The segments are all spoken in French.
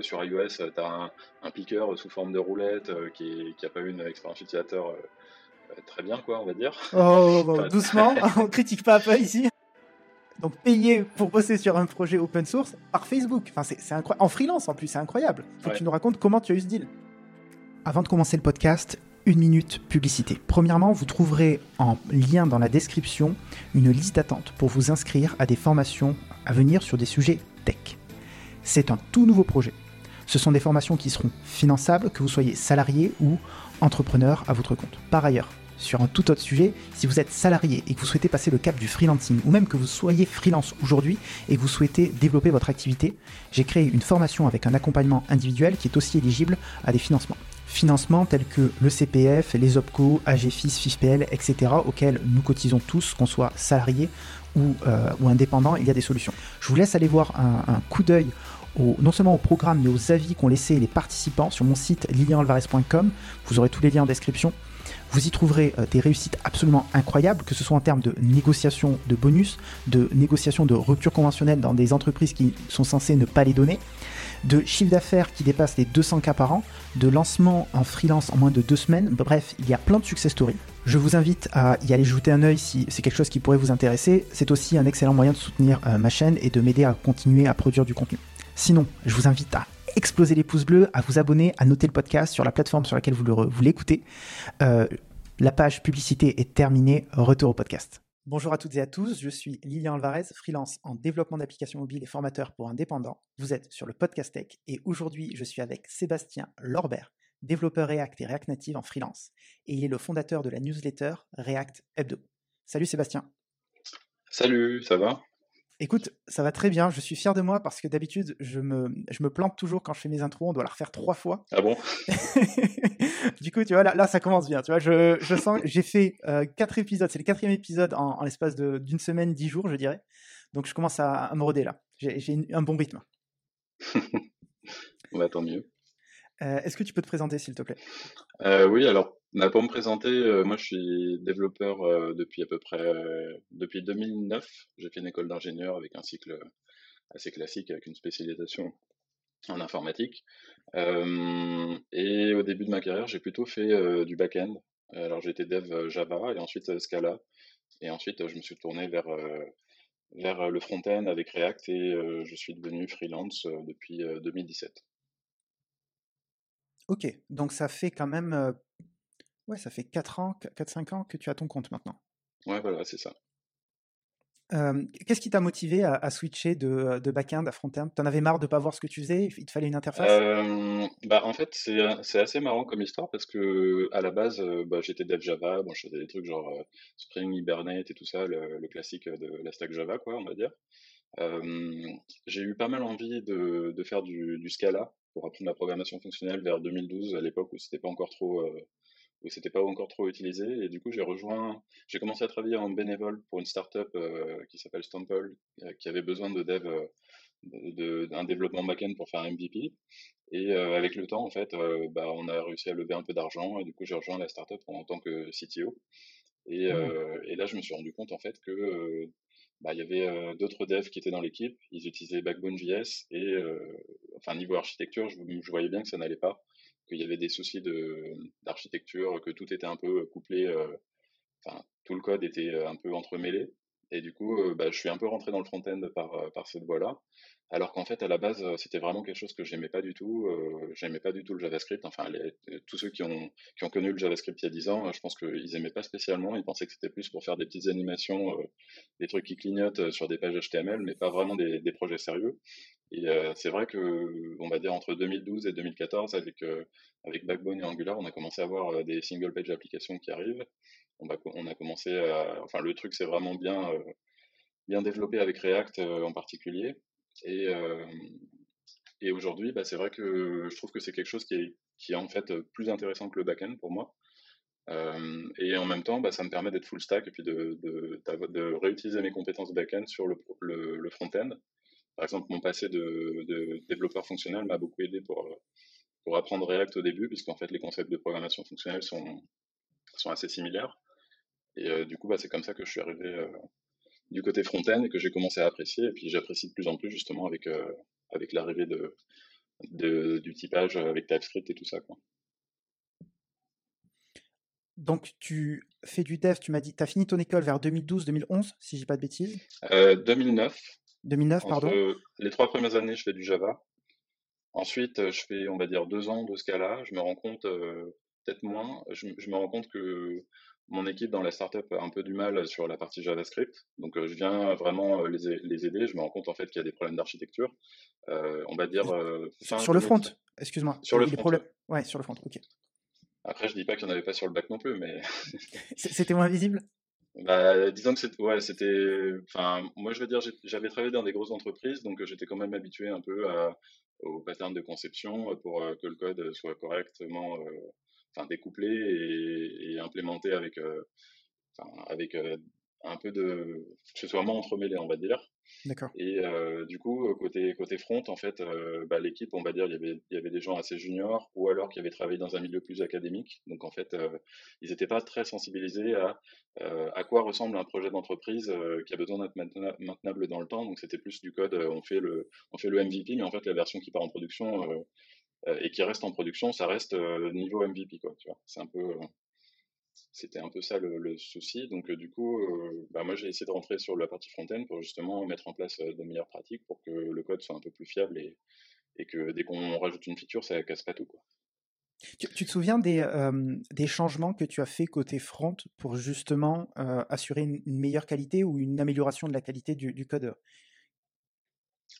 sur iOS, tu as un, piqueur sous forme de roulette qui n'a pas eu une expérience utilisateur très bien, quoi, on va dire. Oh, oh, oh doucement, on critique pas Apple ici. Donc payer pour bosser sur un projet open source par Facebook. Enfin, c'est incroyable. En freelance en plus, c'est incroyable. Faut que tu nous racontes comment tu as eu ce deal. Avant de commencer le podcast, une minute publicité. Premièrement, vous trouverez en lien dans la description une liste d'attente pour vous inscrire à des formations à venir sur des sujets tech. C'est un tout nouveau projet. Ce sont des formations qui seront finançables, que vous soyez salarié ou entrepreneur à votre compte. Par ailleurs, sur un tout autre sujet, si vous êtes salarié et que vous souhaitez passer le cap du freelancing, ou même que vous soyez freelance aujourd'hui et que vous souhaitez développer votre activité, j'ai créé une formation avec un accompagnement individuel qui est aussi éligible à des financements. Financements tels que le CPF, les OPCO, AGFIS, FIFPL, etc., auxquels nous cotisons tous, qu'on soit salarié ou, euh, ou indépendant, il y a des solutions. Je vous laisse aller voir un, coup d'œil non seulement au programme, mais aux avis qu'ont laissé les participants sur mon site lilianalvarez.com. Vous aurez tous les liens en description. Vous y trouverez euh, des réussites absolument incroyables, que ce soit en termes de négociation de bonus, de négociation de rupture conventionnelle dans des entreprises qui sont censées ne pas les donner, de chiffre d'affaires qui dépasse les 200 cas par an, de lancement en freelance en moins de deux semaines. Bref, il y a plein de success stories. Je vous invite à y aller jeter un œil si c'est quelque chose qui pourrait vous intéresser. C'est aussi un excellent moyen de soutenir euh, ma chaîne et de m'aider à continuer à produire du contenu. Sinon, je vous invite à exploser les pouces bleus, à vous abonner, à noter le podcast sur la plateforme sur laquelle vous l'écoutez. Euh, la page publicité est terminée. Retour au podcast. Bonjour à toutes et à tous, je suis Lilian Alvarez, freelance en développement d'applications mobiles et formateur pour indépendants. Vous êtes sur le podcast Tech et aujourd'hui je suis avec Sébastien Lorbert, développeur React et React Native en freelance. Et il est le fondateur de la newsletter React Hebdo. Salut Sébastien. Salut, ça va? Écoute, ça va très bien. Je suis fier de moi parce que d'habitude, je me, je me plante toujours quand je fais mes intros. On doit la refaire trois fois. Ah bon? Du coup, tu vois, là, là, ça commence bien. Tu vois, je, je sens, j'ai fait euh, quatre épisodes. C'est le quatrième épisode en, l'espace d'une semaine, dix jours, je dirais. Donc, je commence à, me roder là. J'ai un bon rythme. va tant mieux. Euh, est-ce que tu peux te présenter, s'il te plaît? Euh, Oui, alors, pour me présenter, euh, moi je suis développeur depuis à peu près depuis 2009. J'ai fait une école d'ingénieur avec un cycle assez classique, avec une spécialisation en informatique. et au début de ma carrière, j'ai plutôt fait du back-end. Alors j'étais dev Java et ensuite Scala. Et ensuite, je me suis tourné vers, vers le front-end avec React et je suis devenu freelance depuis 2017. Ok, donc ça fait quand même, ouais, ça fait 4 ans, 4-5 ans que tu as ton compte maintenant. Ouais, voilà, c'est ça. Qu'est-ce qui t'a motivé à, switcher de, de back-end à front-end? T'en avais marre de pas voir ce que tu faisais Il te fallait une interface? Bah, En fait, c'est assez marrant comme histoire parce que à la base, bah, j'étais dev Java, bon, je faisais des trucs genre Spring, Hibernate et tout ça, le, le, classique de la stack Java, quoi, on va dire. j'ai eu pas mal envie de, de faire du, du, Scala pour apprendre la programmation fonctionnelle vers 2012, à l'époque où c'était pas encore trop euh, où c'était pas encore trop utilisé. Et du coup, j'ai rejoint, j'ai commencé à travailler en bénévole pour une startup euh, qui s'appelle Stample, euh, qui avait besoin de dev, d'un développement back-end pour faire un MVP. Et avec le temps, en fait, bah, on a réussi à lever un peu d'argent. Et du coup, j'ai rejoint la startup en tant que CTO. Et, mmh. et, là, je me suis rendu compte en fait que bah, il y avait euh, d'autres devs qui étaient dans l'équipe, ils utilisaient Backbone.js et euh, enfin niveau architecture, je, je, voyais bien que ça n'allait pas, qu'il y avait des soucis d'architecture, que tout était un peu couplé, euh, enfin tout le code était un peu entremêlé. Et du coup, bah, je suis un peu rentré dans le front-end par cette voie-là. Alors qu'en fait, à la base, c'était vraiment quelque chose que j'aimais pas du tout. Euh, j'aimais pas du tout le JavaScript. Enfin, tous ceux qui ont, qui ont connu le JavaScript il y a 10 ans, je pense qu'ils aimaient pas spécialement. Ils pensaient que c'était plus pour faire des petites animations, euh, des trucs qui clignotent euh, sur des pages HTML, mais pas vraiment des, projets sérieux. Et euh, c'est vrai que, on va dire, entre 2012 et 2014, avec, avec Backbone et Angular, on a commencé à avoir des single-page applications qui arrivent. On, va, on a commencé à... Enfin, le truc, c'est vraiment bien, bien développé avec React en particulier. Et, et aujourd'hui, bah, c'est vrai que je trouve que c'est quelque chose qui est, qui est en fait plus intéressant que le back-end pour moi. Et en même temps, bah, ça me permet d'être full stack et puis de, de, de réutiliser mes compétences back-end sur le, le, front-end. Par exemple, mon passé de, développeur fonctionnel m'a beaucoup aidé pour, pour apprendre React au début, puisqu'en fait, les concepts de programmation fonctionnelle sont, sont assez similaires. Et du coup, bah, c'est comme ça que je suis arrivé du côté front-end que j'ai commencé à apprécier. Et puis j'apprécie de plus en plus justement avec, euh, avec l'arrivée de, de, du typage avec TypeScript et tout ça. Quoi. Donc, tu fais du dev, tu m'as dit, tu as fini ton école vers 2012-2011, si je dis pas de bêtises? 2009. 2009, pardon. Les trois premières années, je fais du Java. Ensuite, je fais, on va dire, deux ans de Scala. Je me rends compte, peut-être moins, je, me rends compte que mon équipe dans la startup a un peu du mal sur la partie JavaScript. Donc, je viens vraiment les, les, aider. Je me rends compte, en fait, qu'il y a des problèmes d'architecture. on va dire. sur le front, excuse-moi. Sur le front. Ouais, sur le front, ok. Après, je dis pas qu'il n'y en avait pas sur le bac non plus, mais. c'était moins visible? Bah, disons que c'était, ouais, c'était, enfin, moi je veux dire, j'avais travaillé dans des grosses entreprises, donc j'étais quand même habitué un peu à, aux patterns de conception pour euh, que le code soit correctement, euh, enfin, découplé et, et implémenté avec, euh, avec un peu de, que ce soit moins entremêlé, on va dire. D'accord. Et euh, du coup, côté côté front, en fait, euh, bah, l'équipe, on va dire, il y avait il y avait des gens assez juniors ou alors qui avaient travaillé dans un milieu plus académique. Donc en fait, euh, ils n'étaient pas très sensibilisés à à quoi ressemble un projet d'entreprise qui a besoin d'être maintenable dans le temps. Donc c'était plus du code. on fait le on fait le MVP, mais en fait la version qui part en production et qui reste en production, ça reste niveau MVP quoi. Tu vois, c'est un peu c'était un peu ça le, souci. Donc, du coup, bah, moi, j'ai essayé de rentrer sur la partie front-end pour justement mettre en place de meilleures pratiques pour que le code soit un peu plus fiable et, et que dès qu'on rajoute une feature, ça casse pas tout. Quoi. Tu, te souviens des, des, changements que tu as fait côté front pour justement assurer une, meilleure qualité ou une amélioration de la qualité du, du code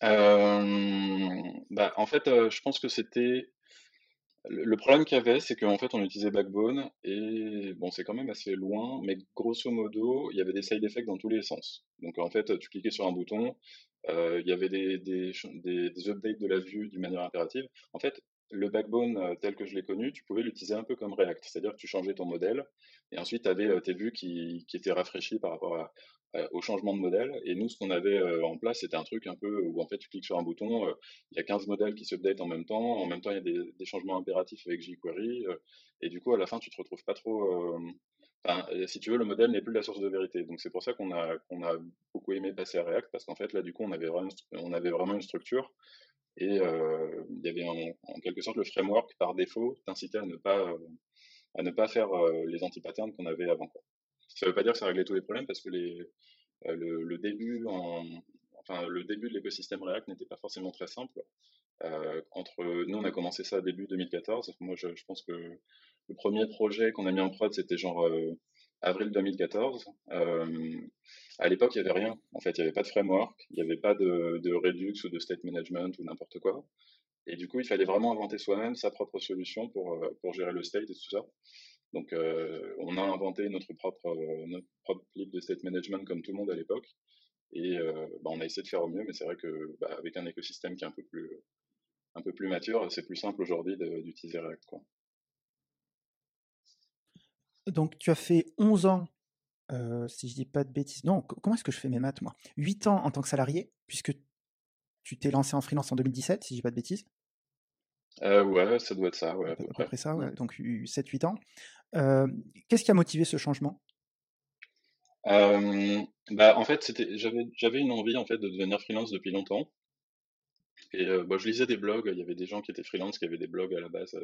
bah, En fait, je pense que c'était le problème qu'il y avait, c'est qu'en fait, on utilisait Backbone et bon, c'est quand même assez loin, mais grosso modo, il y avait des side effects dans tous les sens. Donc en fait, tu cliquais sur un bouton, il y avait des, des, des, updates de la vue d'une manière impérative. En fait, le backbone euh, tel que je l'ai connu, tu pouvais l'utiliser un peu comme React, c'est-à-dire que tu changeais ton modèle et ensuite tu avais euh, tes vues qui, étaient rafraîchies par rapport au changement de modèle. Et nous, ce qu'on avait euh, en place, c'était un truc un peu où en fait tu cliques sur un bouton, il y a 15 modèles qui se update en même temps, en même temps il y a des, changements impératifs avec jQuery, et du coup à la fin tu te retrouves pas trop. Enfin, si tu veux, le modèle n'est plus la source de vérité. Donc c'est pour ça qu'on a, beaucoup aimé passer à React, parce qu'en fait là du coup on avait vraiment une structure. Et il y avait en, quelque sorte le framework par défaut t'incitait à ne pas à ne pas faire les anti-patterns qu'on avait avant. Ça ne veut pas dire que ça réglait tous les problèmes parce que le, début en, enfin, le début de l'écosystème React n'était pas forcément très simple. Entre nous, on a commencé ça début 2014. Moi, je, pense que le premier projet qu'on a mis en prod, c'était genre avril 2014. Euh, à l'époque, il n'y avait rien. En fait, il n'y avait pas de framework, il n'y avait pas de, Redux ou de state management ou n'importe quoi. Et du coup, il fallait vraiment inventer soi-même sa propre solution pour, pour gérer le state et tout ça. Donc, euh, on a inventé notre propre, euh, notre de state management comme tout le monde à l'époque. Et euh, bah, on a essayé de faire au mieux, mais c'est vrai que bah, avec un écosystème qui est un peu plus, mature, c'est plus simple aujourd'hui d'utiliser React. Donc, tu as fait 11 ans, si je dis pas de bêtises. Non, comment est-ce que je fais mes maths, moi? 8 ans en tant que salarié, puisque tu t'es lancé en freelance en 2017, si je dis pas de bêtises? ouais, ça doit être ça, ouais, à, peu, près. ça, ouais. donc 7-8 ans. Qu'est-ce qui a motivé ce changement? Bah, en fait, j'avais une envie en fait de devenir freelance depuis longtemps. Et bah, je lisais des blogs, il y avait des gens qui étaient freelance, qui avaient des blogs à la base,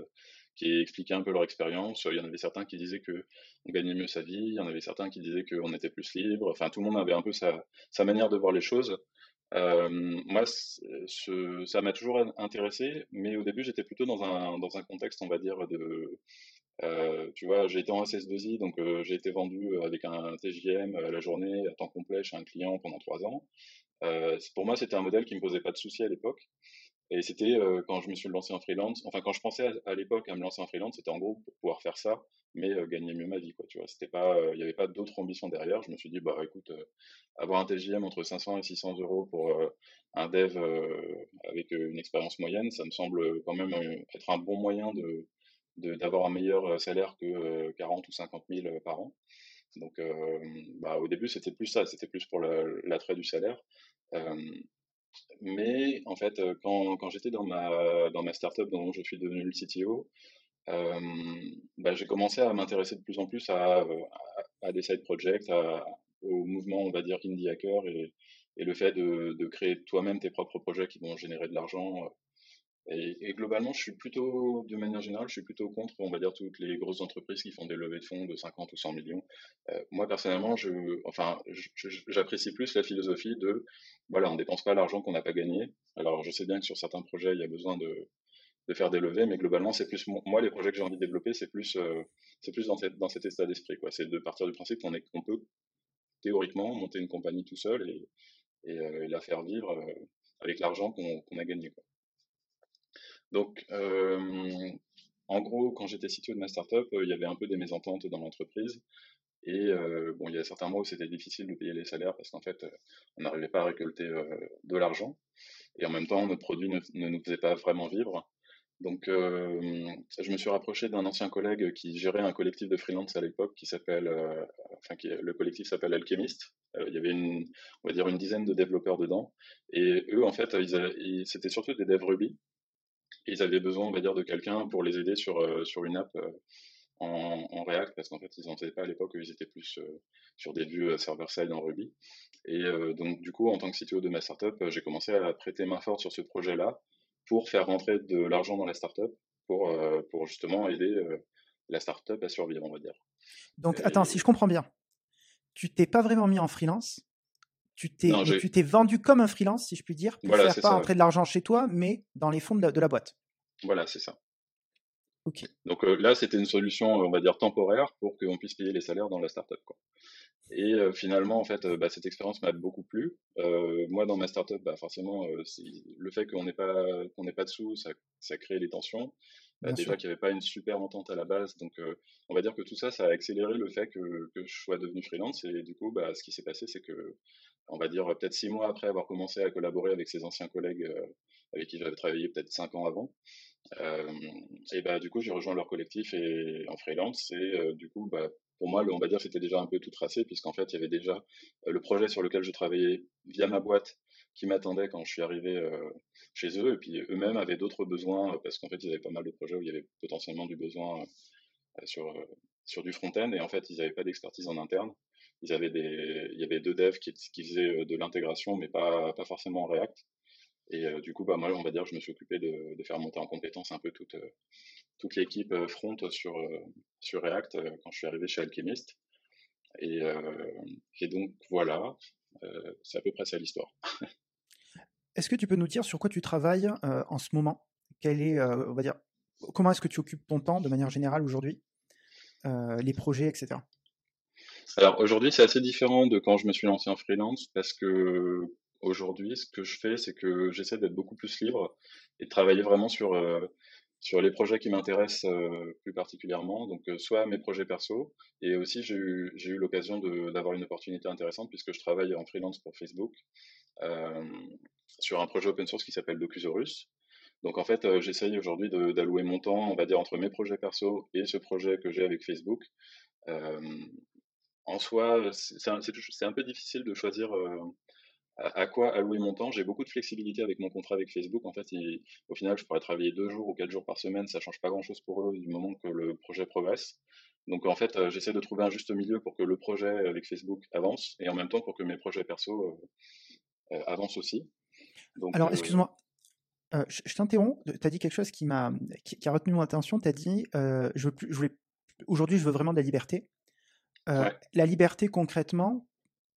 qui expliquaient un peu leur expérience. Il y en avait certains qui disaient que on gagnait mieux sa vie, il y en avait certains qui disaient qu'on était plus libre. Enfin, tout le monde avait un peu sa, sa manière de voir les choses. moi, ça m'a toujours intéressé, mais au début, j'étais plutôt dans un, dans contexte, on va dire, de, tu vois, j'ai été en SS2I, donc j'ai été vendu avec un TJM à la journée à temps complet chez un client pendant trois ans. Pour moi, c'était un modèle qui me posait pas de soucis à l'époque. Et c'était quand je me suis lancé en freelance, enfin quand je pensais à, l'époque à me lancer en freelance, c'était en gros pour pouvoir faire ça, mais gagner mieux ma vie. Tu vois, c'était pas, il n'y avait pas d'autres ambitions derrière. Je me suis dit, bah écoute, avoir un TJM entre 500 et 600 euros pour un dev avec une expérience moyenne, ça me semble quand même être un bon moyen de d'avoir un meilleur euh, salaire que 40 euh, ou 50 000 euh, par an. Donc, bah, au début, c'était plus ça, c'était plus pour l'attrait du salaire. mais en fait, quand, quand j'étais dans ma, startup dont je suis devenu le CTO, bah, j'ai commencé à m'intéresser de plus en plus à, des side projects, au mouvement, on va dire, indie hacker et, le fait de créer toi-même tes propres projets qui vont générer de l'argent Et, globalement, je suis plutôt, de manière générale, je suis plutôt contre, on va dire, toutes les grosses entreprises qui font des levées de fonds de 50 ou 100 millions. Euh, moi, personnellement, je, enfin, j'apprécie plus la philosophie de, voilà, on dépense pas l'argent qu'on n'a pas gagné. Alors, je sais bien que sur certains projets, il y a besoin de, de faire des levées, mais globalement, c'est plus, moi, les projets que j'ai envie de développer, c'est plus, euh, c'est plus dans, cette, dans cet état d'esprit, quoi. C'est de partir du principe qu'on est, peut, théoriquement, monter une compagnie tout seul et, et, euh, la faire vivre avec l'argent qu'on a gagné, quoi. Donc, en gros, quand j'étais situé de ma startup, il y avait un peu des mésententes dans l'entreprise. Et bon, il y a certains mois où c'était difficile de payer les salaires parce qu'en fait, on n'arrivait pas à récolter de l'argent. Et en même temps, notre produit ne, nous faisait pas vraiment vivre. Donc, je me suis rapproché d'un ancien collègue qui gérait un collectif de freelance à l'époque qui s'appelle, enfin, le collectif s'appelle Alchemist. il y avait une, on va dire une dizaine de développeurs dedans. Et eux, en fait, c'était surtout des devs Ruby ils avaient besoin, on va dire, de quelqu'un pour les aider sur, euh, sur une app euh, en, React, parce qu'en fait, ils n'en étaient pas à l'époque, ils étaient plus euh, sur des vues server-side en Ruby. Et donc, du coup, en tant que CTO de ma startup, j'ai commencé à prêter main forte sur ce projet-là pour faire rentrer de l'argent dans la startup, pour, pour justement aider la startup à survivre, on va dire. Donc, attends, si je comprends bien, tu t'es pas vraiment mis en freelance, tu t'es, tu t'es vendu comme un freelance, si je puis dire, pour faire pas rentrer de l'argent chez toi, mais dans les fonds de la, boîte. Voilà, c'est ça. Donc euh, là, c'était une solution, on va dire, temporaire pour qu'on puisse payer les salaires dans la startup. Quoi. Et euh, finalement, en fait, euh, bah, cette expérience m'a beaucoup plu. moi, dans ma startup, bah, forcément, le fait qu'on n'ait pas, qu'on n'ait pas de sous, ça, ça crée des tensions. Bah, déjà qu'il n'y avait pas une super entente à la base. Donc, on va dire que tout ça, ça a accéléré le fait que, que je sois devenu freelance. Et du coup, bah, ce qui s'est passé, c'est que on va dire peut-être six mois après avoir commencé à collaborer avec ses anciens collègues euh, avec qui j'avais travaillé peut-être cinq ans avant. Euh, et bah du coup j'ai rejoint leur collectif et en freelance et euh, du coup bah pour moi on va dire c'était déjà un peu tout tracé puisqu'en fait il y avait déjà le projet sur lequel je travaillais via ma boîte qui m'attendait quand je suis arrivé chez eux et puis eux-mêmes avaient d'autres besoins parce qu'en fait ils avaient pas mal de projets où il y avait potentiellement du besoin sur sur du front-end et en fait ils n'avaient pas d'expertise en interne ils avaient des, il y avait deux devs qui, faisaient euh, de l'intégration, mais pas, pas forcément en React. Et euh, du coup, bah, moi, on va dire, je me suis occupé de, faire monter en compétence un peu toute, euh, toute l'équipe front sur, sur React quand je suis arrivé chez Alchemist. Et, et donc, voilà, c'est à peu près ça l'histoire. est-ce que tu peux nous dire sur quoi tu travailles en ce moment? Quel est, on va dire, comment est-ce que tu occupes ton temps de manière générale aujourd'hui? Les projets, etc. Alors aujourd'hui, c'est assez différent de quand je me suis lancé en freelance parce que aujourd'hui, ce que je fais, c'est que j'essaie d'être beaucoup plus libre et de travailler vraiment sur euh, sur les projets qui m'intéressent euh, plus particulièrement. Donc euh, soit mes projets perso et aussi j'ai eu eu l'occasion d'avoir une opportunité intéressante puisque je travaille en freelance pour Facebook sur un projet open source qui s'appelle Docusaurus. Donc en fait, j'essaye aujourd'hui d'allouer mon temps, on va dire, entre mes projets perso et ce projet que j'ai avec Facebook, en soi, c'est un, peu difficile de choisir euh, à, quoi allouer mon temps. J'ai beaucoup de flexibilité avec mon contrat avec Facebook. En fait, au final, je pourrais travailler deux jours ou quatre jours par semaine. Ça change pas grand-chose pour eux du moment que le projet progresse. Donc en fait, euh, j'essaie de trouver un juste milieu pour que le projet avec Facebook avance et en même temps pour que mes projets perso euh, avancent aussi. Alors, excuse-moi, je, t'interromps. Tu as dit quelque chose qui, m'a, qui, a retenu mon attention. Tu as dit je, je voulais, aujourd'hui, je veux vraiment de la liberté. Euh, la liberté concrètement,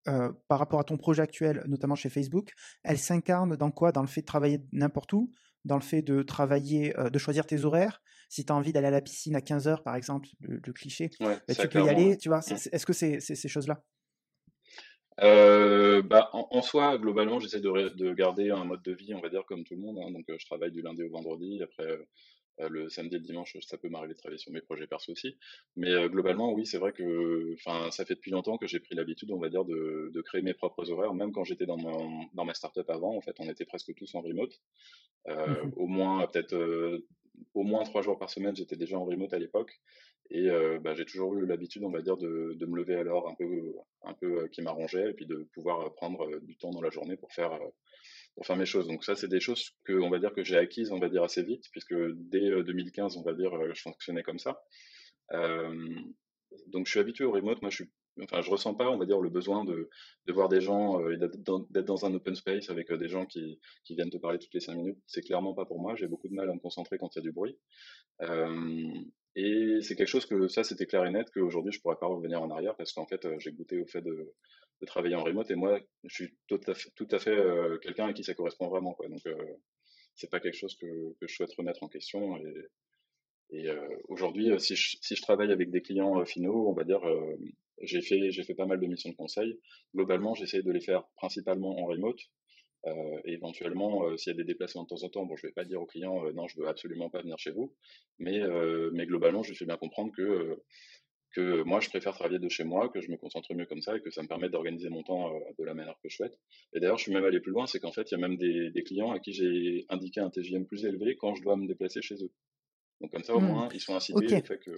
euh, par rapport à ton projet actuel, notamment chez Facebook, elle s'incarne dans quoi? Dans le fait de travailler n'importe où? Dans le fait de travailler, euh, de choisir tes horaires? Si tu as envie d'aller à la piscine à 15h, par exemple, le, cliché, bah, tu peux y aller, tu vois? Mmh. Est-ce que c'est ces choses-là? Bah, en, soi, globalement, j'essaie de, garder un mode de vie, on va dire, comme tout le monde. Hein. Donc, je travaille du lundi au vendredi. Après, euh, le samedi et le dimanche, ça peut m'arriver de travailler sur mes projets perso aussi. Mais euh, globalement, oui, c'est vrai que enfin, ça fait depuis longtemps que j'ai pris l'habitude, on va dire, de, de, créer mes propres horaires. Même quand j'étais dans, mon, dans ma startup avant, en fait, on était presque tous en remote. Euh, mmh Au moins, peut-être euh, au moins trois jours par semaine, j'étais déjà en remote à l'époque. Et bah, j'ai toujours eu l'habitude, on va dire, de, de me lever à l'heure un peu, un peu qui m'arrangeait et puis de pouvoir prendre du temps dans la journée pour faire faire mes choses. Donc ça, c'est des choses que, on va dire, que j'ai acquises, on va dire, assez vite, puisque dès 2015, euh, on va dire, euh, je fonctionnais comme ça. Euh, donc je suis habitué au remote. Moi, je suis ressens pas, on va dire, le besoin de, voir des gens et d'être dans, un open space avec des gens qui, qui viennent te parler toutes les cinq minutes. C'est clairement pas pour moi. J'ai beaucoup de mal à me concentrer quand il y a du bruit. et c'est quelque chose que ça, c'était clair et net qu'aujourd'hui, je pourrais pas revenir en arrière parce qu'en fait, j'ai goûté au fait de, de, travailler en remote et moi, je suis tout à fait, fait quelqu'un à qui ça correspond vraiment. Quoi. Donc, c'est pas quelque chose que, je souhaite remettre en question. Et, et aujourd'hui, si je, si je travaille avec des clients finaux, on va dire j'ai fait, j'ai fait pas mal de missions de conseil. Globalement, j'essaie de les faire principalement en remote. Euh, et éventuellement, euh, s'il y a des déplacements de temps en temps, bon, je vais pas dire au client euh, non, je veux absolument pas venir chez vous, mais, mais globalement, je fais bien comprendre que, que moi, je préfère travailler de chez moi, que je me concentre mieux comme ça et que ça me permet d'organiser mon temps de la manière que je souhaite. Et d'ailleurs, je suis même allé plus loin, c'est qu'en fait, il y a même des, des clients à qui j'ai indiqué un TGM plus élevé quand je dois me déplacer chez eux. Donc comme ça, au mmh. moins, ils sont incités au fait que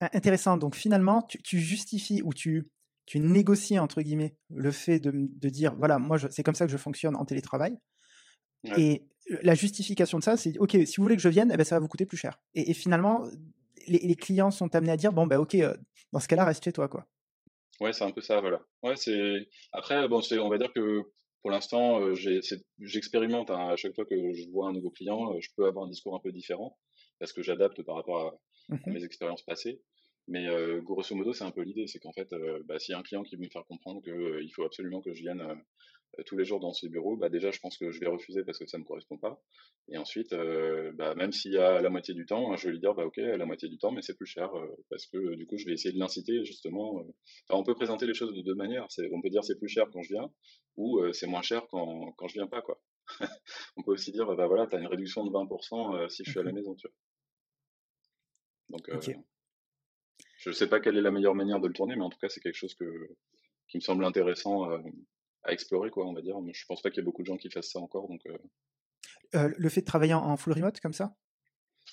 Intéressant. Donc finalement, tu, justifies ou tu, tu négocies, entre guillemets, le fait de, de dire, voilà, moi, c'est comme ça que je fonctionne en télétravail. Et la justification de ça, c'est, OK, si vous voulez que je vienne, eh ben, ça va vous coûter plus cher. Et, finalement, les, clients sont amenés à dire, bon, ben OK, euh, dans ce cas-là, reste chez toi, quoi. Ouais, c'est un peu ça, voilà. Ouais, c'est... Après, bon, c'est, on va dire que pour l'instant, euh, j'expérimente hein, à chaque fois que je vois un nouveau client, euh, je peux avoir un discours un peu différent parce que j'adapte par rapport à, Mmh mes expériences passées. Mais euh, grosso modo, c'est un peu l'idée, c'est qu'en fait, bah, s'il y a un client qui veut me faire comprendre qu'il faut absolument que je vienne tous les jours dans ses bureaux, bah, déjà, je pense que je vais refuser parce que ça ne me correspond pas. Et ensuite, bah, même s'il y a la moitié du temps, je vais lui dire, bah, ok, la moitié du temps, mais c'est plus cher parce que du coup, je vais essayer de l'inciter justement. on peut présenter les choses de deux manières. On peut dire c'est plus cher quand je viens ou c'est moins cher quand, quand je viens pas, quoi. on peut aussi dire, bah, voilà, tu as une réduction de 20% si je suis à la mmh maison, tu vois. Donc, euh, je ne sais pas quelle est la meilleure manière de le tourner, mais en tout cas, c'est quelque chose que, qui me semble intéressant euh, à explorer, quoi, on va dire. Je pense pas qu'il y ait beaucoup de gens qui fassent ça encore. Donc, euh. le fait de travailler en, full remote comme ça?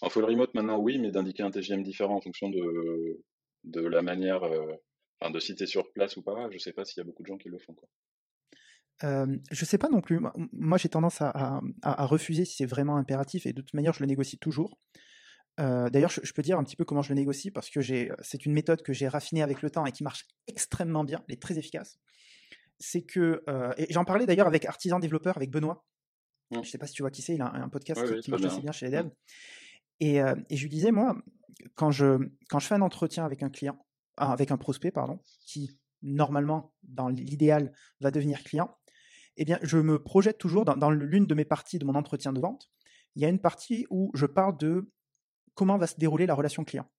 En full remote, maintenant, oui, mais d'indiquer un TGM différent en fonction de, de la manière, enfin, de citer sur place ou pas, je sais pas s'il y a beaucoup de gens qui le font. Quoi. Euh, je sais pas non plus. Moi, j'ai tendance à, à, refuser si c'est vraiment impératif, et de toute manière, je le négocie toujours. Euh, d'ailleurs, je, peux dire un petit peu comment je le négocie parce que c'est une méthode que j'ai raffinée avec le temps et qui marche extrêmement bien, elle est très efficace. C'est que, euh, et j'en parlais d'ailleurs avec Artisan Développeur, avec Benoît. Mmh. Je sais pas si tu vois qui c'est, il a un, podcast qui marche assez bien chez les devs. Et, euh, et, je lui disais, moi, quand je, quand je fais un entretien avec un client, avec un prospect, pardon, qui normalement, dans l'idéal, va devenir client, eh bien, je me projette toujours dans l'une de mes parties de mon entretien de vente. Il y a une partie où je parle de comment va se dérouler la relation client.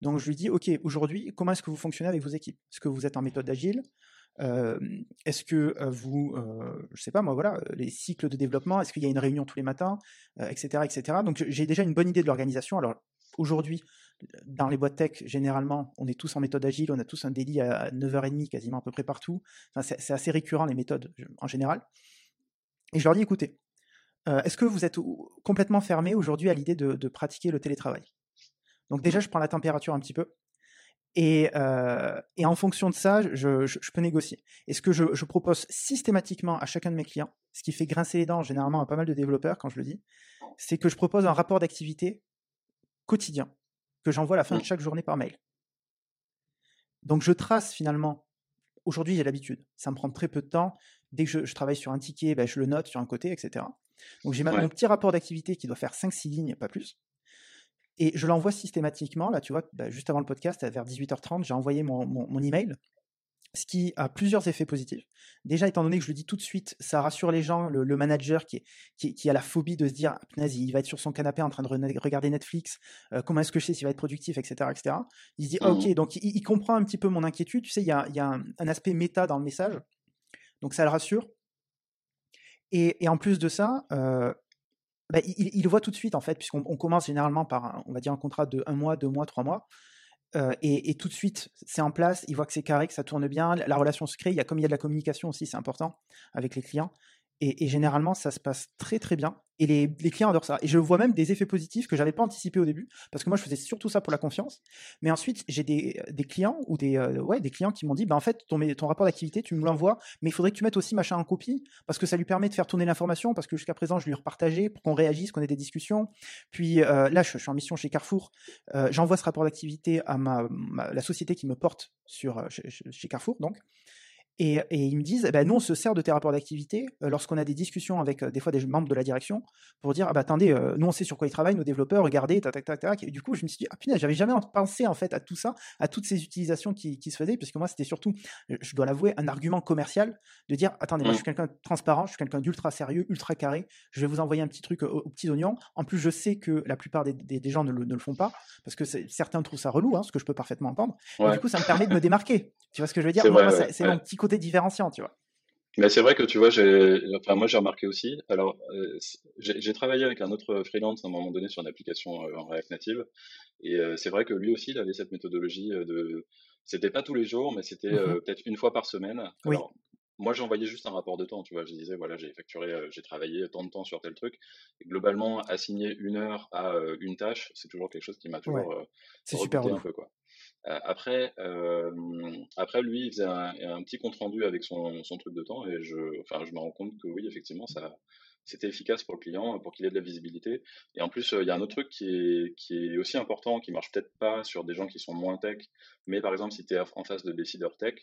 Donc je lui dis, OK, aujourd'hui, comment est-ce que vous fonctionnez avec vos équipes? Est-ce que vous êtes en méthode agile? Est-ce que vous, je je sais pas moi, voilà, les cycles de développement, est-ce qu'il y a une réunion tous les matins, etc., etc. Donc j'ai déjà une bonne idée de l'organisation. Alors aujourd'hui, dans les boîtes tech, généralement, on est tous en méthode agile, on a tous un délit à 9h30 quasiment à peu près partout. Enfin, c'est assez récurrent les méthodes en général. Et je leur dis, écoutez, est-ce que vous êtes complètement fermé aujourd'hui à l'idée de, pratiquer le télétravail? Donc déjà, je prends la température un petit peu. Et, euh, en fonction de ça, je, peux négocier. Et ce que je, propose systématiquement à chacun de mes clients, ce qui fait grincer les dents généralement à pas mal de développeurs quand je le dis, c'est que je propose un rapport d'activité quotidien que j'envoie à la fin de mmh. chaque journée par mail. Donc je trace finalement, aujourd'hui j'ai l'habitude, ça me prend très peu de temps, dès que je, travaille sur un ticket, ben, je le note sur un côté, etc. Donc j'ai mon petit rapport d'activité qui doit faire 5-6 lignes, pas plus. Et je l'envoie systématiquement. Là, tu vois, bah, juste avant le podcast, vers 18h30, j'ai envoyé mon, mon, email, ce qui a plusieurs effets positifs. Déjà, étant donné que je le dis tout de suite, ça rassure les gens, le, manager qui, est, qui, a la phobie de se dire, ah, il va être sur son canapé en train de regarder Netflix, euh, comment est-ce que je sais s'il va être productif, etc. etc. Il se dit, ah, ok, mmh donc il, comprend un petit peu mon inquiétude. Tu sais, il y a, y a un, un, aspect méta dans le message. Donc ça le rassure. Et, en plus de ça, euh, bah, il, voit tout de suite en fait, puisqu'on commence généralement par, un, on va dire, un contrat de un mois, deux mois, trois mois. Euh, et, tout de suite, c'est en place. Il voit que c'est carré, que ça tourne bien, la relation se crée. Il y a comme il y a de la communication aussi, c'est important avec les clients. Et, généralement, ça se passe très très bien. Et les, clients adorent ça. Et je vois même des effets positifs que j'avais pas anticipé au début, parce que moi je faisais surtout ça pour la confiance. Mais ensuite, j'ai des, clients ou des, euh, ouais, des clients qui m'ont dit, bah, en fait, ton, ton rapport d'activité, tu me l'envoies, mais il faudrait que tu mettes aussi machin en copie, parce que ça lui permet de faire tourner l'information, parce que jusqu'à présent, je lui repartageais pour qu'on réagisse, qu'on ait des discussions. Puis euh, là, je, suis en mission chez Carrefour. Euh, j'envoie ce rapport d'activité à ma, la société qui me porte sur, chez Carrefour, donc. Et, ils me disent, eh ben, nous, on se sert de tes rapports d'activité euh, lorsqu'on a des discussions avec euh, des fois des membres de la direction pour dire, ah bah, attendez, euh, nous, on sait sur quoi ils travaillent, nos développeurs, regardez, tac, tac, tac, Et du coup, je me suis dit, ah punaise, j'avais jamais pensé en fait à tout ça, à toutes ces utilisations qui, se faisaient, puisque moi, c'était surtout, je dois l'avouer, un argument commercial de dire, attendez, moi, je suis quelqu'un de transparent, je suis quelqu'un d'ultra sérieux, ultra carré, je vais vous envoyer un petit truc aux, petits oignons. En plus, je sais que la plupart des, gens ne le, font pas, parce que certains trouvent ça relou, hein, ce que je peux parfaitement entendre. du coup, ça me permet de me démarquer. Tu vois ce que je veux dire? C'est mon petit côté différenciant, tu vois. Mais c'est vrai que tu vois, j'ai, enfin moi j'ai remarqué aussi. Alors, euh, j'ai travaillé avec un autre freelance à un moment donné sur une application euh, en React Native, et euh, c'est vrai que lui aussi, il avait cette méthodologie de, c'était pas tous les jours, mais c'était mmh peut-être une fois par semaine. Alors, moi j'envoyais juste un rapport de temps, tu vois. Je disais voilà, j'ai facturé, j'ai travaillé tant de temps sur tel truc. Et globalement, assigner une heure à une tâche, c'est toujours quelque chose qui m'a toujours c'est super un peu quoi. Euh, après, euh, après, lui, il faisait un, petit compte rendu avec son, son, truc de temps et je, enfin, je me rends compte que oui, effectivement, ça, c'était efficace pour le client, pour qu'il ait de la visibilité. Et en plus, euh, il y a un autre truc qui est, qui est aussi important, qui marche peut-être pas sur des gens qui sont moins tech, mais par exemple, si tu es en face de décideurs tech,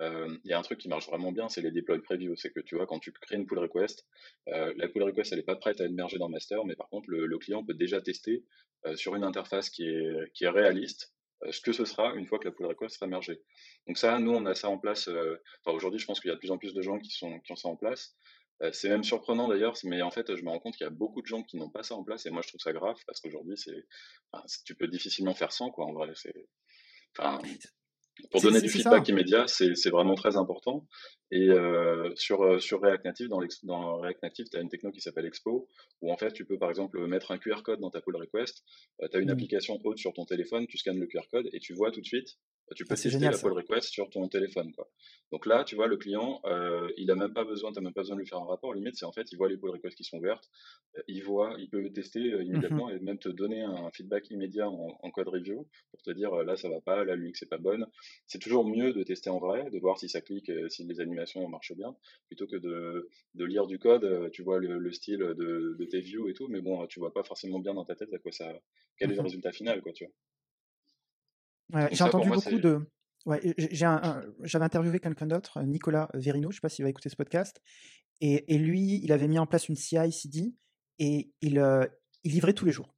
il y a un truc qui marche vraiment bien, c'est les deploy preview. C'est que tu vois, quand tu crées une pull request, la pull request, elle n'est pas prête à émerger dans master, mais par contre, le, le client peut déjà tester sur une interface qui est, qui est réaliste ce que ce sera une fois que la pull request sera mergée. Donc ça, nous, on a ça en place. Euh, aujourd'hui, je pense qu'il y a de plus en plus de gens qui, ont ça en place. Euh, c'est même surprenant d'ailleurs, mais en fait, je me rends compte qu'il y a beaucoup de gens qui n'ont pas ça en place, et moi, je trouve ça grave parce qu'aujourd'hui, c'est, tu peux difficilement faire sans, quoi. En vrai, enfin, pour donner du feedback immédiat, c'est vraiment très important. Et euh, sur, euh, sur React Native, dans, dans React Native, tu as une techno qui s'appelle Expo, où en fait, tu peux par exemple mettre un QR code dans ta pull request. Euh, tu as une mmh. application haute sur ton téléphone, tu scannes le QR code et tu vois tout de suite tu peux tester la pull request sur ton téléphone. Quoi. Donc là, tu vois, le client, euh, il a même pas besoin, tu n'as même pas besoin de lui faire un rapport. Limite, c'est en fait, il voit les pull requests qui sont ouvertes, euh, il voit, il peut tester euh, mmh immédiatement et même te donner un feedback immédiat en, code review pour te dire là, ça va pas, là, l'UX c'est pas bonne. C'est toujours mieux de tester en vrai, de voir si ça clique, si les animations marchent bien, plutôt que de, de lire du code. Tu vois le, style de, de, tes views et tout, mais bon, tu vois pas forcément bien dans ta tête à quoi ça, quel est le mmh résultat final, quoi, tu vois j'ai entendu beaucoup de. Ouais, j'avais interviewé quelqu'un d'autre, Nicolas Verino, je ne sais pas s'il va écouter ce podcast, et, lui, il avait mis en place une CI/CD et il, euh, il livrait tous les jours.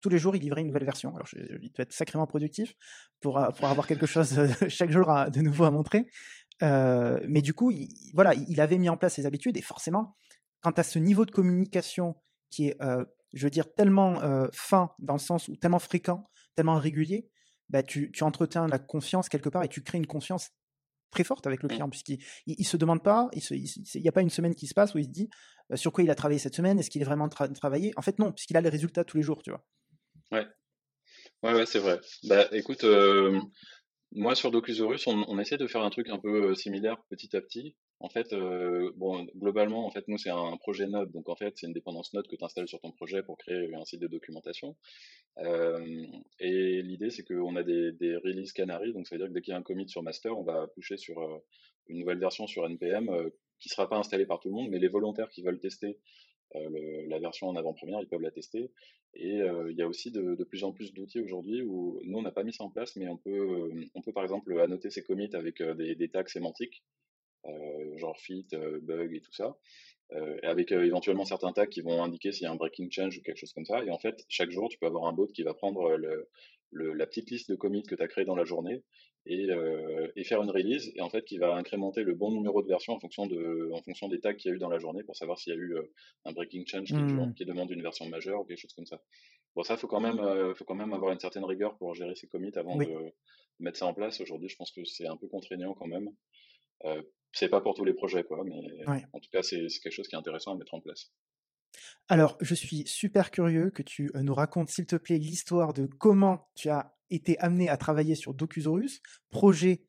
Tous les jours, il livrait une nouvelle version. Alors, il doit être sacrément productif pour, euh, pour avoir quelque chose chaque jour de nouveau à montrer. Euh, mais du coup, il, voilà, il avait mis en place ses habitudes et forcément, quand à ce niveau de communication qui est, je veux dire, tellement fin dans le sens où tellement fréquent, tellement régulier, bah, tu, tu, entretiens la confiance quelque part et tu crées une confiance très forte avec le mmh. client, puisqu'il ne se demande pas, il n'y a pas une semaine qui se passe où il se dit euh, sur quoi il a travaillé cette semaine, est-ce qu'il est vraiment travaillé En fait, non, puisqu'il a les résultats tous les jours, tu vois. Ouais, ouais, ouais c'est vrai. Bah, écoute, euh, moi sur Docusaurus, on, on, essaie de faire un truc un peu euh, similaire petit à petit. En fait, bon, globalement, en fait, nous c'est un projet Node, donc en fait c'est une dépendance Node que tu installes sur ton projet pour créer un site de documentation. Euh, et l'idée, c'est qu'on a des, des releases canary, donc ça veut dire que dès qu'il y a un commit sur master, on va pusher sur euh, une nouvelle version sur NPM euh, qui sera pas installée par tout le monde, mais les volontaires qui veulent tester la version en avant-première, ils peuvent la tester. Et il y a aussi de, plus en plus d'outils aujourd'hui où nous, on n'a pas mis ça en place, mais on peut, par exemple annoter ses commits avec des, des tags sémantiques, genre fit, bug et tout ça. Euh, avec euh, éventuellement certains tags qui vont indiquer s'il y a un breaking change ou quelque chose comme ça. Et en fait, chaque jour, tu peux avoir un bot qui va prendre euh, le, la petite liste de commits que tu as créé dans la journée et, et, faire une release, et en fait, qui va incrémenter le bon numéro de version en fonction, de, en fonction des tags qu'il y a eu dans la journée pour savoir s'il y a eu un breaking change qui, mmh. qui, demande une version majeure ou quelque chose comme ça. Bon, ça, faut quand même, faut quand même avoir une certaine rigueur pour gérer ces commits avant de mettre ça en place. Aujourd'hui, je pense que c'est un peu contraignant quand même c'est pas pour tous les projets, quoi, mais en tout cas, c'est quelque chose qui est intéressant à mettre en place. Alors, je suis super curieux que tu euh, nous racontes, s'il te plaît, l'histoire de comment tu as été amené à travailler sur Docusaurus, projet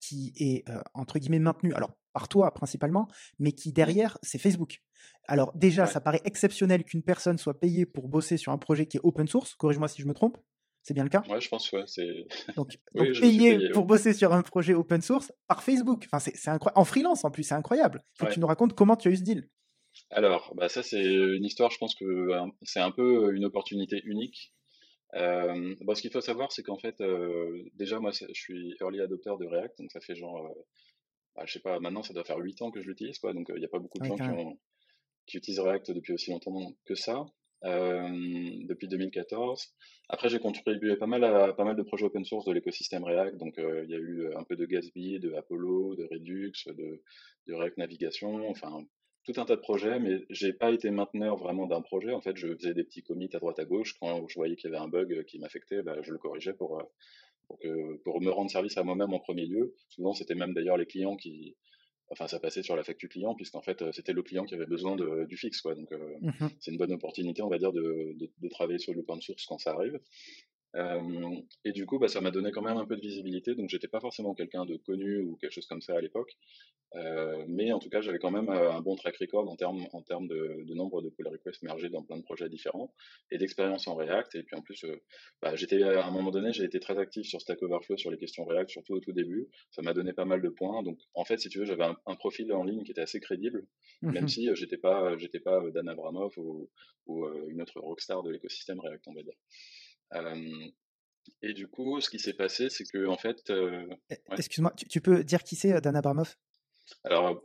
qui est euh, entre guillemets maintenu. Alors, par toi principalement, mais qui derrière, c'est Facebook. Alors déjà, ça paraît exceptionnel qu'une personne soit payée pour bosser sur un projet qui est open source. Corrige-moi si je me trompe. C'est bien le cas? Ouais, je pense, ouais. C'est... Donc, payé, pour bosser sur un projet open source par Facebook. Enfin, c'est, incroyable. En freelance, en plus, c'est incroyable. Faut que tu nous racontes comment tu as eu ce deal. Alors, bah ça, c'est une histoire, je pense que euh, c'est un peu une opportunité unique. Euh, bon, ce qu'il faut savoir, c'est qu'en fait, euh, déjà, moi, je suis early adopter de React, donc ça fait genre, euh, bah, je sais pas, maintenant, ça doit faire 8 ans que je l'utilise, quoi, donc il n'y a pas beaucoup de gens qui, ont, qui, utilisent React depuis aussi longtemps que ça. Euh, depuis 2014. Après, j'ai contribué pas mal à pas mal de projets open source de l'écosystème React. Donc, euh, il y a eu un peu de Gatsby, de Apollo, de Redux, de, React Navigation, enfin tout un tas de projets, mais j'ai pas été mainteneur vraiment d'un projet. En fait, je faisais des petits commits à droite à gauche. Quand je voyais qu'il y avait un bug qui m'affectait, bah, je le corrigeais pour, pour me rendre service à moi-même en premier lieu. Souvent, c'était même d'ailleurs les clients qui, enfin ça passait sur la facture client puisqu'en fait euh, c'était le client qui avait besoin de, du fixe quoi. Donc euh, mmh c'est une bonne opportunité on va dire de, de, de travailler sur l'open source quand ça arrive euh, et du coup, bah, ça m'a donné quand même un peu de visibilité. Donc, j'étais pas forcément quelqu'un de connu ou quelque chose comme ça à l'époque. Euh, mais en tout cas, j'avais quand même euh, un bon track record en termes, en termes de, de nombre de pull requests mergés dans plein de projets différents et d'expérience en React. Et puis en plus, euh, bah, j'étais à un moment donné, j'ai été très actif sur Stack Overflow sur les questions React, surtout au tout début. Ça m'a donné pas mal de points. Donc, en fait, si tu veux, j'avais un, un, profil en ligne qui était assez crédible, même mhm. si j'étais pas, j'étais pas Dan Abramov ou, ou une autre rockstar de l'écosystème React, on va dire. Euh, et du coup, ce qui s'est passé, c'est que en fait. Euh, eh, excuse-moi, tu, peux dire qui c'est Dan Abramov Alors,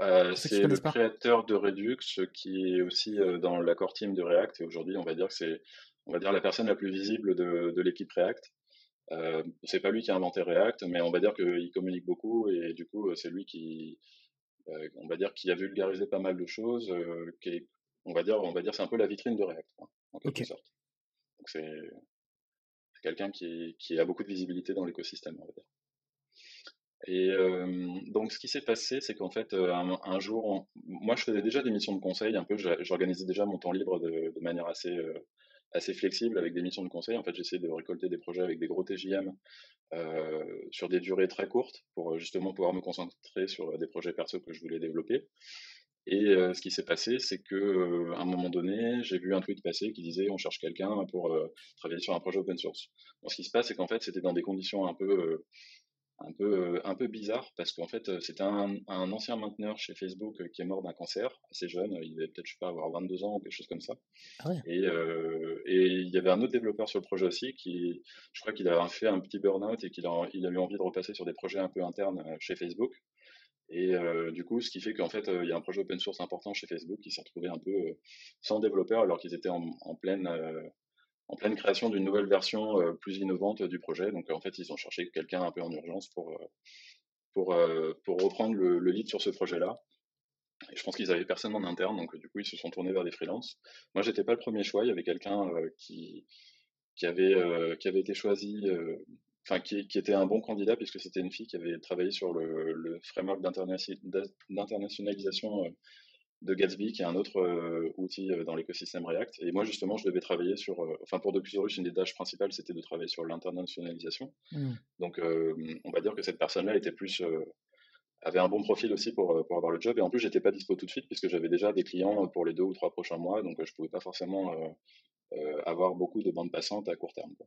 euh, c'est le créateur de Redux qui est aussi dans la core team de React et aujourd'hui on va dire que c'est on va dire la personne la plus visible de, de l'équipe React. Euh, c'est pas lui qui a inventé React, mais on va dire qu'il communique beaucoup et du coup c'est lui qui euh, on va dire qui a vulgarisé pas mal de choses. qui est, on va dire on va dire c'est un peu la vitrine de React en quelque sorte. C'est quelqu'un qui, a beaucoup de visibilité dans l'écosystème, on. Et donc, ce qui s'est passé, c'est qu'en fait, un, jour, moi, je faisais déjà des missions de conseil, un peu, j'organisais déjà mon temps libre de, manière assez, flexible avec des missions de conseil. En fait, j'essayais de récolter des projets avec des gros TJM sur des durées très courtes pour justement pouvoir me concentrer sur des projets perso que je voulais développer. Et euh, ce qui s'est passé, c'est que euh, à un moment donné, j'ai vu un tweet passer qui disait on cherche quelqu'un pour euh, travailler sur un projet open source. Bon, ce qui se passe, c'est qu'en fait, c'était dans des conditions un peu un peu un peu bizarres parce qu'en fait, c'était un, un, ancien mainteneur chez Facebook qui est mort d'un cancer assez jeune. Il devait peut-être je sais pas avoir 22 ans ou quelque chose comme ça. Ah ouais. Et et il y avait un autre développeur sur le projet aussi qui, je crois qu'il a fait un petit burn-out et qu'il a, il a eu envie de repasser sur des projets un peu internes chez Facebook. Et euh, du coup, ce qui fait qu'en fait, euh, il y a un projet open source important chez Facebook qui s'est retrouvé un peu euh, sans développeurs alors qu'ils étaient en, pleine, en pleine création d'une nouvelle version plus innovante du projet. Donc en fait, ils ont cherché quelqu'un un peu en urgence pour, pour, pour reprendre le, le lead sur ce projet-là. Et je pense qu'ils avaient personne en interne, donc du coup, ils se sont tournés vers des freelances. Moi, j'étais pas le premier choix. Il y avait quelqu'un qui, qui qui avait été choisi enfin qui, qui, était un bon candidat puisque c'était une fille qui avait travaillé sur le, le framework d'internationalisation euh, de Gatsby, qui est un autre euh, outil euh, dans l'écosystème React. Et moi, justement, je devais travailler sur, enfin, pour Docusarus, une des tâches principales, c'était de travailler sur l'internationalisation. Mmh. Donc, on va dire que cette personne-là était plus, avait un bon profil aussi pour, pour avoir le job. Et en plus, j'étais pas dispo tout de suite puisque j'avais déjà des clients pour les deux ou trois prochains mois, donc je pouvais pas forcément avoir beaucoup de bandes passantes à court terme. Quoi.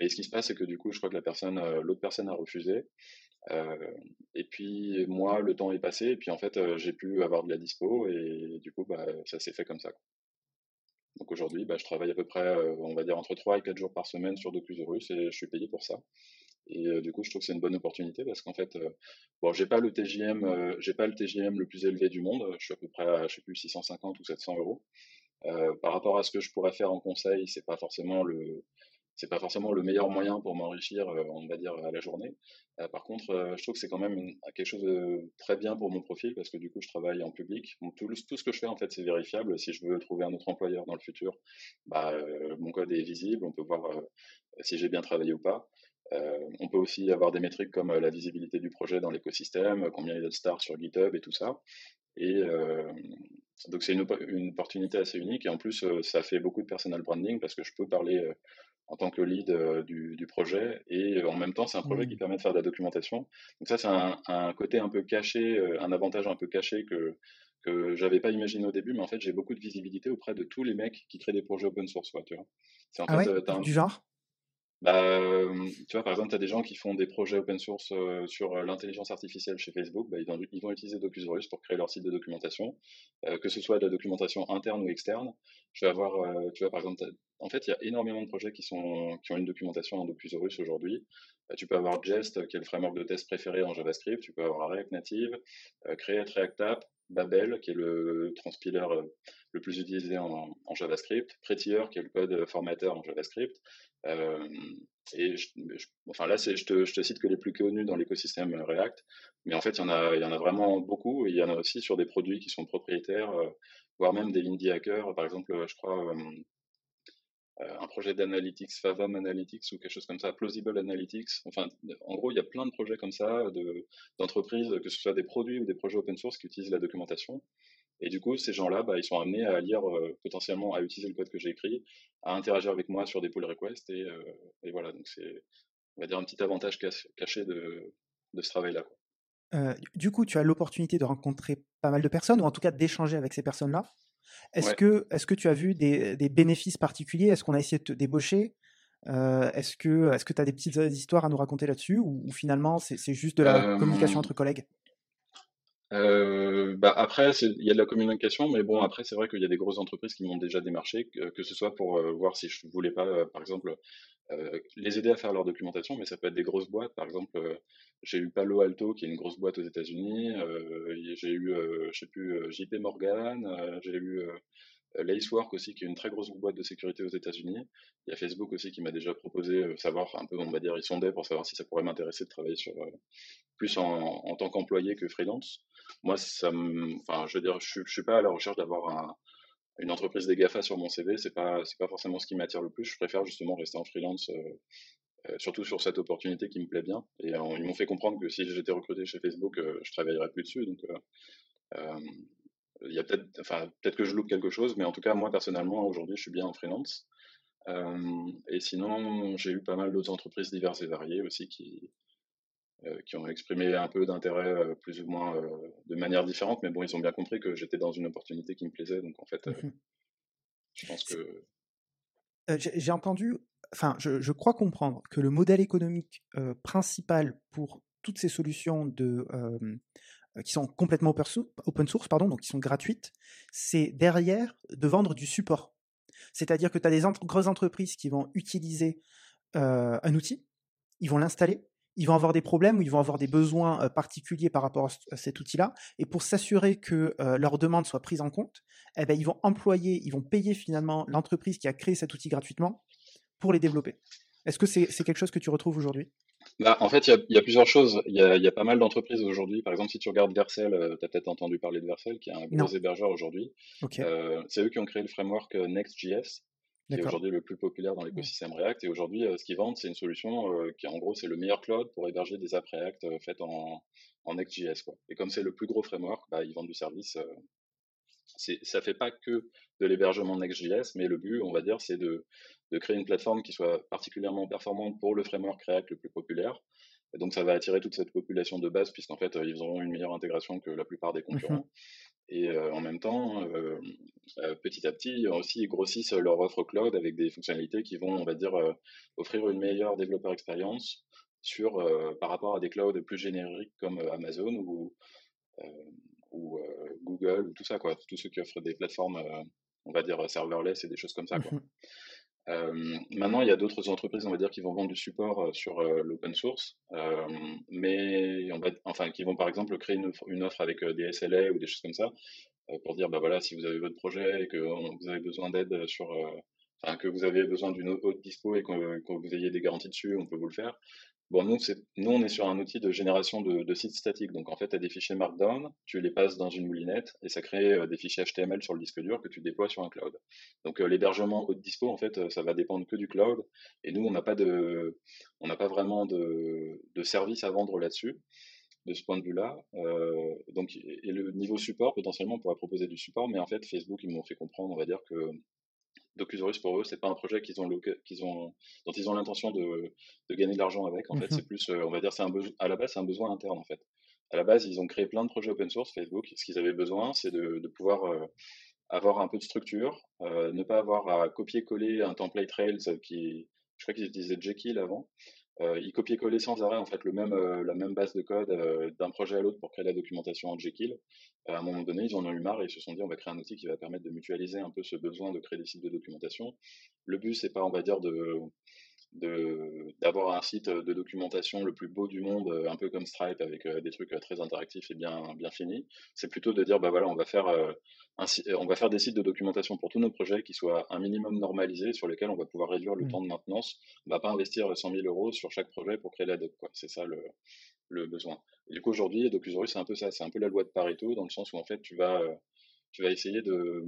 Mais ce qui se passe, c'est que du coup, je crois que la personne, euh, l'autre personne a refusé. Euh, et puis moi, le temps est passé, et puis en fait, euh, j'ai pu avoir de la dispo, et du coup, bah, ça s'est fait comme ça. Donc aujourd'hui, bah, je travaille à peu près, on va dire, entre 3 et 4 jours par semaine sur Docusaurus, et je suis payé pour ça. Et du coup, je trouve que c'est une bonne opportunité parce qu'en fait, bon, j'ai pas le TJM, j'ai pas le TJM le plus élevé du monde. Je suis à peu près à, je sais plus, 650 ou 700 euros. par rapport à ce que je pourrais faire en conseil, c'est pas forcément le, c'est pas forcément le meilleur moyen pour m'enrichir, euh, on va dire, à la journée. Euh, par contre, euh, je trouve que c'est quand même quelque chose de très bien pour mon profil parce que du coup, je travaille en public. tout, ce que je fais, en fait, c'est vérifiable. Si je veux trouver un autre employeur dans le futur, bah, mon code est visible. On peut voir si j'ai bien travaillé ou pas. on peut aussi avoir des métriques comme la visibilité du projet dans l'écosystème, combien il y a de stars sur GitHub et tout ça. Et donc c'est une, une, opportunité assez unique. Et en plus, ça fait beaucoup de personal branding parce que je peux parler en tant que lead du, du, projet. Et en même temps, c'est un projet qui mmh. permet de faire de la documentation. Donc ça, c'est un, un, côté un peu caché, un avantage un peu caché que, que j'avais pas imaginé au début, mais en fait, j'ai beaucoup de visibilité auprès de tous les mecs qui créent des projets open source. Quoi, tu vois. En ah fait, ouais, Du genre? Bah, tu vois, par exemple, tu as des gens qui font des projets open source sur l'intelligence artificielle chez Facebook, bah, ils, vont, ils, vont, utiliser Docusaurus pour créer leur site de documentation, que ce soit de la documentation interne ou externe. Je vais avoir, tu vois, par exemple, en fait, il y a énormément de projets qui, sont, qui ont une documentation en Docusaurus aujourd'hui. Bah, tu peux avoir Jest, qui est le framework de test préféré en JavaScript, tu peux avoir React Native, Create React App, Babel, qui est le transpiler le plus utilisé en, JavaScript, Prettier, qui est le code formateur en JavaScript. Euh, et enfin là, je te, je te cite que les plus connus dans l'écosystème React, mais en fait, il y, en a, vraiment beaucoup, il y en a aussi sur des produits qui sont propriétaires, euh, voire même des indie hackers. Par exemple, je crois, euh, un projet d'analytics, Favam Analytics ou quelque chose comme ça, Plausible Analytics. Enfin, en gros, il y a plein de projets comme ça d'entreprises, que ce soit des produits ou des projets open source qui utilisent la documentation. Et du coup, ces gens-là, bah, ils sont amenés à lire euh, potentiellement, à utiliser le code que j'ai écrit, à interagir avec moi sur des pull requests. Et, euh, et voilà, donc c'est, on va dire, un petit avantage caché de, de ce travail-là. Euh, du coup, tu as l'opportunité de rencontrer pas mal de personnes, ou en tout cas d'échanger avec ces personnes-là. Est-ce que, est que tu as vu des, des bénéfices particuliers? Est-ce qu'on a essayé de te débaucher? Est-ce que tu as des petites histoires à nous raconter là-dessus ou, ou, finalement c'est juste de la communication entre collègues? Euh, bah après, il y a de la communication, mais bon, après, c'est vrai qu'il y a des grosses entreprises qui m'ont déjà démarché, que, que, ce soit pour euh, voir si je voulais pas, euh, par exemple, euh, les aider à faire leur documentation, mais ça peut être des grosses boîtes. Par exemple, j'ai eu Palo Alto, qui est une grosse boîte aux États-Unis. j'ai eu, je sais plus, JP Morgan. j'ai eu Lacework aussi, qui est une très grosse boîte de sécurité aux États-Unis. Il y a Facebook aussi qui m'a déjà proposé savoir un peu, on va dire, ils sondaient pour savoir si ça pourrait m'intéresser de travailler sur plus en, tant qu'employé que freelance moi, enfin, je veux dire, je, suis pas à la recherche d'avoir une entreprise des GAFA sur mon CV. C'est pas, c'est pas forcément ce qui m'attire le plus. Je préfère justement rester en freelance, euh, euh, surtout sur cette opportunité qui me plaît bien. Et ils m'ont fait comprendre que si j'étais recruté chez Facebook, euh, je travaillerais plus dessus. Donc, il y a peut-être, enfin, peut-être que je loupe quelque chose, mais en tout cas, moi personnellement, aujourd'hui, je suis bien en freelance. et sinon, j'ai eu pas mal d'autres entreprises diverses et variées aussi qui, euh, qui ont exprimé un peu d'intérêt euh, plus ou moins euh, de manière différente, mais bon, ils ont bien compris que j'étais dans une opportunité qui me plaisait, donc en fait, mmh je pense que... J'ai entendu, enfin, je, je, crois comprendre que le modèle économique principal pour toutes ces solutions de, qui sont complètement open source, pardon, donc qui sont gratuites, c'est derrière de vendre du support. C'est-à-dire que tu as des grosses entreprises qui vont utiliser un outil, ils vont l'installer, ils vont avoir des problèmes ou ils vont avoir des besoins particuliers par rapport à cet outil-là. Et pour s'assurer que leurs demandes soient prises en compte, eh ben, ils vont employer, ils vont payer finalement l'entreprise qui a créé cet outil gratuitement pour les développer. Est-ce que c'est quelque chose que tu retrouves aujourd'hui? Bah, en fait, il y, a plusieurs choses. Il y a, pas mal d'entreprises aujourd'hui. Par exemple, si tu regardes Vercel, tu as peut-être entendu parler de Vercel, qui est un gros hébergeur aujourd'hui. c'est eux qui ont créé le framework Next.js qui est aujourd'hui le plus populaire dans l'écosystème React. Et aujourd'hui, euh, ce qu'ils vendent, c'est une solution euh, qui, en gros, c'est le meilleur cloud pour héberger des apps React euh, faites en, en Next.js. Quoi. Et comme c'est le plus gros framework, bah, ils vendent du service. Ça fait pas que de l'hébergement Next.js, mais le but, on va dire, c'est de, de, créer une plateforme qui soit particulièrement performante pour le framework React le plus populaire. Et donc, ça va attirer toute cette population de base, puisqu'en fait, ils auront une meilleure intégration que la plupart des mmh concurrents. Et euh, en même temps, euh, euh, petit à petit, aussi, ils grossissent leur offre cloud avec des fonctionnalités qui vont, on va dire, offrir une meilleure développeur expérience sur, par rapport à des clouds plus génériques comme Amazon ou, ou Google ou tout ça, quoi. Tous ceux qui offrent des plateformes, on va dire, serverless et des choses comme ça, quoi. Mmh euh, maintenant, il y a d'autres entreprises, on va dire, qui vont vendre du support euh, sur euh, l'open source, mais on va, enfin, qui vont par exemple créer une, offre avec des SLA ou des choses comme ça, pour dire, bah voilà, si vous avez votre projet et que vous avez besoin d'aide sur, enfin, que vous avez besoin d'une haute dispo et que, que, vous ayez des garanties dessus, on peut vous le faire. Bon, nous, nous, on est sur un outil de génération de, sites statiques. Donc, en fait, tu as des fichiers Markdown, tu les passes dans une moulinette et ça crée euh, des fichiers HTML sur le disque dur que tu déploies sur un cloud. Donc, euh, l'hébergement haute dispo, en fait, euh, ça va dépendre que du cloud. Et nous, on n'a pas de, on n'a pas vraiment de, service à vendre là-dessus. de ce point de vue-là. donc, et le niveau support, potentiellement, on pourrait proposer du support, mais en fait, Facebook, ils m'ont fait comprendre, on va dire que Docusaurus pour eux, c'est pas un projet qu'ils ont, qu'ils ont, dont ils ont l'intention de, de, gagner de l'argent avec. En fait, mmh c'est plus, on va dire, c'est un à la base, c'est un besoin interne en fait. À la base, ils ont créé plein de projets open source Facebook. Ce qu'ils avaient besoin, c'est de, de, pouvoir avoir un peu de structure, euh, ne pas avoir à copier-coller un template Rails qui, je crois qu'ils utilisaient Jekyll avant. Euh, ils copiaient-coller sans arrêt en fait euh, la même base de code euh, d'un projet à l'autre pour créer la documentation en Jekyll. à un moment donné, ils en ont eu marre et ils se sont dit on va créer un outil qui va permettre de mutualiser un peu ce besoin de créer des sites de documentation. Le but c'est pas on va dire de d'avoir un site de documentation le plus beau du monde, euh, un peu comme Stripe, avec euh, des trucs euh, très interactifs et bien, bien finis. C'est plutôt de dire, bah voilà, on va faire un, on va faire des sites de documentation pour tous nos projets qui soient un minimum normalisés, sur lesquels on va pouvoir réduire le mmh. temps de maintenance. On va pas investir 100 000 euros sur chaque projet pour créer la doc, quoi. C'est ça le, le besoin. Et du coup, aujourd'hui, Docusaurus, c'est un peu ça, c'est un peu la loi de Pareto, dans le sens où en fait, tu vas, tu vas essayer de,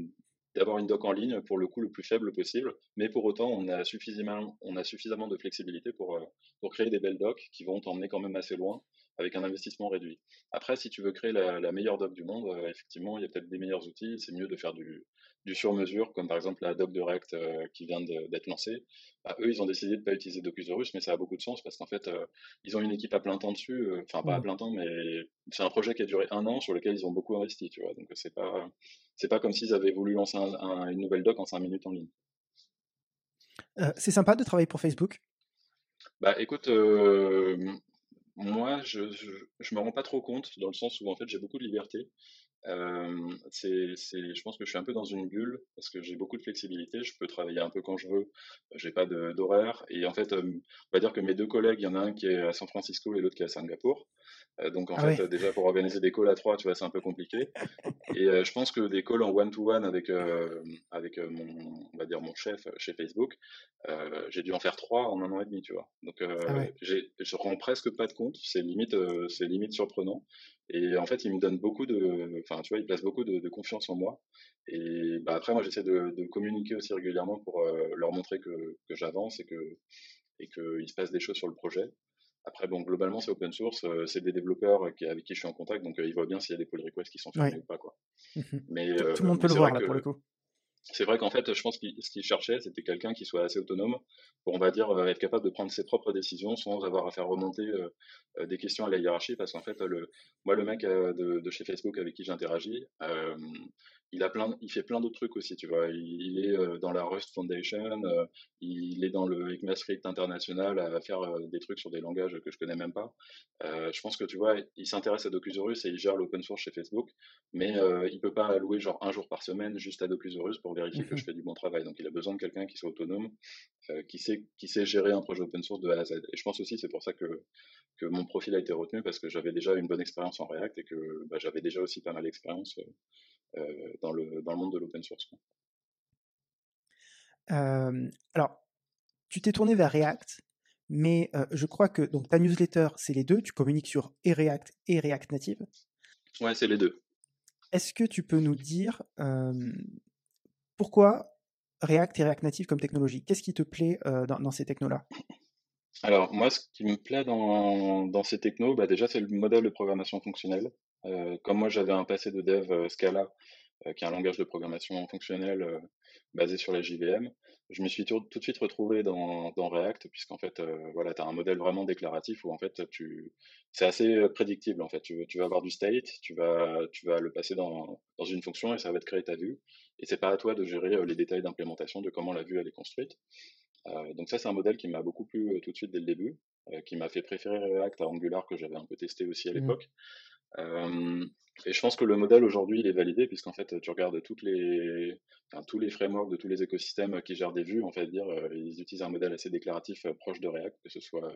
d'avoir une doc en ligne pour le coût le plus faible possible, mais pour autant on a suffisamment, on a suffisamment de flexibilité pour, euh, pour créer des belles docs qui vont t'emmener quand même assez loin avec un investissement réduit. Après, si tu veux créer la, meilleure doc du monde, euh, effectivement, il y a peut-être des meilleurs outils, c'est mieux de faire du, du sur-mesure, comme par exemple la doc de Rect euh, qui vient d'être lancée. Bah, eux, ils ont décidé de ne pas utiliser Docusaurus, mais ça a beaucoup de sens parce qu'en fait, euh, ils ont une équipe à plein temps dessus, enfin pas à plein temps, mais c'est un projet qui a duré un an sur lequel ils ont beaucoup investi, tu vois. Donc c'est pas, c'est pas comme s'ils avaient voulu lancer une nouvelle doc en 5 minutes en ligne. c'est sympa de travailler pour Facebook? Bah écoute, moi, je, je, me rends pas trop compte dans le sens où en fait j'ai beaucoup de liberté. C'est, c'est, je pense que je suis un peu dans une bulle parce que j'ai beaucoup de flexibilité. Je peux travailler un peu quand je veux. J'ai pas d'horaire. Et en fait, on va dire que mes deux collègues, il y en a un qui est à San Francisco et l'autre qui est à Singapour. Euh, donc en ah fait, déjà pour organiser des calls à trois, tu vois, c'est un peu compliqué. Et euh, je pense que des calls en one-to-one avec euh, avec mon, on va dire mon chef chez Facebook, j'ai dû en faire trois en un an et demi, tu vois. Donc ah je rends presque pas de compte. C'est limite, c'est limite surprenant. Et en fait, il me donne beaucoup de, enfin, tu vois, il place beaucoup de, confiance en moi. Et bah, après, moi, j'essaie de, de, communiquer aussi régulièrement pour leur montrer que, que j'avance et que et qu'il se passe des choses sur le projet. Après, bon, globalement, c'est open source, euh, c'est des développeurs avec qui je suis en contact, donc euh, ils voient bien s'il y a des pull requests qui sont fermés ou pas, quoi. Mais, tout, le monde peut le voir, là, pour le coup. C'est vrai qu'en fait, je pense que ce qu'ils cherchaient, c'était quelqu'un qui soit assez autonome pour, on va dire, euh, être capable de prendre ses propres décisions sans avoir à faire remonter des questions à la hiérarchie. Parce qu'en fait, le, moi, le mec de, chez Facebook avec qui j'interagis, il a plein, il fait plein d'autres trucs aussi, tu vois. Il, est euh, dans la Rust Foundation, euh, il est dans le ECMAScript international à faire euh, des trucs sur des langages que je connais même pas. je pense que tu vois, il s'intéresse à Docusaurus et il gère l'open source chez Facebook, mais il peut pas allouer genre un jour par semaine juste à Docusaurus pour vérifier que je fais du bon travail. Donc il a besoin de quelqu'un qui soit autonome, qui sait, qui sait gérer un projet open source de A à Z. Et je pense aussi c'est pour ça que que mon profil a été retenu parce que j'avais déjà une bonne expérience en React et que bah, j'avais déjà aussi pas mal d'expérience dans, le, dans le monde de l'open source. alors, tu t'es tourné vers React, mais je crois que donc ta newsletter, c'est les deux. Tu communiques sur et React et React Native. Ouais, c'est les deux. Est-ce que tu peux nous dire pourquoi React et React Native comme technologie? Qu'est-ce qui te plaît dans, dans, ces technos-là? Alors, moi, ce qui me plaît dans, dans ces technos, bah, déjà, c'est le modèle de programmation fonctionnelle. Euh, comme moi, j'avais un passé de dev euh, Scala, euh, qui est un langage de programmation fonctionnelle basé sur la JVM, je me suis tout, de suite retrouvé dans, dans React, puisqu'en fait, voilà, tu as un modèle vraiment déclaratif où en fait, tu, c'est assez prédictible. En fait, tu, tu vas avoir du state, tu vas, tu vas le passer dans, dans une fonction et ça va te créer ta vue. Et c'est pas à toi de gérer les détails d'implémentation de comment la vue elle est construite. Euh, donc ça, c'est un modèle qui m'a beaucoup plu tout de suite dès le début, qui m'a fait préférer React à Angular que j'avais un peu testé aussi à mmh. l'époque. Et je pense que le modèle aujourd'hui, il est validé puisqu'en fait, tu regardes toutes les, tous les frameworks de tous les écosystèmes qui gèrent des vues, en fait, dire, euh, ils utilisent un modèle assez déclaratif euh, proche de React, que ce soit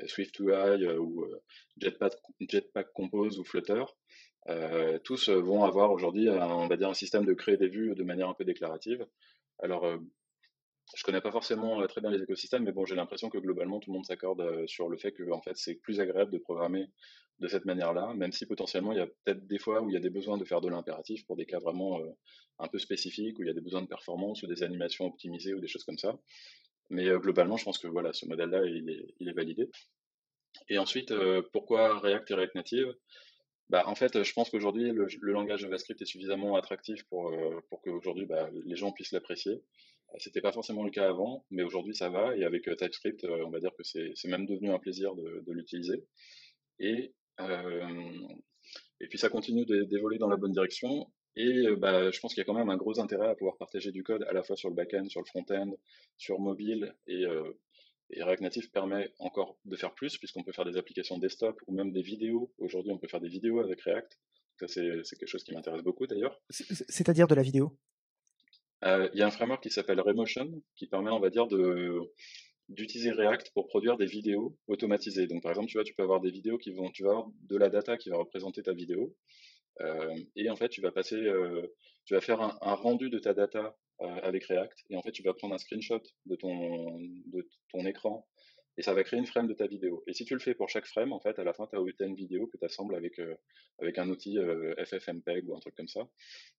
Swift2i ou Jetpack, Jetpack Compose ou Flutter. tous vont avoir aujourd'hui, on va dire, un système de créer des vues de manière un peu déclarative. Alors, je connais pas forcément très bien les écosystèmes, mais bon, j'ai l'impression que globalement tout le monde s'accorde sur le fait que en fait c'est plus agréable de programmer de cette manière-là, même si potentiellement il y a peut-être des fois où il y a des besoins de faire de l'impératif pour des cas vraiment un peu spécifiques, où il y a des besoins de performance ou des animations optimisées ou des choses comme ça. Mais globalement, je pense que voilà, ce modèle-là, il est, validé. Et ensuite, pourquoi React et React Native? Bah, en fait, je pense qu'aujourd'hui, le, langage JavaScript est suffisamment attractif pour, pour qu'aujourd'hui, bah, les gens puissent l'apprécier. C'était pas forcément le cas avant, mais aujourd'hui ça va. Et avec TypeScript, on va dire que c'est même devenu un plaisir de, de l'utiliser. Et, et puis ça continue d'évoluer dans la bonne direction. Et bah, je pense qu'il y a quand même un gros intérêt à pouvoir partager du code à la fois sur le back-end, sur le front-end, sur mobile. Et, et, React Native permet encore de faire plus, puisqu'on peut faire des applications desktop ou même des vidéos. Aujourd'hui, on peut faire des vidéos avec React. Ça, c'est quelque chose qui m'intéresse beaucoup d'ailleurs. C'est-à-dire de la vidéo? Il y a un framework qui s'appelle Remotion, qui permet, on va dire, de d'utiliser React pour produire des vidéos automatisées. Donc, par exemple, tu vois, tu peux avoir des vidéos qui vont, tu vas avoir de la data qui va représenter ta vidéo. Euh, et en fait, tu vas passer, euh, tu vas faire un, rendu de ta data euh, avec React. Et en fait, tu vas prendre un screenshot de ton, de ton écran et ça va créer une frame de ta vidéo. Et si tu le fais pour chaque frame, en fait, à la fin, tu as, une vidéo que tu assembles avec, avec un outil FFmpeg ou un truc comme ça,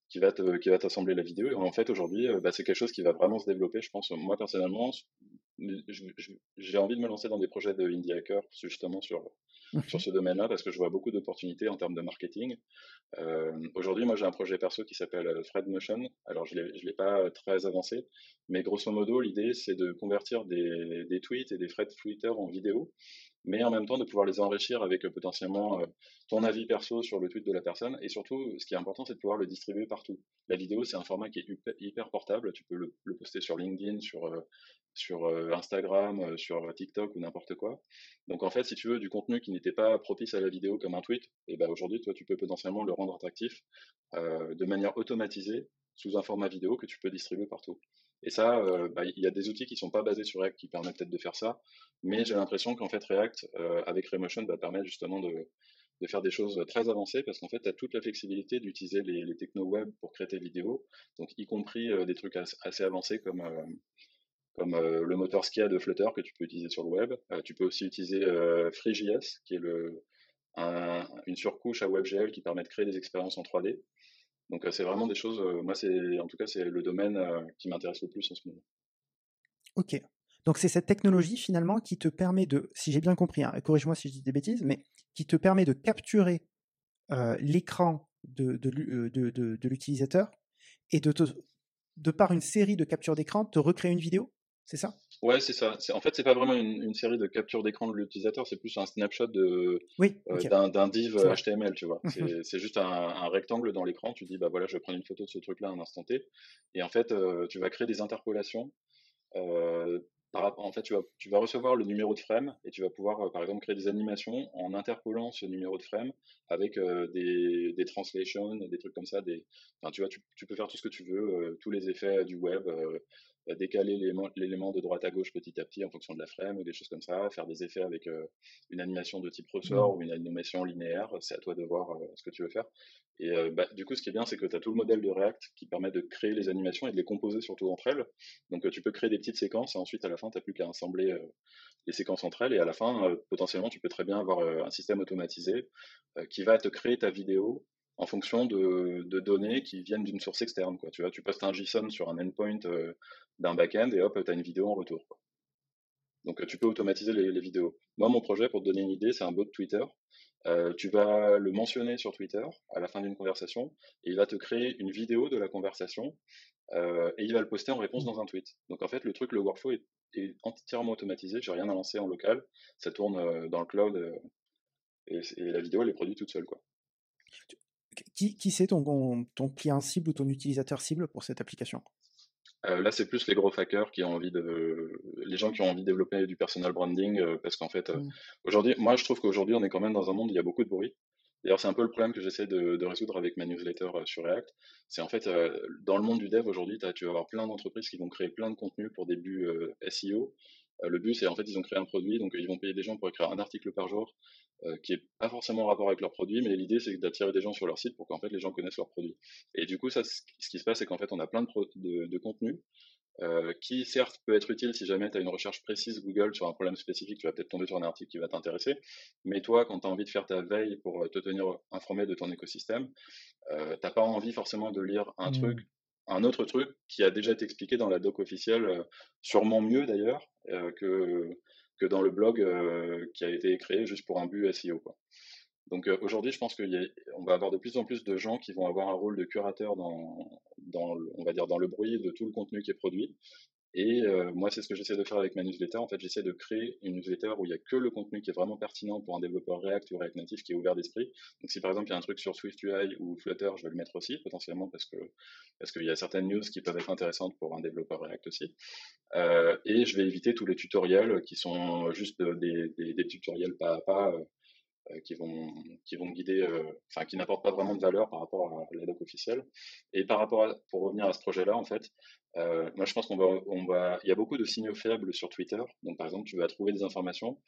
qui va qui va t'assembler la vidéo. Et en fait, aujourd'hui, bah, c'est quelque chose qui va vraiment se développer, je pense. Moi, personnellement, j'ai envie de me lancer dans des projets de indie hacker, justement, sur, sur ce domaine-là parce que je vois beaucoup d'opportunités en termes de marketing. Euh, aujourd'hui, moi, j'ai un projet perso qui s'appelle euh, Thread Motion. Alors, je ne l'ai pas très avancé, mais grosso modo, l'idée, c'est de convertir des, des, tweets et des threads Twitter en vidéo mais en même temps de pouvoir les enrichir avec euh, potentiellement euh, ton avis perso sur le tweet de la personne. Et surtout, ce qui est important, c'est de pouvoir le distribuer partout. La vidéo, c'est un format qui est hyper portable. Tu peux le, poster sur LinkedIn, sur, euh, sur Instagram, sur TikTok ou n'importe quoi. Donc en fait, si tu veux du contenu qui n'était pas propice à la vidéo comme un tweet, et eh ben aujourd'hui, toi, tu peux potentiellement le rendre attractif de manière automatisée sous un format vidéo que tu peux distribuer partout. Et ça, euh, bah, il y a des outils qui ne sont pas basés sur React qui permettent peut-être de faire ça, mais j'ai l'impression qu'en fait React, euh, avec Remotion, va permettre justement de, faire des choses très avancées parce qu'en fait, tu as toute la flexibilité d'utiliser les, les techno web pour créer tes vidéos, donc y compris euh, des trucs assez, avancés comme, comme le moteur Skia de Flutter que tu peux utiliser sur le web. tu peux aussi utiliser FreeJS, qui est le, une surcouche à WebGL qui permet de créer des expériences en 3D. Donc c'est vraiment des choses, moi c'est en tout cas c'est le domaine qui m'intéresse le plus en ce moment. Ok. Donc c'est cette technologie finalement qui te permet de, si j'ai bien compris, hein, corrige-moi si je dis des bêtises, mais qui te permet de capturer l'écran de, de, l'utilisateur et de, te, de par une série de captures d'écran, te recréer une vidéo, c'est ça? Ouais, c'est ça. En fait, c'est pas vraiment une, série de captures d'écran de l'utilisateur, c'est plus un snapshot de euh, d'un div HTML, tu vois. Mmh c'est juste un, rectangle dans l'écran. Tu dis bah voilà, je vais prendre une photo de ce truc-là un instant T, et en fait, euh, tu vas créer des interpolations. Euh, en fait, tu vas, tu vas recevoir le numéro de frame et tu vas pouvoir, par exemple, créer des animations en interpolant ce numéro de frame avec des, des translations, des trucs comme ça. Des, tu vois, tu, tu, peux faire tout ce que tu veux, tous les effets du web, décaler l'élément de droite à gauche petit à petit en fonction de la frame ou des choses comme ça, faire des effets avec euh, une animation de type ressort mmh. ou une animation linéaire, c'est à toi de voir euh, ce que tu veux faire. Et euh, bah, du coup, ce qui est bien, c'est que tu as tout le modèle de React qui permet de créer les animations et de les composer surtout entre elles. Donc tu peux créer des petites séquences et ensuite à la fin, tu n'as plus qu'à assembler les séquences entre elles et à la fin, potentiellement, tu peux très bien avoir un système automatisé qui va te créer ta vidéo en fonction de, données qui viennent d'une source externe. Quoi. Tu, vois, tu postes un JSON sur un endpoint euh, d'un backend et hop, tu as une vidéo en retour. Donc euh, tu peux automatiser les, vidéos. Moi, mon projet, pour te donner une idée, c'est un bot Twitter. Euh, tu vas le mentionner sur Twitter à la fin d'une conversation et il va te créer une vidéo de la conversation et il va le poster en réponse dans un tweet. Donc en fait, le truc, le workflow est, entièrement automatisé. J'ai rien à lancer en local. Ça tourne dans le cloud et, la vidéo, elle est produite toute seule. Qui, qui c'est ton, ton client cible ou ton utilisateur cible pour cette application? Euh, là, c'est plus les gros hackers qui ont envie de, les gens qui ont envie de développer du personal branding, euh, parce qu'en fait, euh, mmh. aujourd'hui, moi, je trouve qu'aujourd'hui, on est quand même dans un monde où il y a beaucoup de bruit. D'ailleurs, c'est un peu le problème que j'essaie de, résoudre avec ma newsletter sur React. C'est en fait, dans le monde du dev aujourd'hui, tu vas avoir plein d'entreprises qui vont créer plein de contenus pour des buts SEO. Le but, c'est en fait, ils ont créé un produit, donc ils vont payer des gens pour écrire un article par jour. Euh, qui est pas forcément en rapport avec leur produit, mais l'idée c'est d'attirer des gens sur leur site pour qu'en fait les gens connaissent leur produit. Et du coup, ça, ce qui se passe, c'est qu'en fait on a plein de, de, de contenu euh, qui certes peut être utile si jamais tu as une recherche précise Google sur un problème spécifique, tu vas peut-être tomber sur un article qui va t'intéresser, mais toi quand tu as envie de faire ta veille pour euh, te tenir informé de ton écosystème, euh, t'as pas envie forcément de lire un mmh. truc, un autre truc qui a déjà été expliqué dans la doc officielle, sûrement mieux d'ailleurs, que que dans le blog qui a été créé juste pour un but SEO. Donc aujourd'hui, je pense qu'on va avoir de plus en plus de gens qui vont avoir un rôle de curateur on va dire, dans le bruit de tout le contenu qui est produit. Et moi, c'est ce que j'essaie de faire avec ma newsletter. En fait, j'essaie de créer une newsletter où il n'y a que le contenu qui est vraiment pertinent pour un développeur React ou React Native qui est ouvert d'esprit. Donc, si par exemple il y a un truc sur SwiftUI ou Flutter, je vais le mettre aussi potentiellement parce que parce qu'il y a certaines news qui peuvent être intéressantes pour un développeur React aussi. Euh, et je vais éviter tous les tutoriels qui sont juste des, des, des tutoriels pas à pas euh, qui vont qui vont guider, euh, enfin qui n'apportent pas vraiment de valeur par rapport à la doc officielle. Et par rapport à, pour revenir à ce projet-là, en fait, euh, moi je pense qu'on va on va, il y a beaucoup de signaux faibles sur Twitter. Donc par exemple, tu vas trouver des informations.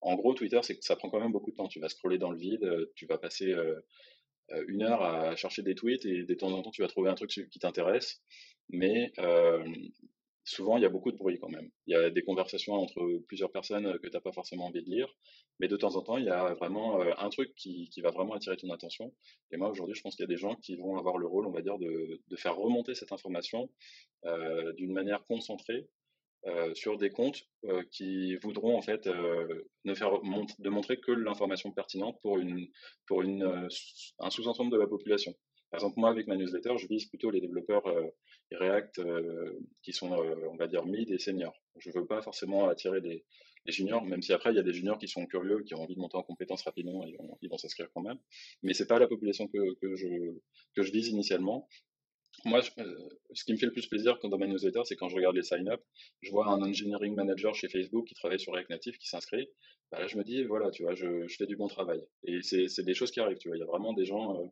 en gros, Twitter, c'est que ça prend quand même beaucoup de temps. Tu vas scroller dans le vide, tu vas passer une heure à chercher des tweets et de temps en temps tu vas trouver un truc qui t'intéresse. Mais souvent, il y a beaucoup de bruit quand même. Il y a des conversations entre plusieurs personnes euh, que tu n'as pas forcément envie de lire, mais de temps en temps, il y a vraiment euh, un truc qui, va vraiment attirer ton attention. Et moi, aujourd'hui, je pense qu'il y a des gens qui vont avoir le rôle, on va dire, de, faire remonter cette information euh, d'une manière concentrée sur des comptes qui voudront en fait ne faire de montrer que l'information pertinente pour un sous-ensemble de la population. Par exemple, moi, avec ma newsletter, je vise plutôt les développeurs euh, React euh, qui sont, euh, on va dire, mid et seniors. Je ne veux pas forcément attirer des, juniors, même si après, il y a des juniors qui sont curieux, qui ont envie de monter en compétences rapidement, et ils vont s'inscrire quand même. Mais ce n'est pas la population que, je, que je vise initialement. Moi, ce qui me fait le plus plaisir quand dans ma newsletter, c'est quand je regarde les sign-up, je vois un engineering manager chez Facebook qui travaille sur React Native qui s'inscrit. Bah là, je me dis, voilà, tu vois, je, fais du bon travail. Et c'est des choses qui arrivent, tu vois. Il y a vraiment des gens euh,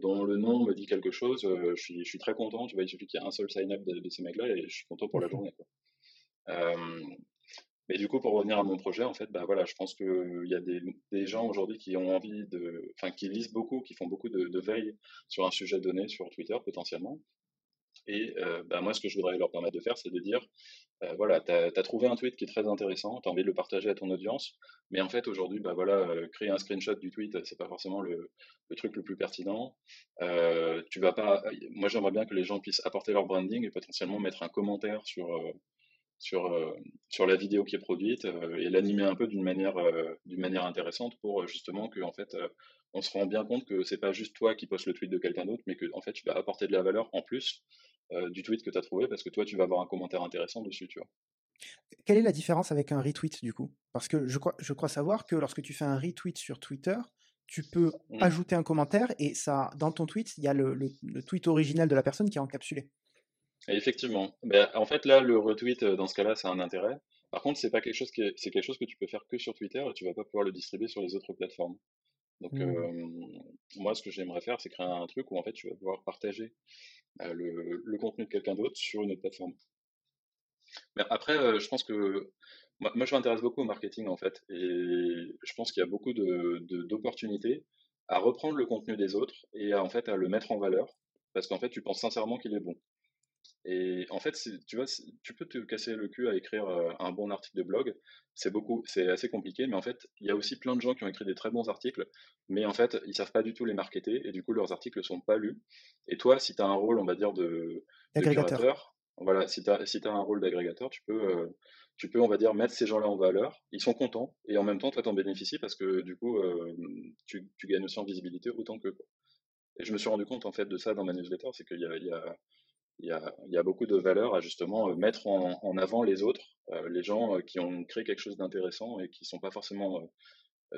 dont le nom me dit quelque chose, euh, je, suis, je, suis, très content. Tu vois, il suffit qu'il y ait un seul sign-up de, ces mecs-là et je suis content pour la journée. Quoi. Euh, mais du coup, pour revenir à mon projet, en fait, bah voilà, je pense qu'il y a des, des gens aujourd'hui qui ont envie de, enfin, qui lisent beaucoup, qui font beaucoup de, de veille sur un sujet donné sur Twitter potentiellement, et euh, bah, moi, ce que je voudrais leur permettre de faire, c'est de dire, euh, voilà, tu as, trouvé un tweet qui est très intéressant, tu as envie de le partager à ton audience, mais en fait, aujourd'hui, bah, voilà, euh, créer un screenshot du tweet, c'est pas forcément le, truc le plus pertinent. tu vas pas, moi, j'aimerais bien que les gens puissent apporter leur branding et potentiellement mettre un commentaire sur sur, sur la vidéo qui est produite et l'animer un peu d'une manière, manière intéressante pour justement que en fait, on se rend bien compte que c'est pas juste toi qui postes le tweet de quelqu'un d'autre, mais que en fait, tu vas apporter de la valeur en plus euh, du tweet que tu as trouvé parce que toi, tu vas avoir un commentaire intéressant dessus, tu vois. Quelle est la différence avec un retweet du coup? Parce que je crois, je crois savoir que lorsque tu fais un retweet sur Twitter, tu peux mmh. ajouter un commentaire et ça, dans ton tweet, il y a le, tweet original de la personne qui est encapsulé. effectivement. Ben, en fait, là, le retweet, euh, dans ce cas-là, c'est un intérêt. Par contre, c'est pas quelque chose qui c'est quelque chose que tu peux faire que sur Twitter et tu vas pas pouvoir le distribuer sur les autres plateformes. Donc, mmh. moi, ce que j'aimerais faire, c'est créer un truc où en fait, tu vas pouvoir partager le, contenu de quelqu'un d'autre sur une autre plateforme. Mais après, je pense que moi, je m'intéresse beaucoup au marketing en fait, et je pense qu'il y a beaucoup d'opportunités à reprendre le contenu des autres et à, en fait à le mettre en valeur, parce qu'en fait, tu penses sincèrement qu'il est bon. Et en fait, tu vois, tu peux te casser le cul à écrire euh, un bon article de blog. C'est beaucoup, c'est assez compliqué, mais en fait, il y a aussi plein de gens qui ont écrit des très bons articles, mais en fait, ils savent pas du tout les marketer, et du coup, leurs articles sont pas lus. Et toi, si tu as un rôle, on va dire, de, curateur, voilà, si tu as, si as un rôle d'agrégateur, tu peux, euh, tu peux, on va dire, mettre ces gens-là en valeur. Ils sont contents, et en même temps, toi, t'en bénéficies parce que du coup, euh, tu, tu, gagnes aussi en visibilité autant que. Et je me suis rendu compte, en fait, de ça dans ma newsletter, c'est qu'il y a, il y a il y, a, beaucoup de valeur à justement euh, mettre en, avant les autres, euh, les gens euh, qui ont créé quelque chose d'intéressant et qui sont pas forcément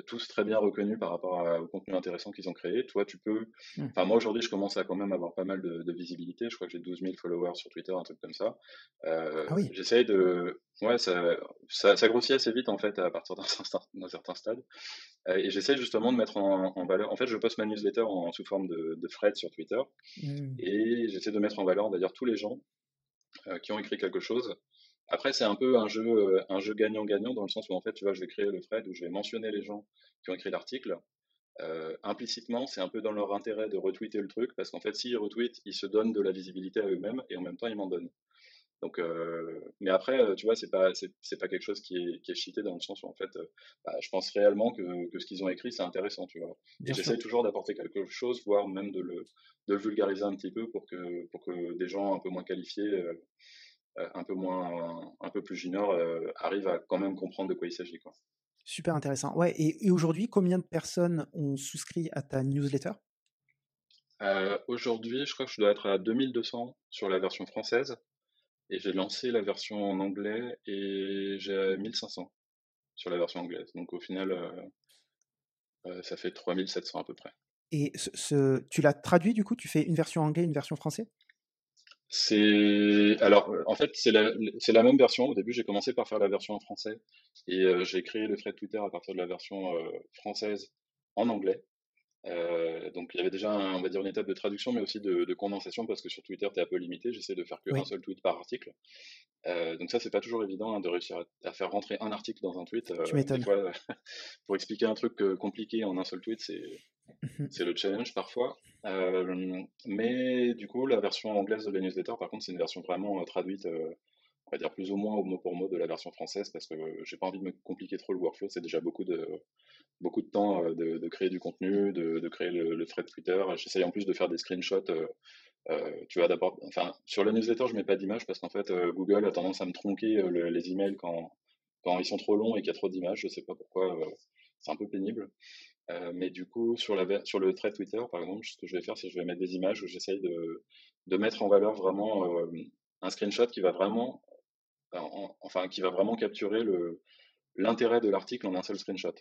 tous très bien reconnus par rapport au contenu intéressant qu'ils ont créé. Toi, tu peux. Mmh. Enfin, moi aujourd'hui, je commence à quand même avoir pas mal de, de visibilité. Je crois que j'ai 12 000 followers sur Twitter, un truc comme ça. Euh, ah oui. J'essaye de. Ouais, ça, ça, ça, grossit assez vite en fait à partir d'un certain, stade. et j'essaie justement de mettre en, en, valeur. En fait, je poste ma newsletter en, sous forme de, de thread sur Twitter. Mmh. Et j'essaie de mettre en valeur d'ailleurs tous les gens euh, qui ont écrit quelque chose après, c'est un peu un jeu, euh, un jeu gagnant-gagnant dans le sens où en fait, tu vois, je vais créer le thread où je vais mentionner les gens qui ont écrit l'article. Euh, implicitement, c'est un peu dans leur intérêt de retweeter le truc parce qu'en fait, s'ils retweetent, ils se donnent de la visibilité à eux-mêmes et en même temps, ils m'en donnent. Donc, euh, mais après, tu vois, c'est pas, c'est, pas quelque chose qui est, qui est cheaté dans le sens où en fait, bah, je pense réellement que, que ce qu'ils ont écrit, c'est intéressant, tu vois. et j'essaie toujours d'apporter quelque chose, voire même de le, de le vulgariser un petit peu pour que, pour que des gens un peu moins qualifiés un peu moins, un peu plus junior arrivent à quand même comprendre de quoi il s'agit. Quoi. Super intéressant. Ouais, et, aujourd'hui, combien de personnes ont souscrit à ta newsletter? Aujourd'hui, je crois que je dois être à 2200 sur la version française. Et j'ai lancé la version en anglais et j'ai 1500 sur la version anglaise. Donc au final, ça fait 3700 à peu près. Et ce, tu l'as traduit du coup? Tu fais une version anglais, une version française? C'est alors en fait c'est la, c'est la même version. Au début j'ai commencé par faire la version en français et j'ai créé le thread Twitter à partir de la version française en anglais. Euh, donc il y avait déjà, on va dire, une étape de traduction, mais aussi de, condensation, parce que sur Twitter, tu es un peu limité. J'essaie de faire qu'un seul tweet par article. Euh, donc ça, c'est pas toujours évident hein, de réussir à, faire rentrer un article dans un tweet. Euh, des fois, pour expliquer un truc compliqué en un seul tweet, c'est mmh c'est le challenge parfois. mais du coup, la version anglaise de la newsletter, par contre, c'est une version vraiment traduite on va dire plus ou moins au mot pour mot de la version française parce que j'ai pas envie de me compliquer trop le workflow. C'est déjà beaucoup de, beaucoup de temps euh, de, créer du contenu, de, créer le, thread Twitter. J'essaye en plus de faire des screenshots. Euh, euh, tu vois, d'abord, enfin, sur la newsletter, je mets pas d'image parce qu'en fait, Google a tendance à me tronquer les emails quand, quand ils sont trop longs et qu'il y a trop d'images. Je sais pas pourquoi. c'est un peu pénible. mais du coup, sur, la, sur le thread Twitter, par exemple, ce que je vais faire, c'est que je vais mettre des images où j'essaye de, de mettre en valeur vraiment un screenshot qui va vraiment enfin, qui va vraiment capturer l'intérêt de l'article en un seul screenshot.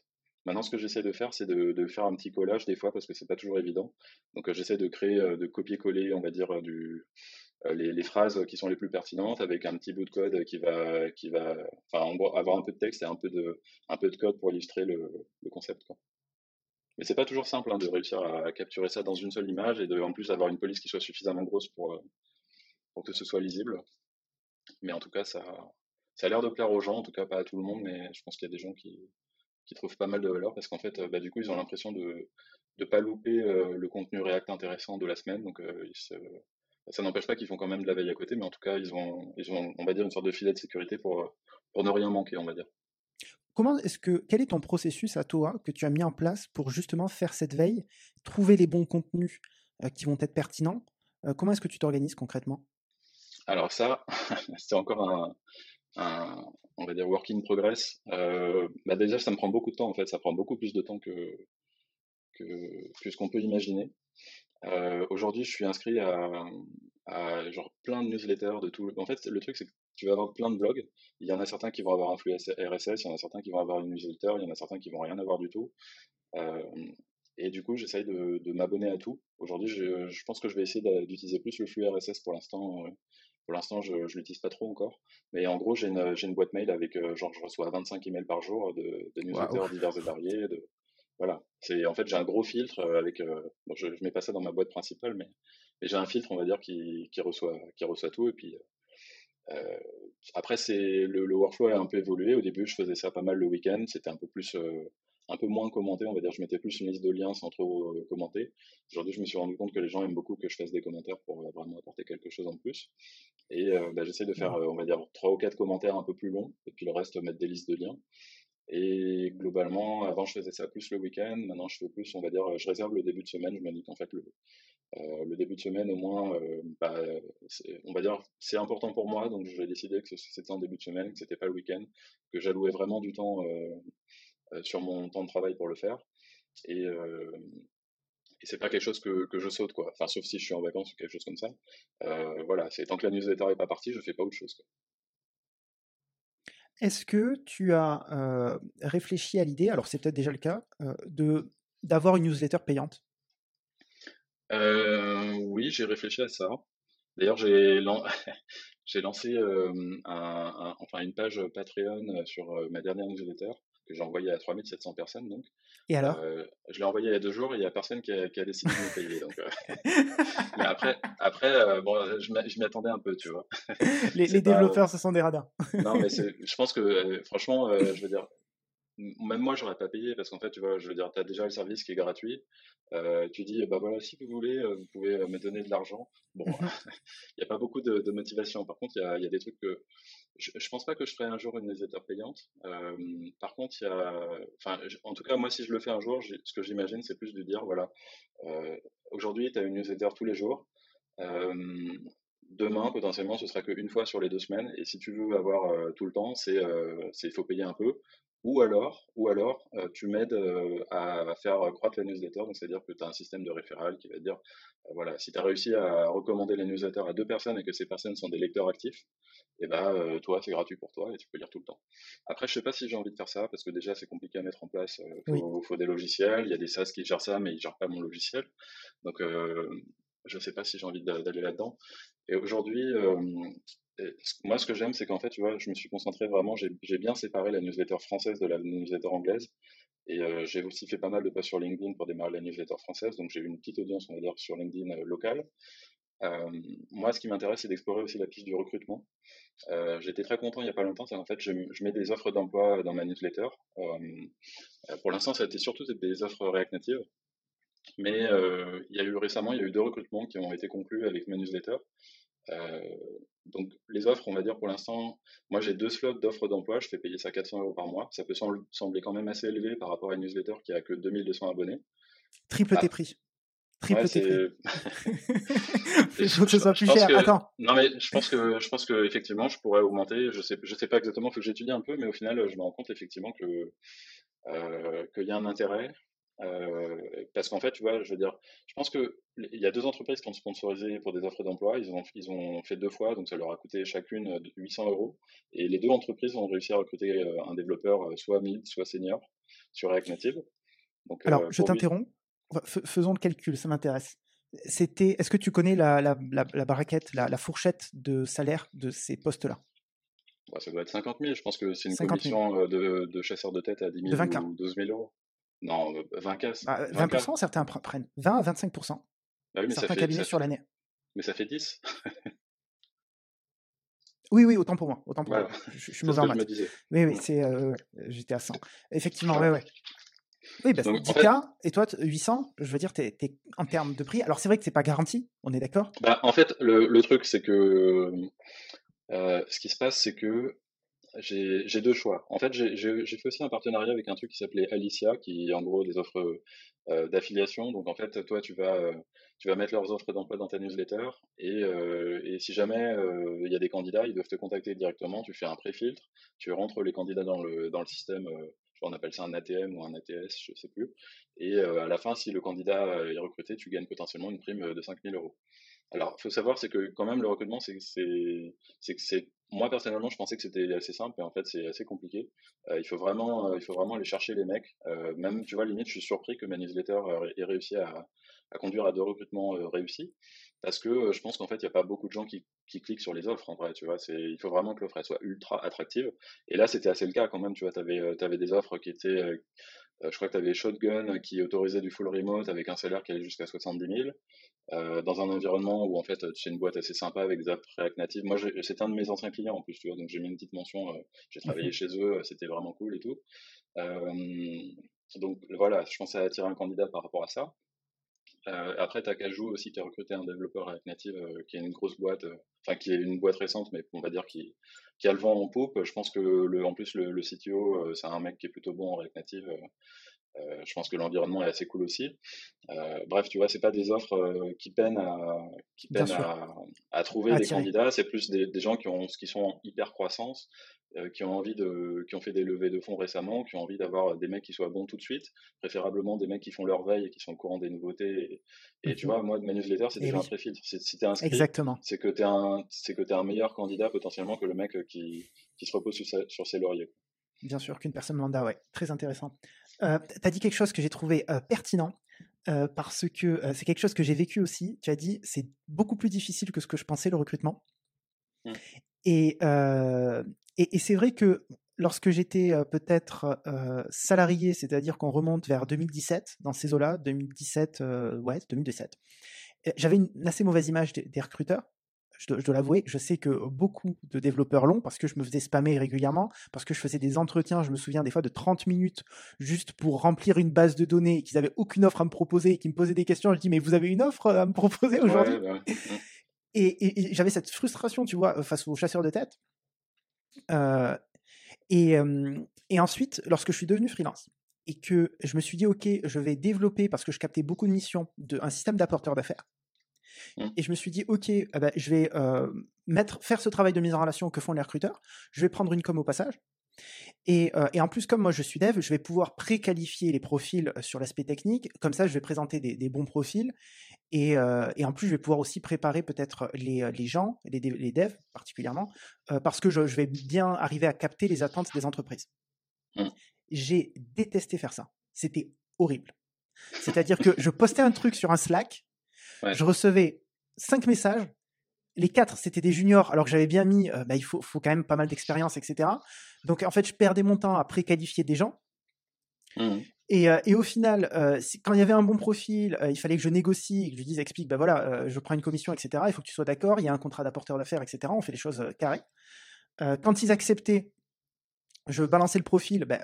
Maintenant, ce que j'essaie de faire, c'est de, faire un petit collage des fois parce que c'est pas toujours évident. Donc, euh, j'essaie de créer, euh, de copier-coller, on va dire, euh, les, phrases qui sont les plus pertinentes avec un petit bout de code qui va, avoir un peu de texte et un peu de, code pour illustrer le, concept. Quoi. Mais c'est pas toujours simple hein, de réussir à capturer ça dans une seule image et de, en plus, avoir une police qui soit suffisamment grosse pour que ce soit lisible. Mais en tout cas, ça, ça a l'air de plaire aux gens, en tout cas pas à tout le monde, mais je pense qu'il y a des gens qui, qui trouvent pas mal de valeur parce qu'en fait, bah, du coup, ils ont l'impression de ne pas louper euh, le contenu React intéressant de la semaine. Donc, euh, ça n'empêche pas qu'ils font quand même de la veille à côté, mais en tout cas, ils ont, ils ont, on va dire, une sorte de filet de sécurité pour, pour ne rien manquer, on va dire. Comment est-ce que quel est ton processus à toi que tu as mis en place pour justement faire cette veille, trouver les bons contenus euh, qui vont être pertinents Comment est-ce que tu t'organises concrètement? Alors ça, c'est encore un, on va dire, work in progress. Euh, bah déjà, ça me prend beaucoup de temps, en fait. Ça prend beaucoup plus de temps que, que, ce qu'on peut imaginer. Euh, aujourd'hui, je suis inscrit à, à, genre plein de newsletters de tout. En fait, le truc, c'est que tu vas avoir plein de blogs. Il y en a certains qui vont avoir un flux RSS, il y en a certains qui vont avoir une newsletter, il y en a certains qui vont rien avoir du tout. Euh, et du coup, j'essaye de, de m'abonner à tout. Aujourd'hui, je, je, pense que je vais essayer d'utiliser plus le flux RSS pour l'instant pour l'instant, je ne l'utilise pas trop encore. Mais en gros, j'ai une, une, boîte mail avec, euh, genre, je reçois 25 emails par jour de, de newsletters divers et variés. De, voilà. C'est, en fait, j'ai un gros filtre avec, euh, je ne mets pas ça dans ma boîte principale, mais, mais j'ai un filtre, on va dire, qui, qui, reçoit, qui reçoit tout. Et puis, euh, après, c'est, le, le, workflow a un peu évolué. Au début, je faisais ça pas mal le week-end. C'était un peu plus un peu moins commenté, on va dire, je mettais plus une liste de liens sans trop euh, commenter. Aujourd'hui, je me suis rendu compte que les gens aiment beaucoup que je fasse des commentaires pour euh, vraiment apporter quelque chose en plus. Et euh, bah, j'essaie de faire, on va dire, trois ou quatre commentaires un peu plus longs, et puis le reste, mettre des listes de liens. Et globalement, avant, je faisais ça plus le week-end. Maintenant, je fais plus, on va dire, je réserve le début de semaine. Je me dis qu'en fait, le, le début de semaine, au moins, bah, on va dire, c'est important pour moi. Donc, j'ai décidé que c'était en début de semaine, que c'était pas le week-end, que j'allouais vraiment du temps euh, sur mon temps de travail pour le faire. Et, euh, et c'est pas quelque chose que, que, je saute, quoi. Enfin, sauf si je suis en vacances ou quelque chose comme ça. Euh, voilà, c'est tant que la newsletter n'est pas partie, je fais pas autre chose. Quoi. Est-ce que tu as euh, réfléchi à l'idée, alors c'est peut-être déjà le cas, euh, de d'avoir une newsletter payante? Euh, Oui, j'ai réfléchi à ça. D'ailleurs, j'ai lancé un, un, enfin une page Patreon sur ma dernière newsletter que j'ai envoyé à 3700 personnes. Donc. Et alors? Euh, Je l'ai envoyé il y a deux jours et il n'y a personne qui a, qui a décidé de me payer. Donc, euh. Mais après, après euh, bon, je m'y attendais un peu, tu vois. Les, les développeurs, ce sont des radars. non, mais je pense que, franchement, je veux dire, même moi, j'aurais pas payé parce qu'en fait, tu vois, je veux dire, tu as déjà le service qui est gratuit. Euh, tu dis, bah voilà, si vous voulez, vous pouvez me donner de l'argent. Bon, mhm. il n'y a pas beaucoup de, de, motivation. Par contre, il y a, y a, des trucs que je, je pense pas que je ferai un jour une newsletter payante. Euh, par contre, il y a, enfin, en tout cas, moi, si je le fais un jour, ce que j'imagine, c'est plus de dire, voilà, euh, aujourd'hui, tu as une newsletter tous les jours. Euh, demain, potentiellement, ce sera qu'une fois sur les deux semaines. Et si tu veux avoir tout le temps, c'est il faut payer un peu. Ou alors, ou alors euh, tu m'aides euh, à, faire croître la newsletter, donc c'est-à-dire que tu as un système de référal qui va te dire, euh, voilà, si tu as réussi à recommander la newsletter à deux personnes et que ces personnes sont des lecteurs actifs, et eh ben toi c'est gratuit pour toi et tu peux lire tout le temps. Après je sais pas si j'ai envie de faire ça parce que déjà c'est compliqué à mettre en place, il faut, des logiciels, il y a des SaaS qui gèrent ça mais ils gèrent pas mon logiciel, donc je sais pas si j'ai envie d'aller là-dedans. Et aujourd'hui, moi, ce que j'aime, c'est qu'en fait, tu vois, je me suis concentré vraiment, j'ai bien séparé la newsletter française de la newsletter anglaise. Et euh, j'ai aussi fait pas mal de pas sur LinkedIn pour démarrer la newsletter française. Donc, j'ai eu une petite audience, on va dire, sur LinkedIn euh, locale. Euh, moi, ce qui m'intéresse, c'est d'explorer aussi la piste du recrutement. J'étais très content il n'y a pas longtemps, en fait, je, je, mets des offres d'emploi dans ma newsletter. pour l'instant, ça a été surtout des offres React Native. Mais il y a eu récemment, il y a eu deux recrutements qui ont été conclus avec ma newsletter. Euh, donc les offres, on va dire pour l'instant, moi j'ai deux slots d'offres d'emploi, je fais payer ça 400 euros par mois. Ça peut sembler quand même assez élevé par rapport à une newsletter qui a que 2200 abonnés. Triple tes ah. prix. Triple tes prix. Faut que ce soit plus cher. Attends. Non mais je pense que je pense que effectivement je pourrais augmenter. Je sais je sais pas exactement, il faut que j'étudie un peu, mais au final je me rends compte effectivement que euh, qu'il y a un intérêt. Euh, parce qu'en fait, tu vois, je veux dire, je pense que il y a deux entreprises qui ont sponsorisé pour des offres d'emploi. Ils ont, ils ont fait deux fois, donc ça leur a coûté chacune 800 euros. Et les deux entreprises ont réussi à recruter euh, un développeur euh, soit mid, soit senior sur React Native. Donc, Alors, je t'interromps. Faisons le calcul, ça m'intéresse. C'était, est-ce que tu connais la, la, la, la la, fourchette de salaire de ces postes-là? Ça doit être 50 000. Je pense que c'est une commission de, de chasseur de tête à 10 000 ou 12 000 euros. Non, 20 cases. 20%, certains prennent 20 à 25%. Bah oui, certains cabinets sur l'année. Mais ça fait 10. oui, oui, autant pour moi. Autant pour moi. Je, suis mauvais en maths. Oui, oui, c'est, euh, j'étais à 100. Effectivement, ouais, ouais. Oui, parce que 10K et toi 800, je veux dire, tu es, en termes de prix. Alors c'est vrai que c'est pas garanti, on est d'accord bah, En fait, le, le truc, c'est que euh, ce qui se passe, c'est que j'ai deux choix. En fait, j'ai fait aussi un partenariat avec un truc qui s'appelait Alicia, qui est en gros des offres euh, d'affiliation. Donc en fait, toi, tu vas, euh, tu vas mettre leurs offres d'emploi dans ta newsletter, et, euh, et si jamais il y a des candidats, ils doivent te contacter directement. Tu fais un pré-filtre, tu rentres les candidats dans le, dans le système. on appelle ça un ATM ou un ATS, je sais plus. Et à la fin, si le candidat est recruté, tu gagnes potentiellement une prime de 5000 euros. Alors, il faut savoir, c'est que quand même le recrutement, c'est moi personnellement, je pensais que c'était assez simple, et en fait, c'est assez compliqué. Euh, il faut vraiment, euh, il faut vraiment aller chercher les mecs. Euh, même, tu vois, limite, je suis surpris que ma newsletter ait réussi à, conduire à deux recrutements réussis, parce que je pense qu'en fait, il n'y a pas beaucoup de gens qui, cliquent sur les offres. En vrai, tu vois, il faut vraiment que l'offre soit ultra attractive. Et là, c'était assez le cas quand même. Tu vois, tu avais, avais, des offres qui étaient je crois que tu avais Shotgun qui autorisait du full remote avec un salaire qui allait jusqu'à 70 000 euh, dans un environnement où en fait c'est une boîte assez sympa avec des apps React Native. Moi, c'est un de mes anciens clients en plus, tu vois, donc j'ai mis une petite mention. Euh, j'ai travaillé chez eux, c'était vraiment cool et tout. Euh, donc voilà, je pensais attirer un candidat par rapport à ça. Euh, après, tu as Kajou aussi qui a recruté un développeur React Native euh, qui est une grosse boîte, euh, enfin qui est une boîte récente, mais on va dire qui, a le vent en poupe. Je pense que en plus le, le CTO, c'est un mec qui est plutôt bon en React Native. Euh, je pense que l'environnement est assez cool aussi. Euh, bref, tu vois, c'est pas des offres euh, qui peinent à, qui peinent à, à, trouver des candidats. C'est plus des, des, gens qui ont, qui sont en hyper croissance, qui ont envie de, qui ont fait des levées de fonds récemment, qui ont envie d'avoir des mecs qui soient bons tout de suite, préférablement des mecs qui font leur veille et qui sont au courant des nouveautés. Et, tu mhm. vois, moi, de ma newsletter, c'est déjà un pré-filtre. Si t'es inscrit, Exactement. c'est que t'es un, c'est que t'es un meilleur candidat potentiellement que le mec qui, qui se repose sur, sur ses lauriers. Bien sûr, qu'une personne lambda, ouais. Très intéressant. Euh, tu as dit quelque chose que j'ai trouvé euh, pertinent. Euh, parce que c'est quelque chose que j'ai vécu aussi. Tu as dit c'est beaucoup plus difficile que ce que je pensais le recrutement. Mmh. Et, et, c'est vrai que lorsque j'étais peut-être salarié, c'est-à-dire qu'on remonte vers 2017, dans ces eaux-là, 2017, ouais, 2017, j'avais une assez mauvaise image des recruteurs je dois, l'avouer, je sais que beaucoup de développeurs l'ont parce que je me faisais spammer régulièrement, parce que je faisais des entretiens, je me souviens des fois de 30 minutes juste pour remplir une base de données qu'ils n'avaient aucune offre à me proposer et qu'ils me posaient des questions. Je dis, mais vous avez une offre à me proposer aujourd'hui? bah Et, j'avais cette frustration, tu vois, face aux chasseurs de tête. Euh, et, et ensuite, lorsque je suis devenu freelance, et que je me suis dit, OK, je vais développer, parce que je captais beaucoup de missions, de, un système d'apporteurs d'affaires Mmh. Et je me suis dit, ok, eh ben, je vais mettre, faire ce travail de mise en relation que font les recruteurs. Je vais prendre une com au passage. Et, en plus, comme moi je suis dev, je vais pouvoir préqualifier les profils sur l'aspect technique. Comme ça, je vais présenter des, bons profils. Et, en plus, je vais pouvoir aussi préparer peut-être les, gens, les, les, devs particulièrement, parce que je, vais bien arriver à capter les attentes des entreprises. Mmh. J'ai détesté faire ça. C'était horrible. C'est-à-dire que je postais un truc sur un Slack, je recevais cinq messages, les quatre c'était des juniors, alors que j'avais bien mis, bah, il faut, faut, quand même pas mal d'expérience, etc. Donc en fait, je perdais mon temps à préqualifier des gens. Mmh. Et, et, au final, quand il y avait un bon profil, il fallait que je négocie, et que je dise, explique, bah voilà, je prends une commission, etc. Il faut que tu sois d'accord, il y a un contrat d'apporteur d'affaires, etc. On fait les choses carrées. quand ils acceptaient, je balançais le profil, bah,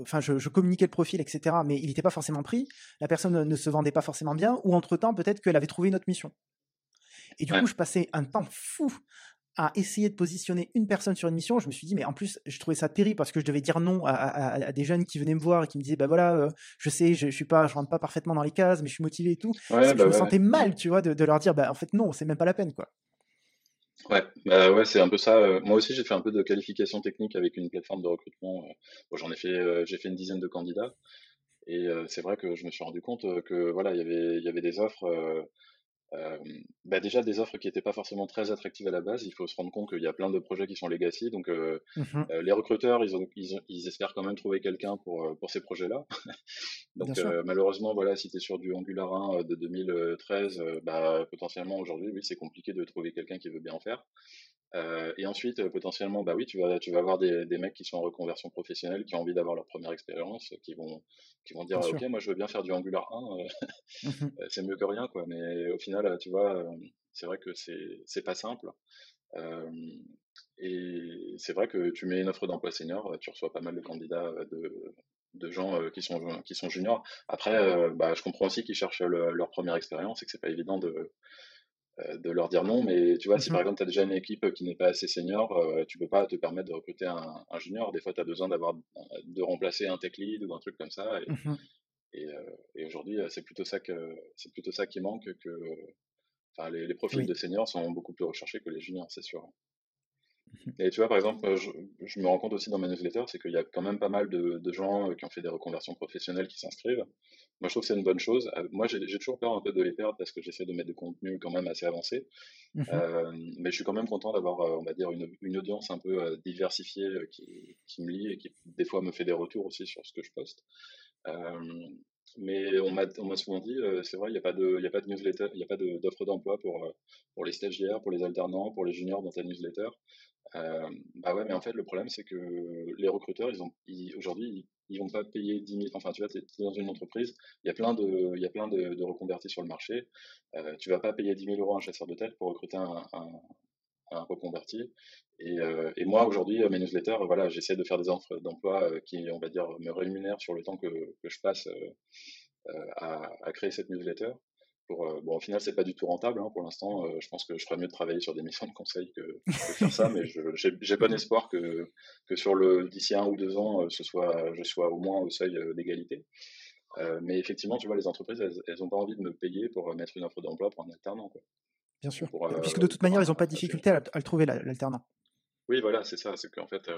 enfin, je, communiquais le profil, etc. Mais il n'était pas forcément pris. La personne ne se vendait pas forcément bien, ou entre temps, peut-être qu'elle avait trouvé une autre mission. Et du coup, je passais un temps fou à essayer de positionner une personne sur une mission, je me suis dit, mais en plus, je trouvais ça terrible parce que je devais dire non à, des jeunes qui venaient me voir et qui me disaient, bah voilà, euh, je sais, je, je, suis pas, je rentre pas parfaitement dans les cases, mais je suis motivé et tout. je bah me sentais mal, tu vois, de, leur dire, bah en fait, non, c'est même pas la peine, quoi. Ouais, bah ouais, c'est un peu ça. Euh, moi aussi, j'ai fait un peu de qualification technique avec une plateforme de recrutement. Euh, j'en ai fait, j'ai fait une dizaine de candidats. Et c'est vrai que je me suis rendu compte que voilà, il y avait, il y avait des offres bah déjà des offres qui n'étaient pas forcément très attractives à la base. Il faut se rendre compte qu'il y a plein de projets qui sont legacy. Donc mmh les recruteurs, ils, ont, ils, espèrent quand même trouver quelqu'un pour, pour ces projets-là. donc malheureusement, voilà, si tu es sur du Angular 1 de 2013, bah, potentiellement aujourd'hui, oui, c'est compliqué de trouver quelqu'un qui veut bien en faire. Euh, et ensuite, euh, potentiellement, bah oui, tu vas, tu vas avoir des, des, mecs qui sont en reconversion professionnelle, qui ont envie d'avoir leur première expérience, qui vont, qui vont dire, ok, moi je veux bien faire du Angular 1, euh, mmh c'est mieux que rien, quoi. Mais au final, tu vois, c'est vrai que c'est, c'est pas simple. et c'est vrai que tu mets une offre d'emploi senior, tu reçois pas mal de candidats de, de gens qui sont qui sont juniors. Après, bah, je comprends aussi qu'ils cherchent leur première expérience et que c'est pas évident de de leur dire non. Mais tu vois, si par mmh exemple tu as déjà une équipe qui n'est pas assez senior, euh, tu peux pas te permettre de recruter un, junior. Des fois, tu as besoin d'avoir de remplacer un tech lead ou un truc comme ça. Et, mmh euh, et, aujourd'hui, c'est plutôt ça que c'est plutôt ça qui manque que. Enfin, les, profils de seniors sont beaucoup plus recherchés que les juniors, c'est sûr. Mmh et tu vois, par exemple, je, me rends compte aussi dans ma newsletter, c'est qu'il y a quand même pas mal de, gens qui ont fait des reconversions professionnelles qui s'inscrivent. Moi, je trouve que c'est une bonne chose. Euh, moi, j'ai toujours peur un peu de les perdre parce que j'essaie de mettre des contenus quand même assez avancés. Mmh euh, mais je suis quand même content d'avoir, euh, on va dire, une, audience un peu diversifiée qui, me lit et qui, des fois, me fait des retours aussi sur ce que je poste. mais on m'a souvent dit, c'est vrai, il n'y a pas de, y a pas de newsletter, il n'y a pas d'offre d'emploi pour, pour les stagiaires, pour les alternants, pour les juniors dans ta newsletter. Euh, bah ouais, mais en fait, le problème, c'est que les recruteurs, ils ont, aujourd'hui, ils, vont pas payer 10 000. Enfin, tu vois, tu es, dans une entreprise, il y a plein de, il y a plein de, reconvertis sur le marché. Euh, tu vas pas payer 10 000 euros à un chasseur de tête pour recruter un, un, reconverti. Et, euh, et moi, aujourd'hui, mes newsletters, voilà, j'essaie de faire des offres d'emploi qui, on va dire, me rémunèrent sur le temps que, que je passe à, à, créer cette newsletter. Euh, bon, au final, c'est pas du tout rentable hein, pour l'instant. Euh, je pense que je ferais mieux de travailler sur des missions de conseil que, de faire ça, mais j'ai bon espoir que, que sur le d'ici un ou deux ans, euh, ce soit, je sois au moins au seuil d'égalité. mais effectivement, tu vois, les entreprises, elles n'ont pas envie de me payer pour mettre une offre d'emploi pour un alternant. Quoi. Bien sûr. Puisque de toute manière, ils n'ont pas de difficulté à, le trouver, l'alternant. Oui, voilà, c'est ça. C'est qu'en fait,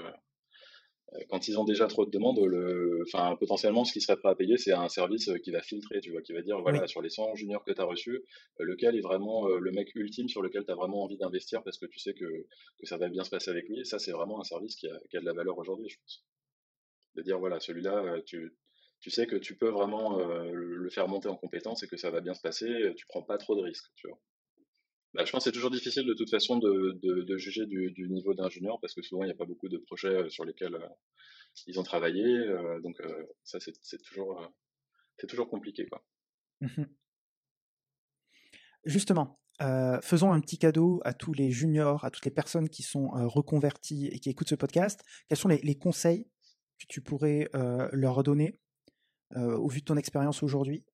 quand ils ont déjà trop de demandes, le, enfin, potentiellement, ce qu'ils seraient prêts à payer, c'est un service euh, qui va filtrer, tu vois, qui va dire, voilà, sur les 100 juniors que tu as reçus, euh, lequel est vraiment le mec ultime sur lequel tu as vraiment envie d'investir parce que tu sais que, que, ça va bien se passer avec lui. Et ça, c'est vraiment un service qui a, qui a, de la valeur aujourd'hui, je pense. De dire, voilà, celui-là, tu, tu sais que tu peux vraiment le faire monter en compétence et que ça va bien se passer, tu prends pas trop de risques, tu vois. Bah, je pense que c'est toujours difficile de toute façon de, juger du, niveau d'un junior parce que souvent il n'y a pas beaucoup de projets euh, sur lesquels euh, ils ont travaillé. Euh, donc ça c'est toujours, c'est toujours compliqué. Quoi. Mmh Justement, faisons un petit cadeau à tous les juniors, à toutes les personnes qui sont reconverties et qui écoutent ce podcast. Quels sont les conseils que tu pourrais leur donner au vu de ton expérience aujourd'hui?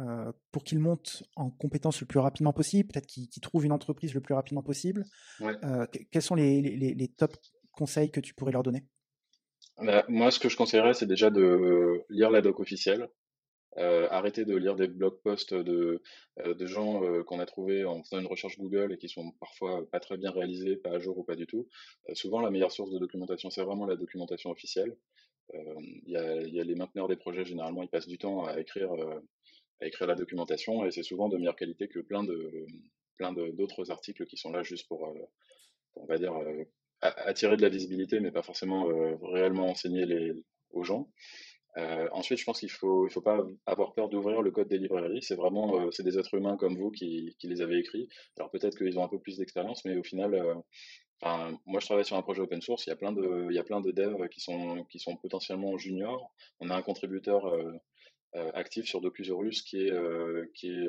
Euh, pour qu'ils montent en compétences le plus rapidement possible, peut-être qu'ils trouvent une entreprise le plus rapidement possible. Euh, quels sont les, les, top conseils que tu pourrais leur donner? Bah, Moi, ce que je conseillerais, c'est déjà de lire la doc officielle. arrêter de lire des blog posts de, de gens qu'on a trouvés en faisant une recherche Google et qui sont parfois pas très bien réalisés, pas à jour ou pas du tout. souvent, la meilleure source de documentation, c'est vraiment la documentation officielle. Il y, a, y, a, les mainteneurs des projets, généralement, ils passent du temps à écrire, à écrire la documentation et c'est souvent de meilleure qualité que plein de plein d'autres articles qui sont là juste pour, on va dire, attirer de la visibilité, mais pas forcément réellement enseigner les, aux gens. Euh, ensuite, je pense qu'il faut, il faut pas avoir peur d'ouvrir le code des librairies. C'est vraiment, euh, c'est des êtres humains comme vous qui, qui les avez écrits. Alors peut-être qu'ils ont un peu plus d'expérience, mais au final, euh, moi je travaille sur un projet open source. Il y a plein de, il y a plein de devs qui sont, qui sont potentiellement juniors. On a un contributeur actif sur Docusaurus qui est, qui est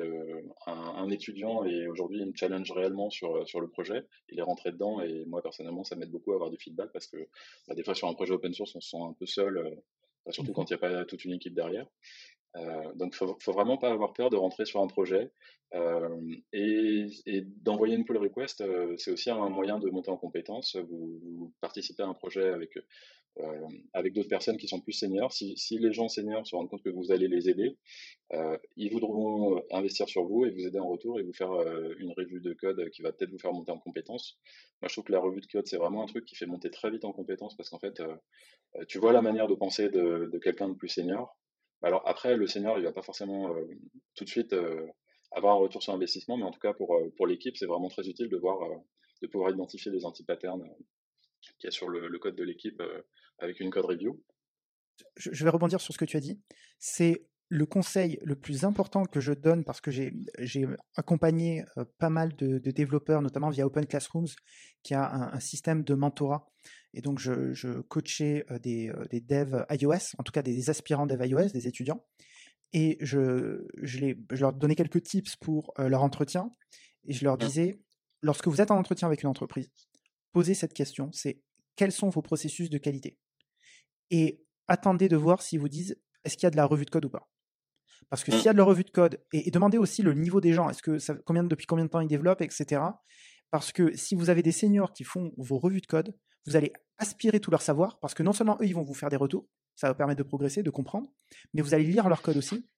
un, un, étudiant et aujourd'hui il me challenge réellement sur, sur le projet. Il est rentré dedans et moi personnellement ça m'aide beaucoup à avoir du feedback parce que bah, des fois sur un projet open source on se sent un peu seul surtout quand il n'y a pas toute une équipe derrière. Euh, donc, il faut, faut vraiment pas avoir peur de rentrer sur un projet euh, et, et d'envoyer une pull request. Euh, c'est aussi un moyen de monter en compétence. Vous, vous participez à un projet avec euh, avec d'autres personnes qui sont plus seniors. Si, les gens seniors se rendent compte que vous allez les aider, euh, ils voudront investir sur vous et vous aider en retour et vous faire une revue de code qui va peut-être vous faire monter en compétence. Moi, je trouve que la revue de code, c'est vraiment un truc qui fait monter très vite en compétence parce qu'en fait, tu vois la manière de penser de, quelqu'un de plus senior alors après, le senior, il va pas forcément euh, tout de suite euh, avoir un retour sur investissement, mais en tout cas pour, euh, pour l'équipe, c'est vraiment très utile de voir, de pouvoir identifier les anti-patterns qu'il y a sur le, code de l'équipe avec une code review. Je vais rebondir sur ce que tu as dit. C'est le conseil le plus important que je donne parce que j'ai accompagné pas mal de, développeurs, notamment via Open Classrooms, qui a un système de mentorat et donc, je, coachais des, des, devs iOS, en tout cas des aspirants devs iOS, des étudiants. Et je, je, leur donnais quelques tips pour leur entretien. Et je leur mmh. disais, lorsque vous êtes en entretien avec une entreprise, posez cette question, c'est quels sont vos processus de qualité? Et attendez de voir s'ils vous disent, est-ce qu'il y a de la revue de code ou pas parce que mmh. s'il y a de la revue de code, et, demandez aussi le niveau des gens, est-ce que ça, combien, depuis combien de temps ils développent, etc. Parce que si vous avez des seniors qui font vos revues de code, vous allez aspirer tout leur savoir, parce que non seulement eux, ils vont vous faire des retours, ça va permettre de progresser, de comprendre, mais vous allez lire leur code aussi,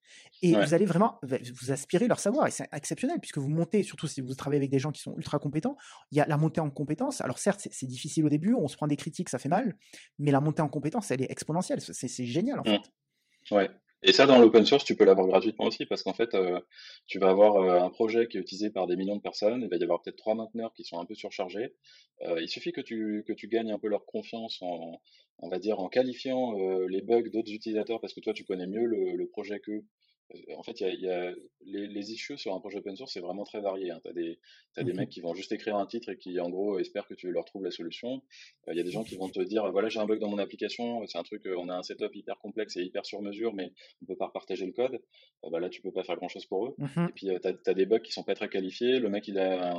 et vous allez vraiment vous aspirer leur savoir, et c'est exceptionnel, puisque vous montez, surtout si vous travaillez avec des gens qui sont ultra compétents, il y a la montée en compétences, alors certes, c'est difficile au début, on se prend des critiques, ça fait mal, mais la montée en compétences, elle est exponentielle, c'est génial en mmh. fait. Ouais, et ça, dans l'open source, tu peux l'avoir gratuitement aussi parce qu'en fait, euh, tu vas avoir euh, un projet qui est utilisé par des millions de personnes. Il va y avoir peut-être trois mainteneurs qui sont un peu surchargés. Euh, il suffit que tu, gagnes un peu leur confiance en, on va dire, en qualifiant les bugs d'autres utilisateurs parce que toi, tu connais mieux le, le projet qu'eux en fait, il y a, les, les, issues sur un projet open source, c'est vraiment très varié. Hein. Tu as, des, as des mmh mecs qui vont juste écrire un titre et qui, en gros, espèrent que tu leur trouves la solution. Il y a des gens qui vont te dire, voilà, j'ai un bug dans mon application, c'est un truc, on a un setup hyper complexe et hyper sur mesure, mais on peut pas partager le code. bah là, tu peux pas faire grand-chose pour eux. Mmh et puis, tu as, des bugs qui sont pas très qualifiés. Le mec, il a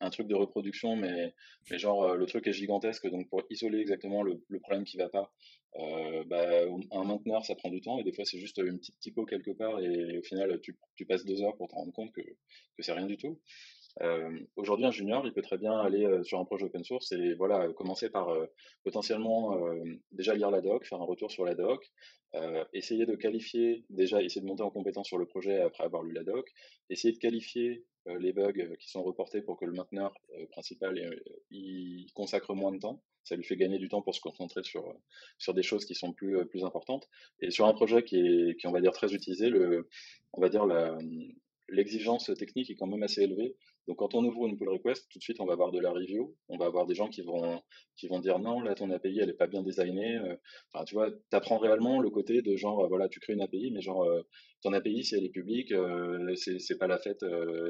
un, truc de reproduction, mais, mais genre, le truc est gigantesque. Donc, pour isoler exactement le, le problème qui va pas, euh, bah, un mainteneur, ça prend du temps, et des fois, c'est juste une petite typo quelque part, et au final, tu, tu passes deux heures pour te rendre compte que, que c'est rien du tout. Aujourd'hui, un junior, il peut très bien aller sur un projet open source et voilà, commencer par potentiellement déjà lire la doc, faire un retour sur la doc, essayer de qualifier, déjà essayer de monter en compétence sur le projet après avoir lu la doc, essayer de qualifier les bugs qui sont reportés pour que le mainteneur principal il consacre moins de temps. Ça lui fait gagner du temps pour se concentrer sur, sur des choses qui sont plus, plus importantes. Et sur un projet qui est, qui on va dire, très utilisé, le, on va dire la, l'exigence technique est quand même assez élevée. Donc quand on ouvre une pull request, tout de suite on va avoir de la review, on va avoir des gens qui vont qui vont dire non là ton API elle est pas bien designée. Euh. Enfin tu vois, t'apprends réellement le côté de genre euh, voilà tu crées une API mais genre euh, ton API si elle est publique c'est c'est pas la fête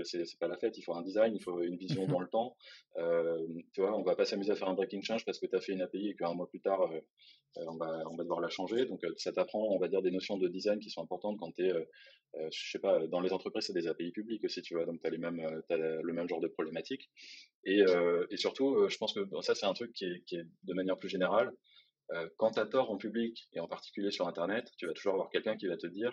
c'est c'est pas la fête il faut un design il faut une vision dans le temps. tu vois on va pas s'amuser à faire un breaking change parce que tu as fait une API et qu'un mois plus tard on va on va devoir la changer donc ça t'apprend on va dire des notions de design qui sont importantes quand tu es je sais pas dans les entreprises c'est des API publiques aussi tu vois donc tu as les mêmes le même genre de problématique. Et, euh, et surtout, euh, je pense que ça, c'est un truc qui est, de manière plus générale. Euh, quand tu as tort en public, et en particulier sur Internet, tu vas toujours avoir quelqu'un qui va te dire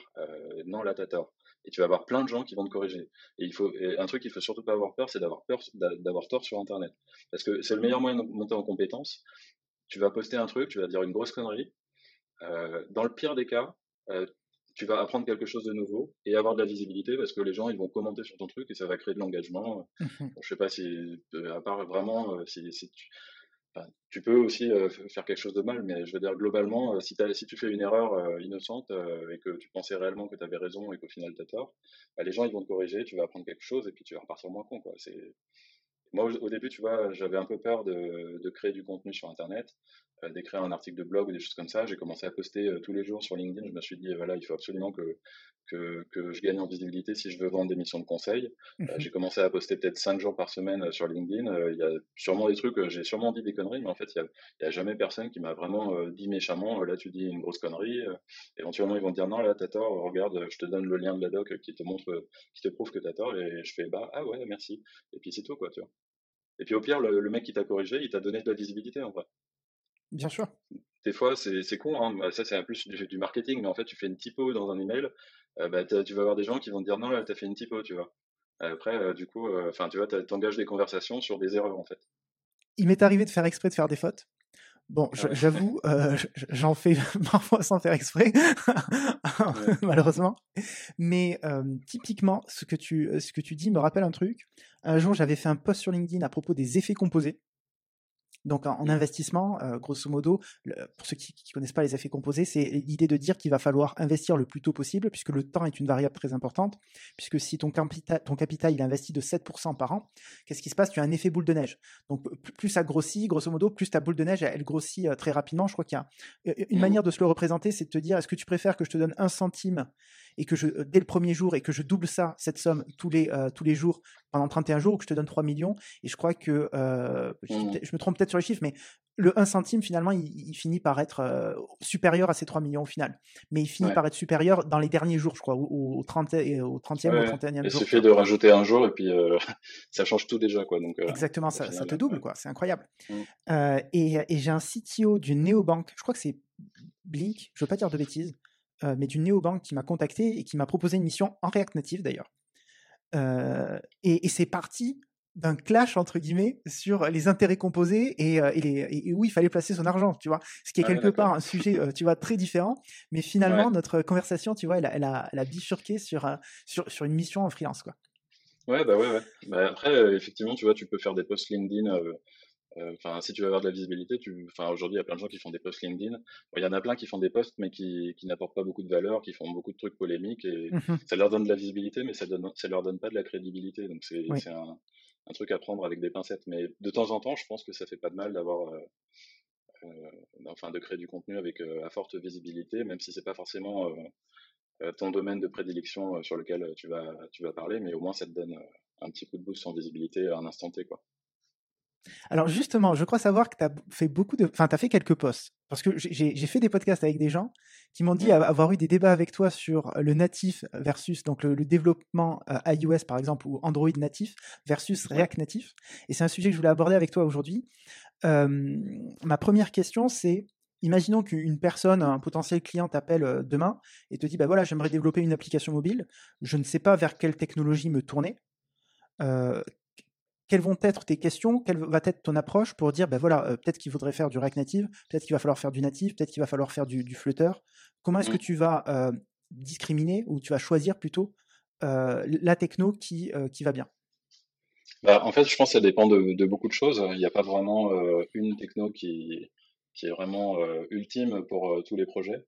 non, là, tu as tort. Et tu vas avoir plein de gens qui vont te corriger. Et, il faut, un truc qu'il faut surtout pas avoir peur, c'est d'avoir peur d'avoir tort sur Internet. Parce que c'est le meilleur moyen de monter en compétence. Tu vas poster un truc, tu vas dire une grosse connerie. dans le pire des cas, tu vas apprendre quelque chose de nouveau et avoir de la visibilité parce que les gens ils vont commenter sur ton truc et ça va créer de l'engagement. Je mmh je sais pas si, à part vraiment, si, si tu, tu peux aussi faire quelque chose de mal, mais je veux dire, globalement, si, si tu fais une erreur innocente et que tu pensais réellement que tu avais raison et qu'au final tu as tort, bah, les gens ils vont te corriger, tu vas apprendre quelque chose et puis tu vas repartir moins con. Quoi. Moi, au début, tu vois, j'avais un peu peur de, de, créer du contenu sur Internet euh, d'écrire un article de blog ou des choses comme ça. J'ai commencé à poster euh, tous les jours sur LinkedIn. Je me suis dit, voilà, il faut absolument que, que, que, je gagne en visibilité si je veux vendre des missions de conseil. Euh, mhm. j'ai commencé à poster peut-être 5 jours par semaine sur LinkedIn. Il y a sûrement des trucs, j'ai sûrement dit des conneries, mais en fait, il n'y a, a, jamais personne qui m'a vraiment dit méchamment, là, tu dis une grosse connerie. éventuellement, ils vont dire, non, là, t'as tort, regarde, je te donne le lien de la doc qui te montre, qui te prouve que t'as tort. Et je fais, bah, ah ouais, merci. Et puis c'est tout, quoi, tu vois. Et puis au pire, le, le mec qui t'a corrigé, il t'a donné de la visibilité en vrai. Bien sûr. Des fois, c'est con, hein. bah, ça c'est un plus du, du, marketing, mais en fait, tu fais une typo dans un email, euh, bah, tu vas avoir des gens qui vont te dire non, là, t'as fait une typo, tu vois. Après, euh, du coup, euh, enfin, tu vois, t'engages des conversations sur des erreurs, en fait. Il m'est arrivé de faire exprès de faire des fautes. Bon, ah j'avoue, j'en fais parfois sans faire exprès, malheureusement. Mais typiquement, ce que, tu, ce que tu dis me rappelle un truc. Un jour, j'avais fait un post sur LinkedIn à propos des effets composés. Donc en, investissement, euh, grosso modo, pour ceux qui ne connaissent pas les effets composés, c'est l'idée de dire qu'il va falloir investir le plus tôt possible, puisque le temps est une variable très importante, puisque si ton capital, ton capital il investit de 7% par an, qu'est-ce qui se passe? Tu as un effet boule de neige. Donc plus ça grossit, grosso modo, plus ta boule de neige, elle, grossit euh, très rapidement. Je crois qu'il y a une mmh. manière de se le représenter, c'est de te dire, est-ce que tu préfères que je te donne un centime et que je, euh, dès le premier jour, et que je double ça, cette somme, tous les, euh, tous les jours, pendant 31 jours, ou que je te donne 3 millions. Et je crois que, euh, mmh. je, me trompe peut-être sur les chiffres, mais le 1 centime, finalement, il, finit par être supérieur à ces 3 millions au final. Mais il finit par être supérieur dans les derniers jours, je crois, au, 30, au 30e ou au 31e jour. Il suffit de rajouter un jour et puis ça change tout déjà. Quoi, donc, Exactement, ça, ça, te double, quoi. C'est incroyable. Mmh. et, et j'ai un CTO d'une néobanque, je crois que c'est Blink, je veux pas dire de bêtises, euh, mais d'une néobanque qui m'a contacté et qui m'a proposé une mission en React Native d'ailleurs. Euh, et, c'est parti d'un clash entre guillemets sur les intérêts composés et, euh, et, où il fallait placer son argent, tu vois. Ce qui est ah quelque part un sujet, tu vois, très différent. Mais finalement, notre conversation, tu vois, elle, a, elle a, bifurqué sur, sur, sur, une mission en freelance, quoi. Ouais, bah ouais, ouais. Bah après, effectivement, tu vois, tu peux faire des posts LinkedIn euh, enfin, si tu veux avoir de la visibilité, tu, enfin, aujourd'hui, il y a plein de gens qui font des posts LinkedIn. il y en a plein qui font des posts, mais qui, qui n'apportent pas beaucoup de valeur, qui font beaucoup de trucs polémiques et mmh ça leur donne de la visibilité, mais ça donne, ça leur donne pas de la crédibilité. Donc, c'est, un, truc à prendre avec des pincettes. Mais de temps en temps, je pense que ça fait pas de mal d'avoir, euh, euh, enfin, de créer du contenu avec à forte visibilité, même si c'est pas forcément ton domaine de prédilection sur lequel tu vas, tu vas parler, mais au moins ça te donne un petit coup de boost en visibilité à un instant T, quoi. Alors justement, je crois savoir que tu as fait beaucoup de, enfin, tu as fait quelques posts. Parce que j'ai fait des podcasts avec des gens qui m'ont dit avoir eu des débats avec toi sur le natif versus donc le, développement euh, iOS par exemple ou Android natif versus React natif. Et c'est un sujet que je voulais aborder avec toi aujourd'hui. ma première question, c'est imaginons qu'une personne, un potentiel client t'appelle euh, demain et te dit bah voilà, j'aimerais développer une application mobile, je ne sais pas vers quelle technologie me tourner. Euh, quelles vont être tes questions, quelle va être ton approche pour dire, ben voilà, euh, peut-être qu'il faudrait faire du React Native, peut-être qu'il va falloir faire du native, peut-être qu'il va falloir faire du, du Flutter. Comment est-ce que mmh. tu vas euh, discriminer ou tu vas choisir plutôt euh, la techno qui, qui va bien? Bah, En fait, je pense que ça dépend de, beaucoup de choses. Il n'y a pas vraiment une techno qui, qui est vraiment ultime pour tous les projets.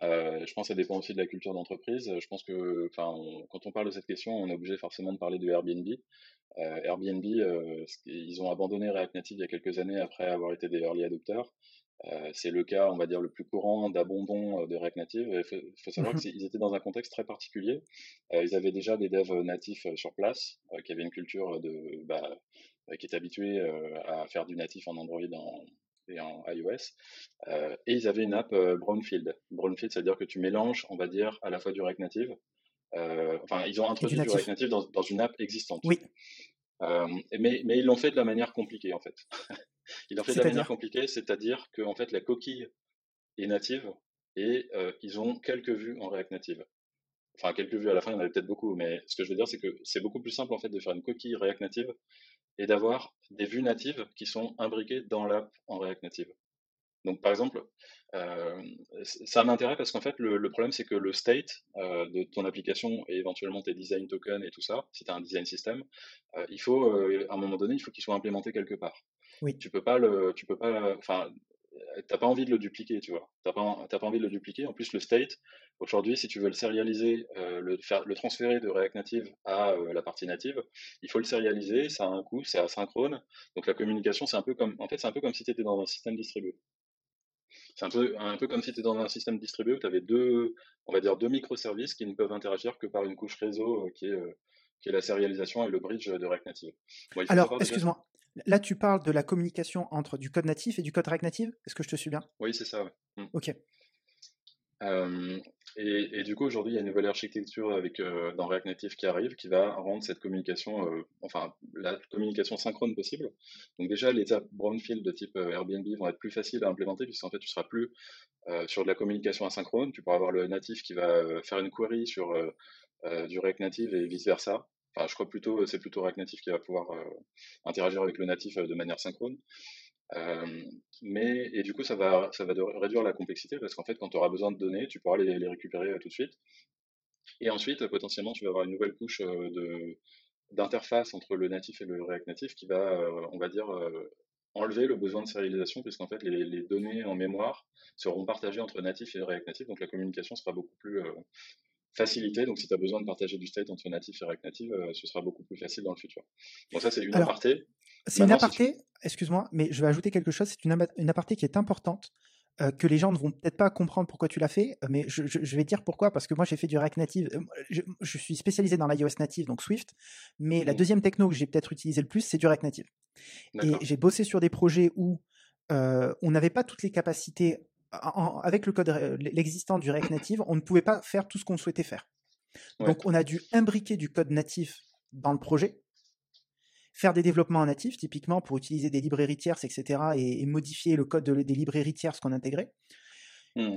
Je pense que ça dépend aussi de la culture d'entreprise. Je pense que, quand on parle de cette question, on est obligé forcément de parler de Airbnb. Euh, Airbnb, euh, ils ont abandonné React Native il y a quelques années après avoir été des early adopters. Euh, c'est le cas, on va dire, le plus courant d'abandon de React Native. Il faut, savoir mmh qu'ils étaient dans un contexte très particulier. ils avaient déjà des devs natifs sur place, qui avaient une culture de, bah, qui est habituée à faire du natif en Android et en iOS. et ils avaient une app Brownfield. Brownfield, c'est-à-dire que tu mélanges, on va dire, à la fois du React Native, euh, enfin, ils ont introduit du, React Native dans, une app existante. Oui. Euh, mais, mais, ils l'ont fait de la manière compliquée, en fait. ils l'ont fait de la manière compliquée, c'est-à-dire que en fait, la coquille est native et euh, ils ont quelques vues en React Native. Enfin, quelques vues à la fin, il y en avait peut-être beaucoup, mais ce que je veux dire, c'est que c'est beaucoup plus simple en fait de faire une coquille React Native et d'avoir des vues natives qui sont imbriquées dans l'app en React Native. Donc, par exemple, euh, ça a un intérêt parce qu'en fait, le, problème, c'est que le state euh, de ton application et éventuellement tes design tokens et tout ça, si tu as un design system, euh, il faut, à un moment donné, il faut qu'il soit implémenté quelque part. Oui. Tu peux pas le, tu peux pas, enfin, t'as pas envie de le dupliquer, tu vois. T'as pas, pas envie de le dupliquer. En plus, le state, aujourd'hui, si tu veux le sérialiser, le, faire, le transférer de React Native à la partie native, il faut le sérialiser. Ça a un coût, c'est asynchrone. Donc la communication, c'est un peu comme, en fait, c'est un peu comme si tu étais dans un système distribué. C'est un peu, un peu comme si tu étais dans un système distribué où tu avais deux, on va dire, deux microservices qui ne peuvent interagir que par une couche réseau euh, qui est, euh, qui est la sérialisation et le bridge de React Native. Alors, excuse-moi, là tu parles de la communication entre du code natif et du code React Native? Est-ce que je te suis bien? Oui, c'est ça. Mmh. Ok. Et, du coup, aujourd'hui, il y a une nouvelle architecture avec, dans React Native qui arrive, qui va rendre cette communication, enfin, la communication synchrone possible. Donc déjà, les étapes brownfield de type Airbnb vont être plus faciles à implémenter, puisqu'en fait, tu seras plus sur de la communication asynchrone. Tu pourras avoir le natif qui va faire une query sur du React Native et vice-versa. Je crois plutôt, c'est plutôt React Native qui va pouvoir interagir avec le natif de manière synchrone. Euh, mais, et du coup, ça va, ça va réduire la complexité parce qu'en fait, quand tu auras besoin de données, tu pourras les, récupérer euh, tout de suite. Et ensuite, potentiellement, tu vas avoir une nouvelle couche euh, de, d'interface entre le natif et le React Native qui va, on va dire, enlever le besoin de sérialisation puisqu'en fait, les, les, données en mémoire seront partagées entre natif et React Native. Donc, la communication sera beaucoup plus facilitée. Donc, si tu as besoin de partager du state entre natif et React Native, ce sera beaucoup plus facile dans le futur. Donc, ça, c'est une aparté. C'est une aparté, excuse-moi, mais je vais ajouter quelque chose. C'est une, une, aparté qui est importante, euh, que les gens ne vont peut-être pas comprendre pourquoi tu l'as fait, euh, mais je, vais dire pourquoi, parce que moi j'ai fait du React Native. Euh, je, suis spécialisé dans l'iOS Native, donc Swift, mais la mmh. deuxième techno que j'ai peut-être utilisé le plus, c'est du React Native. Et j'ai bossé sur des projets où on n'avait pas toutes les capacités. Avec le code l'existant du React Native, on ne pouvait pas faire tout ce qu'on souhaitait faire. Donc on a dû imbriquer du code natif dans le projet faire des développements natifs, typiquement pour utiliser des librairies tierces, etc., et, modifier le code des librairies tierces qu'on intégrait. Mmh.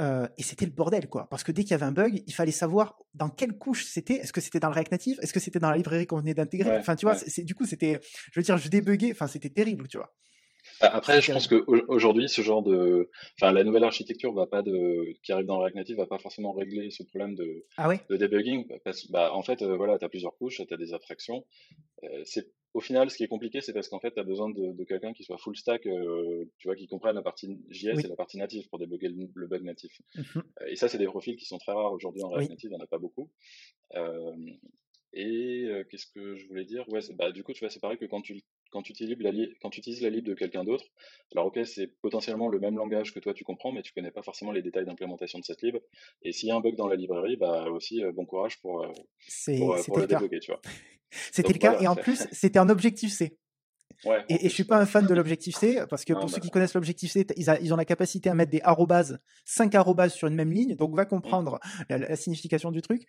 Euh, et, c'était le bordel, quoi. Parce que dès qu'il y avait un bug, il fallait savoir dans quelle couche c'était. Est-ce que c'était dans le React Native? Est-ce que c'était dans la librairie qu'on venait d'intégrer? Enfin, tu vois, c'est, du coup, c'était. Je veux dire, je débuguais. Enfin, c'était terrible, tu vois. Bah, après, je pense qu'aujourd'hui, ce genre de, enfin, la nouvelle architecture va pas de, qui arrive dans React Native va pas forcément régler ce problème de, ah de debugging. Parce, bah, en fait, euh, voilà, tu as plusieurs couches, tu as des abstractions. Euh, c'est, au final, ce qui est compliqué, c'est parce qu'en fait, tu as besoin de, quelqu'un qui soit full stack, euh, tu vois, qui comprenne la partie JS et la partie native pour débugger le, bug natif. Mmh et ça, c'est des profils qui sont très rares aujourd'hui en React Native, il n'y en a pas beaucoup. Et qu'est-ce que je voulais dire? Ouais, bah, du coup, tu vois, c'est pareil que quand tu, quand tu, utilises, la quand tu utilises la lib de quelqu'un d'autre, alors ok, c'est potentiellement le même langage que toi tu comprends, mais tu connais pas forcément les détails d'implémentation de cette lib. Et s'il y a un bug dans la librairie, bah aussi, bon courage pour, pour, pour, le débugger, tu vois. C'était le cas, et en plus, c'était un objectif C et, et, je suis pas un fan de l'objectif C parce que pour ceux bah qui connaissent l'objectif C, ils, ont la capacité à mettre des arrobases, 5 arrobases sur une même ligne, donc va mmh. comprendre la, signification du truc.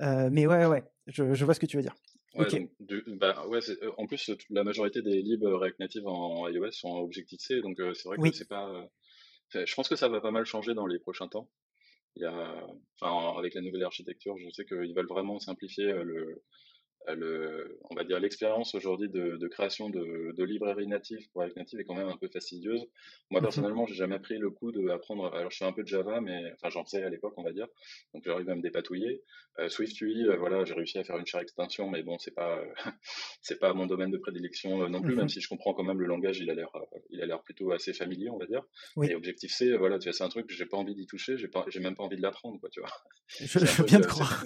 Euh, mais ouais, ouais, je, je, vois ce que tu veux dire. Ouais, bah, ouais, euh, en plus, la majorité des libs React Native en iOS sont en Objective C, donc euh, c'est vrai que c'est pas. je pense que ça va pas mal changer dans les prochains temps. Il y a, enfin, avec la nouvelle architecture, je sais qu'ils veulent vraiment simplifier le, le, on va dire l'expérience aujourd'hui de, de, création de, de librairies natives pour React Native est quand même un peu fastidieuse. Moi mhm. personnellement, j'ai jamais pris le coup d'apprendre. Alors je fais un peu de Java, mais enfin j'en faisais à l'époque, on va dire. Donc j'arrive à me dépatouiller. Euh, Swift UI, euh, voilà, j'ai réussi à faire une chère extension, mais bon, c'est pas c'est pas mon domaine de prédilection euh, non plus, même mhm. si je comprends quand même le langage, il a l'air il a l'air plutôt assez familier, on va dire. Et Objective C, voilà, c'est un truc que j'ai pas envie d'y toucher, j'ai pas j'ai même pas envie de l'apprendre, quoi, tu vois. Je, veux bien te croire.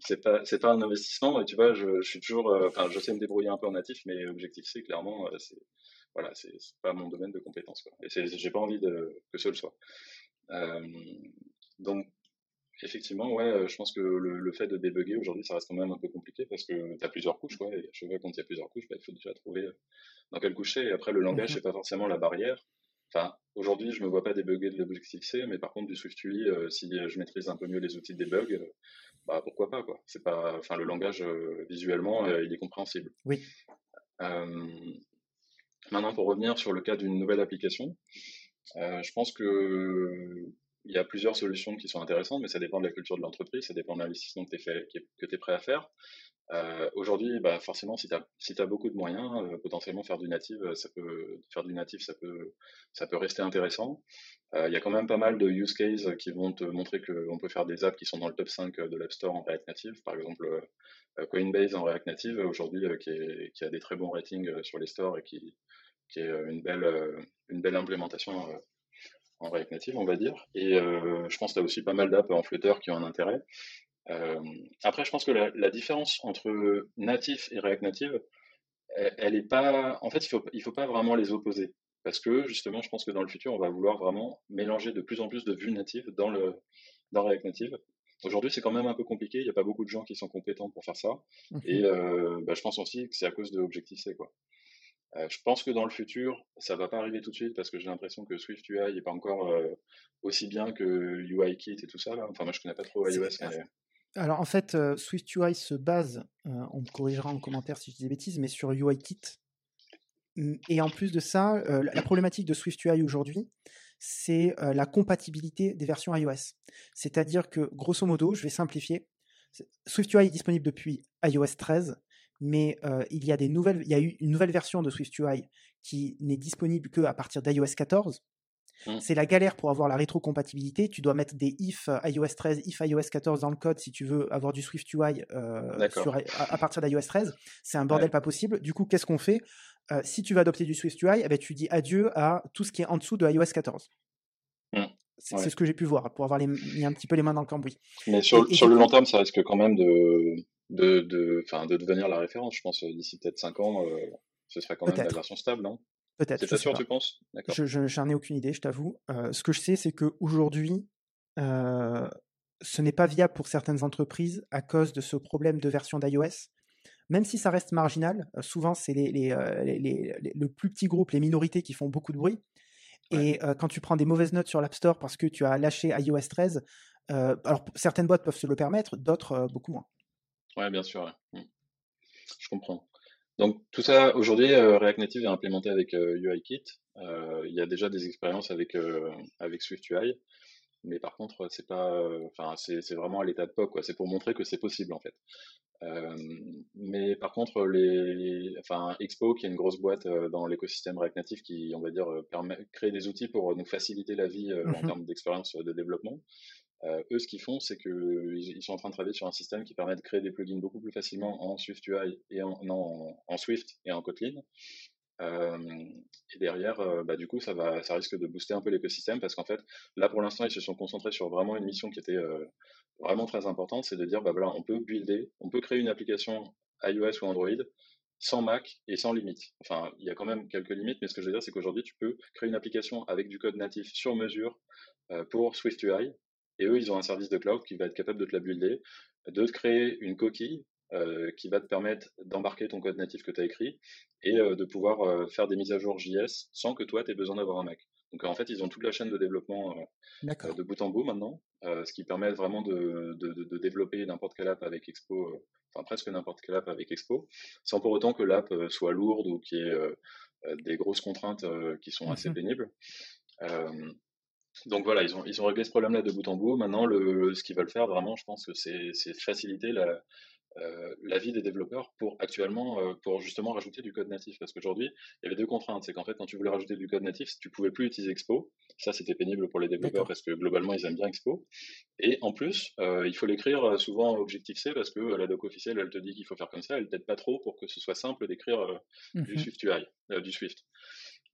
C'est pas c'est pas un investissement, et tu vois, je je suis toujours, euh, enfin, je sais me débrouiller un peu en natif, mais objectif C, clairement, euh, c'est voilà, c'est pas mon domaine de compétence. Quoi. Et j'ai pas envie de, que ce le soit. Euh, donc, effectivement, ouais, je pense que le, fait de débugger aujourd'hui, ça reste quand même un peu compliqué parce que tu as plusieurs couches, quoi. Et je vois quand il y a plusieurs couches, bah, il faut déjà trouver dans quelle couche c'est. Et après, le langage, mhm. c'est pas forcément la barrière. Enfin, aujourd'hui, je me vois pas débugger de l'objectif C, mais par contre, du SwiftUI, si je maîtrise un peu mieux les outils de debug, bah pourquoi pas quoi. C'est pas, enfin le langage euh, visuellement euh, il est compréhensible. Oui. Euh, maintenant pour revenir sur le cas d'une nouvelle application, je pense que il y a plusieurs solutions qui sont intéressantes, mais ça dépend de la culture de l'entreprise, ça dépend de l'investissement que tu es prêt à faire. Aujourd'hui, bah, forcément, si tu as, beaucoup de moyens, potentiellement faire du native, ça peut faire du native, ça peut, ça peut rester intéressant. Il y a quand même pas mal de use cases qui vont te montrer qu'on peut faire des apps qui sont dans le top 5 de l'App Store en React Native. Par exemple, Coinbase en React Native aujourd'hui, qui, qui, a des très bons ratings sur les stores et qui, qui est une belle, une belle implémentation en React Native, on va dire. Et je pense que tu as aussi pas mal d'apps en Flutter qui ont un intérêt. Euh, après, je pense que la, différence entre natif et React Native, elle, est pas. En fait, il faut, il faut pas vraiment les opposer. Parce que justement, je pense que dans le futur, on va vouloir vraiment mélanger de plus en plus de vues natives dans, le, dans React Native. Aujourd'hui, c'est quand même un peu compliqué. Il n'y a pas beaucoup de gens qui sont compétents pour faire ça. Mmh et euh, bah, je pense aussi que c'est à cause de Objective-C. Quoi. Euh, je pense que dans le futur, ça va pas arriver tout de suite parce que j'ai l'impression que Swift UI n'est pas encore aussi bien que UIKit et tout ça. Là. Enfin, moi, je connais pas trop iOS. Mais... Alors en fait, euh, SwiftUI se base, euh, on me corrigera en commentaire si je dis des bêtises, mais sur UIKit. Et en plus de ça, euh, la problématique de SwiftUI aujourd'hui, c'est la compatibilité des versions iOS. C'est-à-dire que, grosso modo, je vais simplifier, SwiftUI est disponible depuis iOS 13, mais il y a des nouvelles, il y a eu une nouvelle version de SwiftUI qui n'est disponible qu'à partir d'iOS 14. Mmh. C'est la galère pour avoir la rétrocompatibilité. Tu dois mettre des if euh, iOS 13, if iOS 14 dans le code si tu veux avoir du Swift UI euh, à, partir d'iOS 13. C'est un bordel pas possible. Du coup, qu'est-ce qu'on fait euh, Si tu veux adopter du Swift UI, eh ben, tu dis adieu à tout ce qui est en dessous de iOS 14. Mmh. C'est ce que j'ai pu voir pour avoir les, mis un petit peu les mains dans le cambouis. Mais sur, le long terme, ça risque quand même de, de, de, devenir la référence. Je pense d'ici peut-être 5 ans, ce serait quand même la version stable, non? Peut-être. C'est pas sûr, tu penses? Je J'en ai aucune idée, je t'avoue. Euh, ce que je sais, c'est qu'aujourd'hui, euh, ce n'est pas viable pour certaines entreprises à cause de ce problème de version d'iOS. Même si ça reste marginal, euh, souvent c'est les, les, les, le plus petit groupe, les minorités qui font beaucoup de bruit. Et quand tu prends des mauvaises notes sur l'App Store parce que tu as lâché iOS 13, alors certaines boîtes peuvent se le permettre, d'autres beaucoup moins. Ouais, bien sûr. Mmh. Je comprends. Donc tout ça, aujourd'hui, euh, React Native est implémenté avec UIKit. Euh, euh, il y a déjà des expériences avec, avec SwiftUI, mais par contre, c'est pas, enfin, c'est vraiment à l'état de POC, quoi. C'est pour montrer que c'est possible, en fait. mais par contre, les, enfin, Expo, qui est une grosse boîte dans l'écosystème React Native, qui, on va dire, permet, créer des outils pour nous faciliter la vie en mmh termes d'expérience de développement. Euh, eux, ce qu'ils font, c'est qu'ils sont en train de travailler sur un système qui permet de créer des plugins beaucoup plus facilement en SwiftUI et en, Swift et en Kotlin. Euh, et derrière, euh, bah, du coup, ça risque de booster un peu l'écosystème parce qu'en fait, là pour l'instant, ils se sont concentrés sur vraiment une mission qui était vraiment très importante, c'est de dire, bah voilà, on peut builder, on peut créer une application iOS ou Android sans Mac et sans limite. Enfin, il y a quand même quelques limites, mais ce que je veux dire, c'est qu'aujourd'hui, tu peux créer une application avec du code natif sur mesure pour SwiftUI et eux, ils ont un service de cloud qui va être capable de te la builder, de te créer une coquille euh, qui va te permettre d'embarquer ton code natif que tu as écrit et euh, de pouvoir euh, faire des mises à jour JS sans que toi, tu aies besoin d'avoir un Mac. Donc en fait, ils ont toute la chaîne de développement de bout en bout maintenant, ce qui permet vraiment de, de, de développer n'importe quelle app avec Expo, enfin presque n'importe quelle app avec Expo, sans pour autant que l'app soit lourde ou qu'il y ait des grosses contraintes qui sont assez mmh pénibles. Donc voilà, ils ont, ils ont réglé ce problème-là de bout en bout. Maintenant, le, ce qu'ils veulent faire vraiment, je pense que c'est faciliter la, euh, la vie des développeurs pour actuellement, euh, pour justement rajouter du code natif. Parce qu'aujourd'hui, il y avait deux contraintes. C'est qu'en fait, quand tu voulais rajouter du code natif, tu pouvais plus utiliser Expo. Ça, c'était pénible pour les développeurs parce que globalement, ils aiment bien Expo. Et en plus, euh, il faut l'écrire souvent en Objective-C parce que la doc officielle, elle te dit qu'il faut faire comme ça. Elle t'aide pas trop pour que ce soit simple d'écrire du mmh Swift UI, du Swift.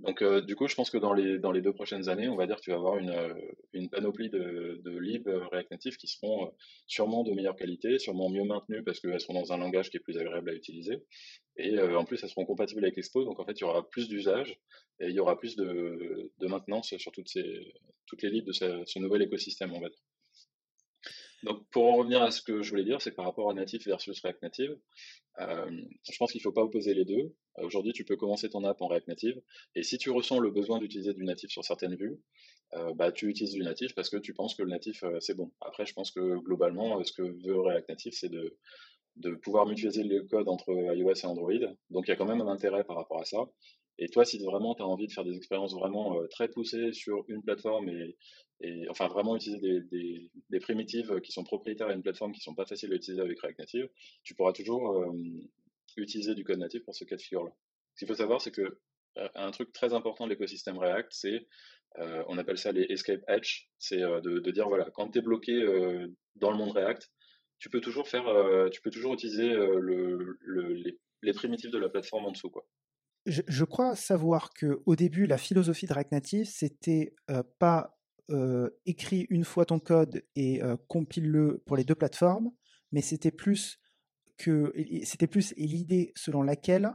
Donc, euh, du coup, je pense que dans les, dans les deux prochaines années, on va dire que tu vas avoir une, euh, une panoplie de, de libs euh, React Native qui seront sûrement de meilleure qualité, sûrement mieux maintenues parce qu'elles seront dans un langage qui est plus agréable à utiliser. Et en plus, elles seront compatibles avec Expo, donc en fait, il y aura plus d'usage et il y aura plus de, de maintenance sur toutes, ces, toutes les libs de ce, nouvel écosystème, on va dire. Donc, pour en revenir à ce que je voulais dire, c'est par rapport à Native versus React Native, euh, je pense qu'il ne faut pas opposer les deux. Euh, aujourd'hui, tu peux commencer ton app en React Native, et si tu ressens le besoin d'utiliser du natif sur certaines vues, euh, bah, tu utilises du natif parce que tu penses que le natif, c'est bon. Après, je pense que globalement, ce que veut React Native, c'est de, de pouvoir mutualiser le code entre iOS et Android. Donc, il y a quand même un intérêt par rapport à ça. Et toi, si vraiment tu as envie de faire des expériences vraiment très poussées sur une plateforme et, et enfin vraiment utiliser des, des, primitives qui sont propriétaires à une plateforme qui sont pas faciles à utiliser avec React Native, tu pourras toujours utiliser du code natif pour ce cas de figure-là. Ce qu'il faut savoir, c'est que un truc très important de l'écosystème React, c'est on appelle ça les escape hatch, c'est de, de, dire voilà, quand tu es bloqué dans le monde React, tu peux toujours faire, tu peux toujours utiliser le, les, primitifs de la plateforme en dessous, quoi. Je, je crois savoir que au début, la philosophie de React Native, c'était pas écris une fois ton code et compile-le pour les deux plateformes, mais c'était plus que c'était plus l'idée selon laquelle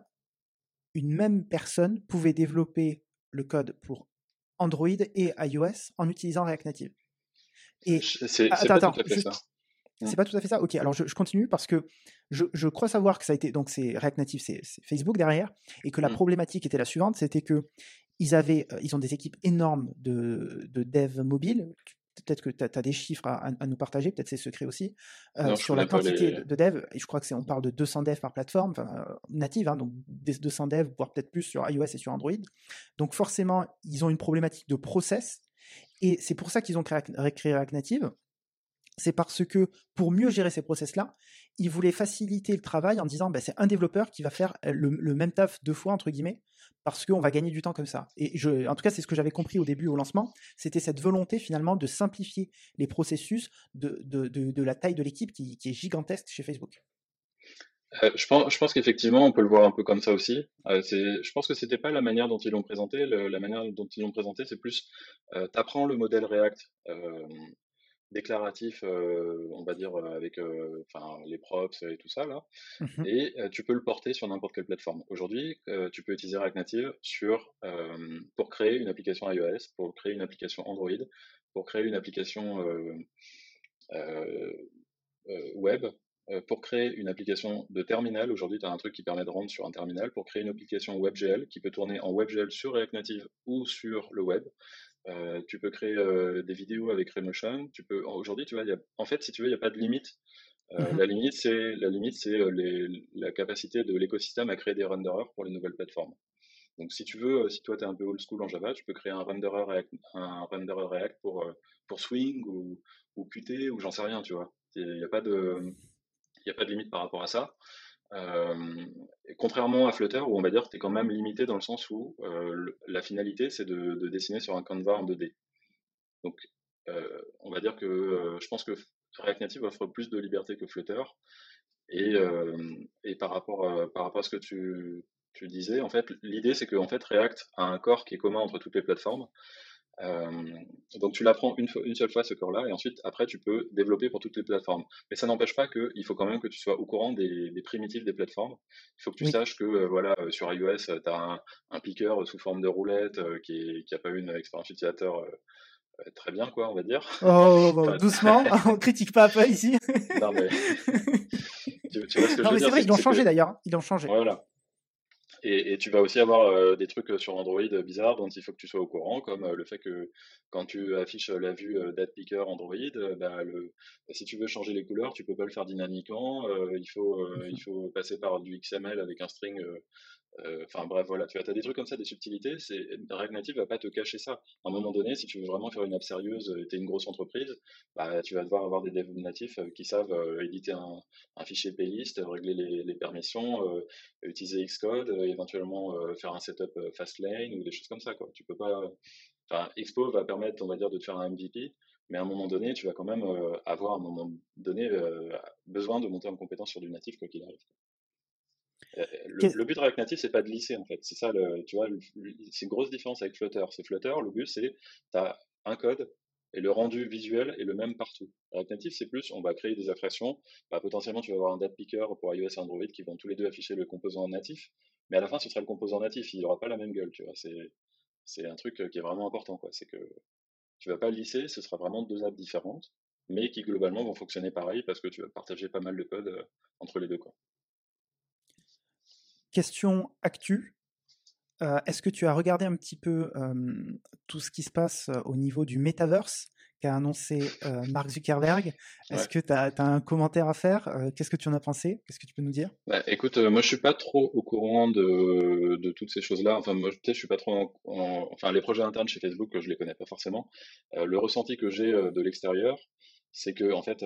une même personne pouvait développer le code pour Android et iOS en utilisant React Native. Et c'est pas tout à fait ça. C'est mmh. pas tout à fait ça. Ok, alors je, continue parce que je, je, crois savoir que ça a été donc c'est React Native, c'est Facebook derrière, et que la mmh. problématique était la suivante, c'était que ils, avaient, euh, ils ont des équipes énormes de, de dev mobile. Peut-être que tu as, des chiffres à, nous partager, peut-être c'est secret aussi, euh, sur la quantité de dev. Et je crois que c'est, on parle de 200 devs par plateforme, euh, native, hein, donc 200 devs, voire peut-être plus sur iOS et sur Android. Donc forcément, ils ont une problématique de process. Et c'est pour ça qu'ils ont créé, créé React Native c'est parce que pour mieux gérer ces process-là, ils voulaient faciliter le travail en disant bah, c'est un développeur qui va faire le, même taf deux fois, entre guillemets, parce qu'on va gagner du temps comme ça. Et en tout cas, c'est ce que j'avais compris au début, au lancement, c'était cette volonté finalement de simplifier les processus de, la taille de l'équipe qui, est gigantesque chez Facebook. Euh, je pense, qu'effectivement, on peut le voir un peu comme ça aussi. Euh, je pense que c'était pas la manière dont ils l'ont présenté. la manière dont ils l'ont présenté, c'est plus, euh, tu le modèle React déclaratif, on va dire, avec enfin les props et tout ça, là. Mmh et tu peux le porter sur n'importe quelle plateforme. Aujourd'hui, tu peux utiliser React Native sur, pour créer une application iOS, pour créer une application Android, pour créer une application web, pour créer une application de terminal. Aujourd'hui, tu as un truc qui permet de rendre sur un terminal pour créer une application WebGL qui peut tourner en WebGL sur React Native ou sur le web. Euh, tu peux créer euh, des vidéos avec Remotion. Tu peux aujourd'hui, tu vois, y a, en fait, si tu veux, il n'y a pas de limite. Euh, mmh la limite, c'est la limite, c'est la capacité de l'écosystème à créer des renderers pour les nouvelles plateformes. Donc, si tu veux, si toi tu es un peu old school en Java, tu peux créer un renderer React, un renderer React pour pour Swing ou ou Qt ou j'en sais rien, tu vois. Il n'y a pas de il a pas de limite par rapport à ça. Euh, contrairement à Flutter, où on va dire que tu es quand même limité dans le sens où euh, la finalité, c'est de, dessiner sur un canevas en 2D. Donc, euh, on va dire que je pense que React Native offre plus de liberté que Flutter. Et, par, rapport, à ce que tu, disais, en fait, l'idée, c'est que fait, React a un corps qui est commun entre toutes les plateformes. Euh, donc tu l'apprends une, une seule fois ce corps-là et ensuite après tu peux développer pour toutes les plateformes. Mais ça n'empêche pas qu'il faut quand même que tu sois au courant des, des primitifs des plateformes. Il faut que tu saches que euh, voilà euh, sur iOS tu as un, un, piqueur sous forme de roulette qui n'a pas eu une expérience utilisateur très bien quoi on va dire. Oh, oh, oh doucement, on critique pas Apple ici. non mais tu, tu vois ce que non, je mais c'est vrai ils l'ont changé d'ailleurs, ils l'ont changé. Voilà. Et, tu vas aussi avoir euh, des trucs euh, sur Android bizarres dont il faut que tu sois au courant, comme euh, le fait que quand tu affiches la vue Picker Android, bah, le, si tu veux changer les couleurs, tu peux pas le faire dynamiquement. il faut il faut passer par du XML avec un string euh, enfin bref, voilà, tu as, des trucs comme ça, des subtilités. C'est React Native va pas te cacher ça. À un moment donné, si tu veux vraiment faire une app sérieuse et tu es une grosse entreprise, bah, tu vas devoir avoir des devs natifs euh, qui savent euh, éditer un, fichier playlist, régler les, permissions, utiliser Xcode, éventuellement faire un setup Fastlane ou des choses comme ça. Quoi. Tu peux pas. Expo va permettre, on va dire, de te faire un MVP, mais à un moment donné, tu vas quand même avoir à un moment donné besoin de monter en compétence sur du natif quoi qu'il arrive. Euh, le, but de React Native, c'est pas de lisser en fait. C'est ça, le, tu vois, c'est une grosse différence avec Flutter. C'est Flutter, le but c'est, tu as un code et le rendu visuel est le même partout. React Native, c'est plus, on va créer des abstractions. Bah, potentiellement, tu vas avoir un date picker pour iOS et Android qui vont tous les deux afficher le composant natif. Mais à la fin, ce sera le composant natif. Il n'aura pas la même gueule, tu vois. C'est, un truc qui est vraiment important, quoi. C'est que tu vas pas lisser, ce sera vraiment deux apps différentes, mais qui globalement vont fonctionner pareil parce que tu vas partager pas mal de code euh, entre les deux, quoi. Question actu. Euh, est-ce que tu as regardé un petit peu tout ce qui se passe au niveau du metaverse qu'a annoncé Mark Zuckerberg? Est-ce que tu as, un commentaire à faire Qu'est-ce que tu en as pensé? Qu'est-ce que tu peux nous dire? Bah, Écoute, moi je suis pas trop au courant de, de toutes ces choses-là. Enfin, moi je suis pas trop Enfin, les projets internes chez Facebook, je les connais pas forcément. le ressenti que j'ai de l'extérieur, c'est que en fait,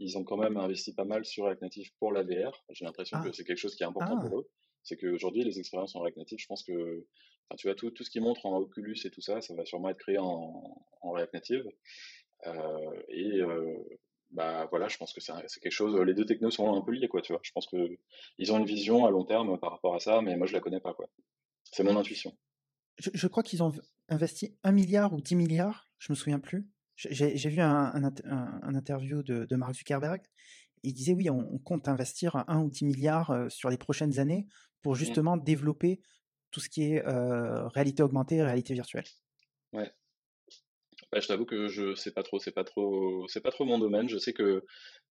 ils, ont quand même investi pas mal sur React Native pour la VR. J'ai l'impression que ah. c'est quelque chose qui est important ah. pour eux. C'est qu'aujourd'hui, les expériences en React Native, je pense que tu vois, tout, tout, ce qui montre en Oculus et tout ça, ça va sûrement être créé en, en React Native. Euh, et euh, bah voilà, je pense que c'est quelque chose. Les deux technos sont un peu liés, quoi. Tu vois, je pense que ils ont une vision à long terme par rapport à ça, mais moi je la connais pas, quoi. C'est mon intuition. Je, crois qu'ils ont investi un milliard ou 10 milliards, je me souviens plus. J'ai vu un, un, interview de, de, Mark Zuckerberg. Il disait oui, on, compte investir un ou 10 milliards sur les prochaines années pour mmh. justement développer tout ce qui est réalité augmentée, réalité virtuelle. Ouais. Bah, je t'avoue que je sais pas trop, c'est pas trop, c'est pas trop mon domaine. Je sais que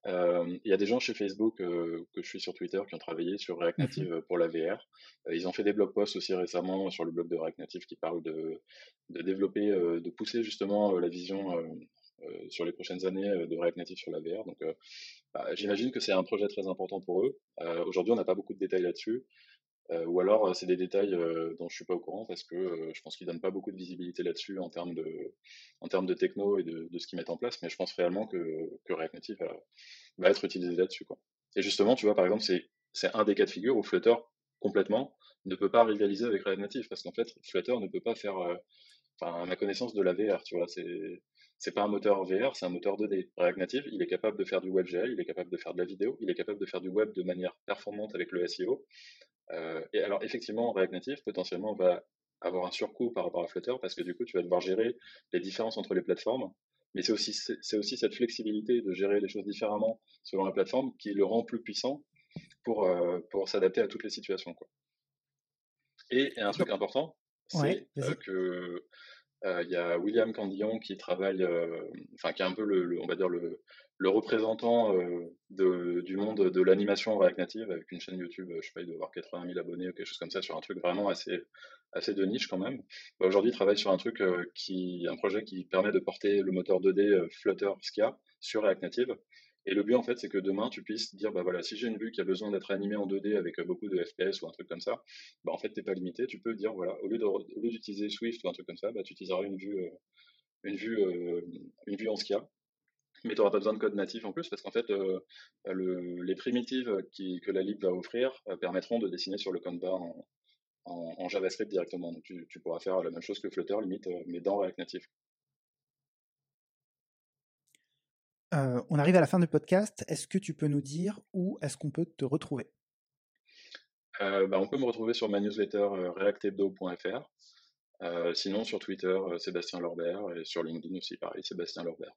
il y a des gens chez Facebook que je suis sur Twitter qui ont travaillé sur React mmh Native pour la VR. ils ont fait des blog posts aussi récemment sur le blog de React Native qui parle de, de développer, de pousser justement la vision sur les prochaines années de React Native sur la VR. Donc, j'imagine que c'est un projet très important pour eux. Aujourd'hui, on n'a pas beaucoup de détails là-dessus. Euh, ou alors, euh, c'est des détails euh, dont je suis pas au courant parce que je pense qu'ils donnent pas beaucoup de visibilité là-dessus en termes de, en termes de techno et de, de ce qu'ils mettent en place. Mais je pense réellement que, que React Native va, être utilisé là-dessus. Et justement, tu vois, par exemple, c'est, c'est un des cas de figure où Flutter complètement ne peut pas rivaliser avec React Native parce qu'en fait, Flutter ne peut pas faire, enfin, à ma connaissance de la VR, tu vois, c'est, c'est pas un moteur VR, c'est un moteur 2D. React Native, il est capable de faire du WebGL, il est capable de faire de la vidéo, il est capable de faire du web de manière performante avec le SEO. Euh, et alors, effectivement, React Native, potentiellement, va avoir un surcoût par rapport à Flutter parce que du coup, tu vas devoir gérer les différences entre les plateformes. Mais c'est aussi, c'est aussi cette flexibilité de gérer les choses différemment selon la plateforme qui le rend plus puissant pour, euh, pour s'adapter à toutes les situations. Quoi. Et, un truc important, c'est euh, que il y a William Candillon qui travaille, enfin qui est un peu le, représentant de, du monde de l'animation React Native avec une chaîne YouTube, je sais pas, il doit avoir 80 000 abonnés ou quelque chose comme ça sur un truc vraiment assez, assez de niche quand même. Bah, aujourd'hui, il travaille sur un truc qui, un projet qui permet de porter le moteur 2D Flutter Skia sur React Native. Et le but, en fait, c'est que demain, tu puisses dire, bah voilà, si j'ai une vue qui a besoin d'être animée en 2D avec beaucoup de FPS ou un truc comme ça, bah en fait, t'es pas limité. Tu peux dire, voilà, au lieu d'utiliser Swift ou un truc comme ça, bah tu utiliseras une vue, une vue en Skia mais tu n'auras pas besoin de code natif en plus parce qu'en fait, euh, les primitives que la lib va offrir euh, permettront de dessiner sur le canvas en, en, JavaScript directement. Donc tu, pourras faire la même chose que Flutter, limite, euh, mais dans React Native. On arrive à la fin du podcast. Est-ce que tu peux nous dire où est-ce qu'on peut te retrouver? Bah, On peut me retrouver sur ma newsletter reactebdo.fr. sinon, sur Twitter, Sébastien Lorbert, et sur LinkedIn aussi, pareil, Sébastien Lorbert.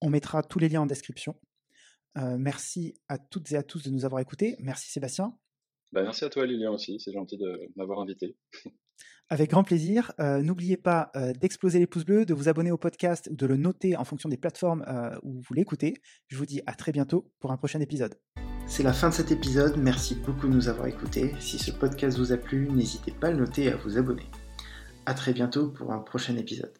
On mettra tous les liens en description. Euh, merci à toutes et à tous de nous avoir écoutés. Merci Sébastien. Bah, merci à toi Lilian aussi, c'est gentil de m'avoir invité. Avec grand plaisir. Euh, n'oubliez pas euh, d'exploser les pouces bleus, de vous abonner au podcast, de le noter en fonction des plateformes où vous l'écoutez. Je vous dis à très bientôt pour un prochain épisode. C'est la fin de cet épisode, merci beaucoup de nous avoir écoutés. Si ce podcast vous a plu, n'hésitez pas à le noter et à vous abonner. A très bientôt pour un prochain épisode.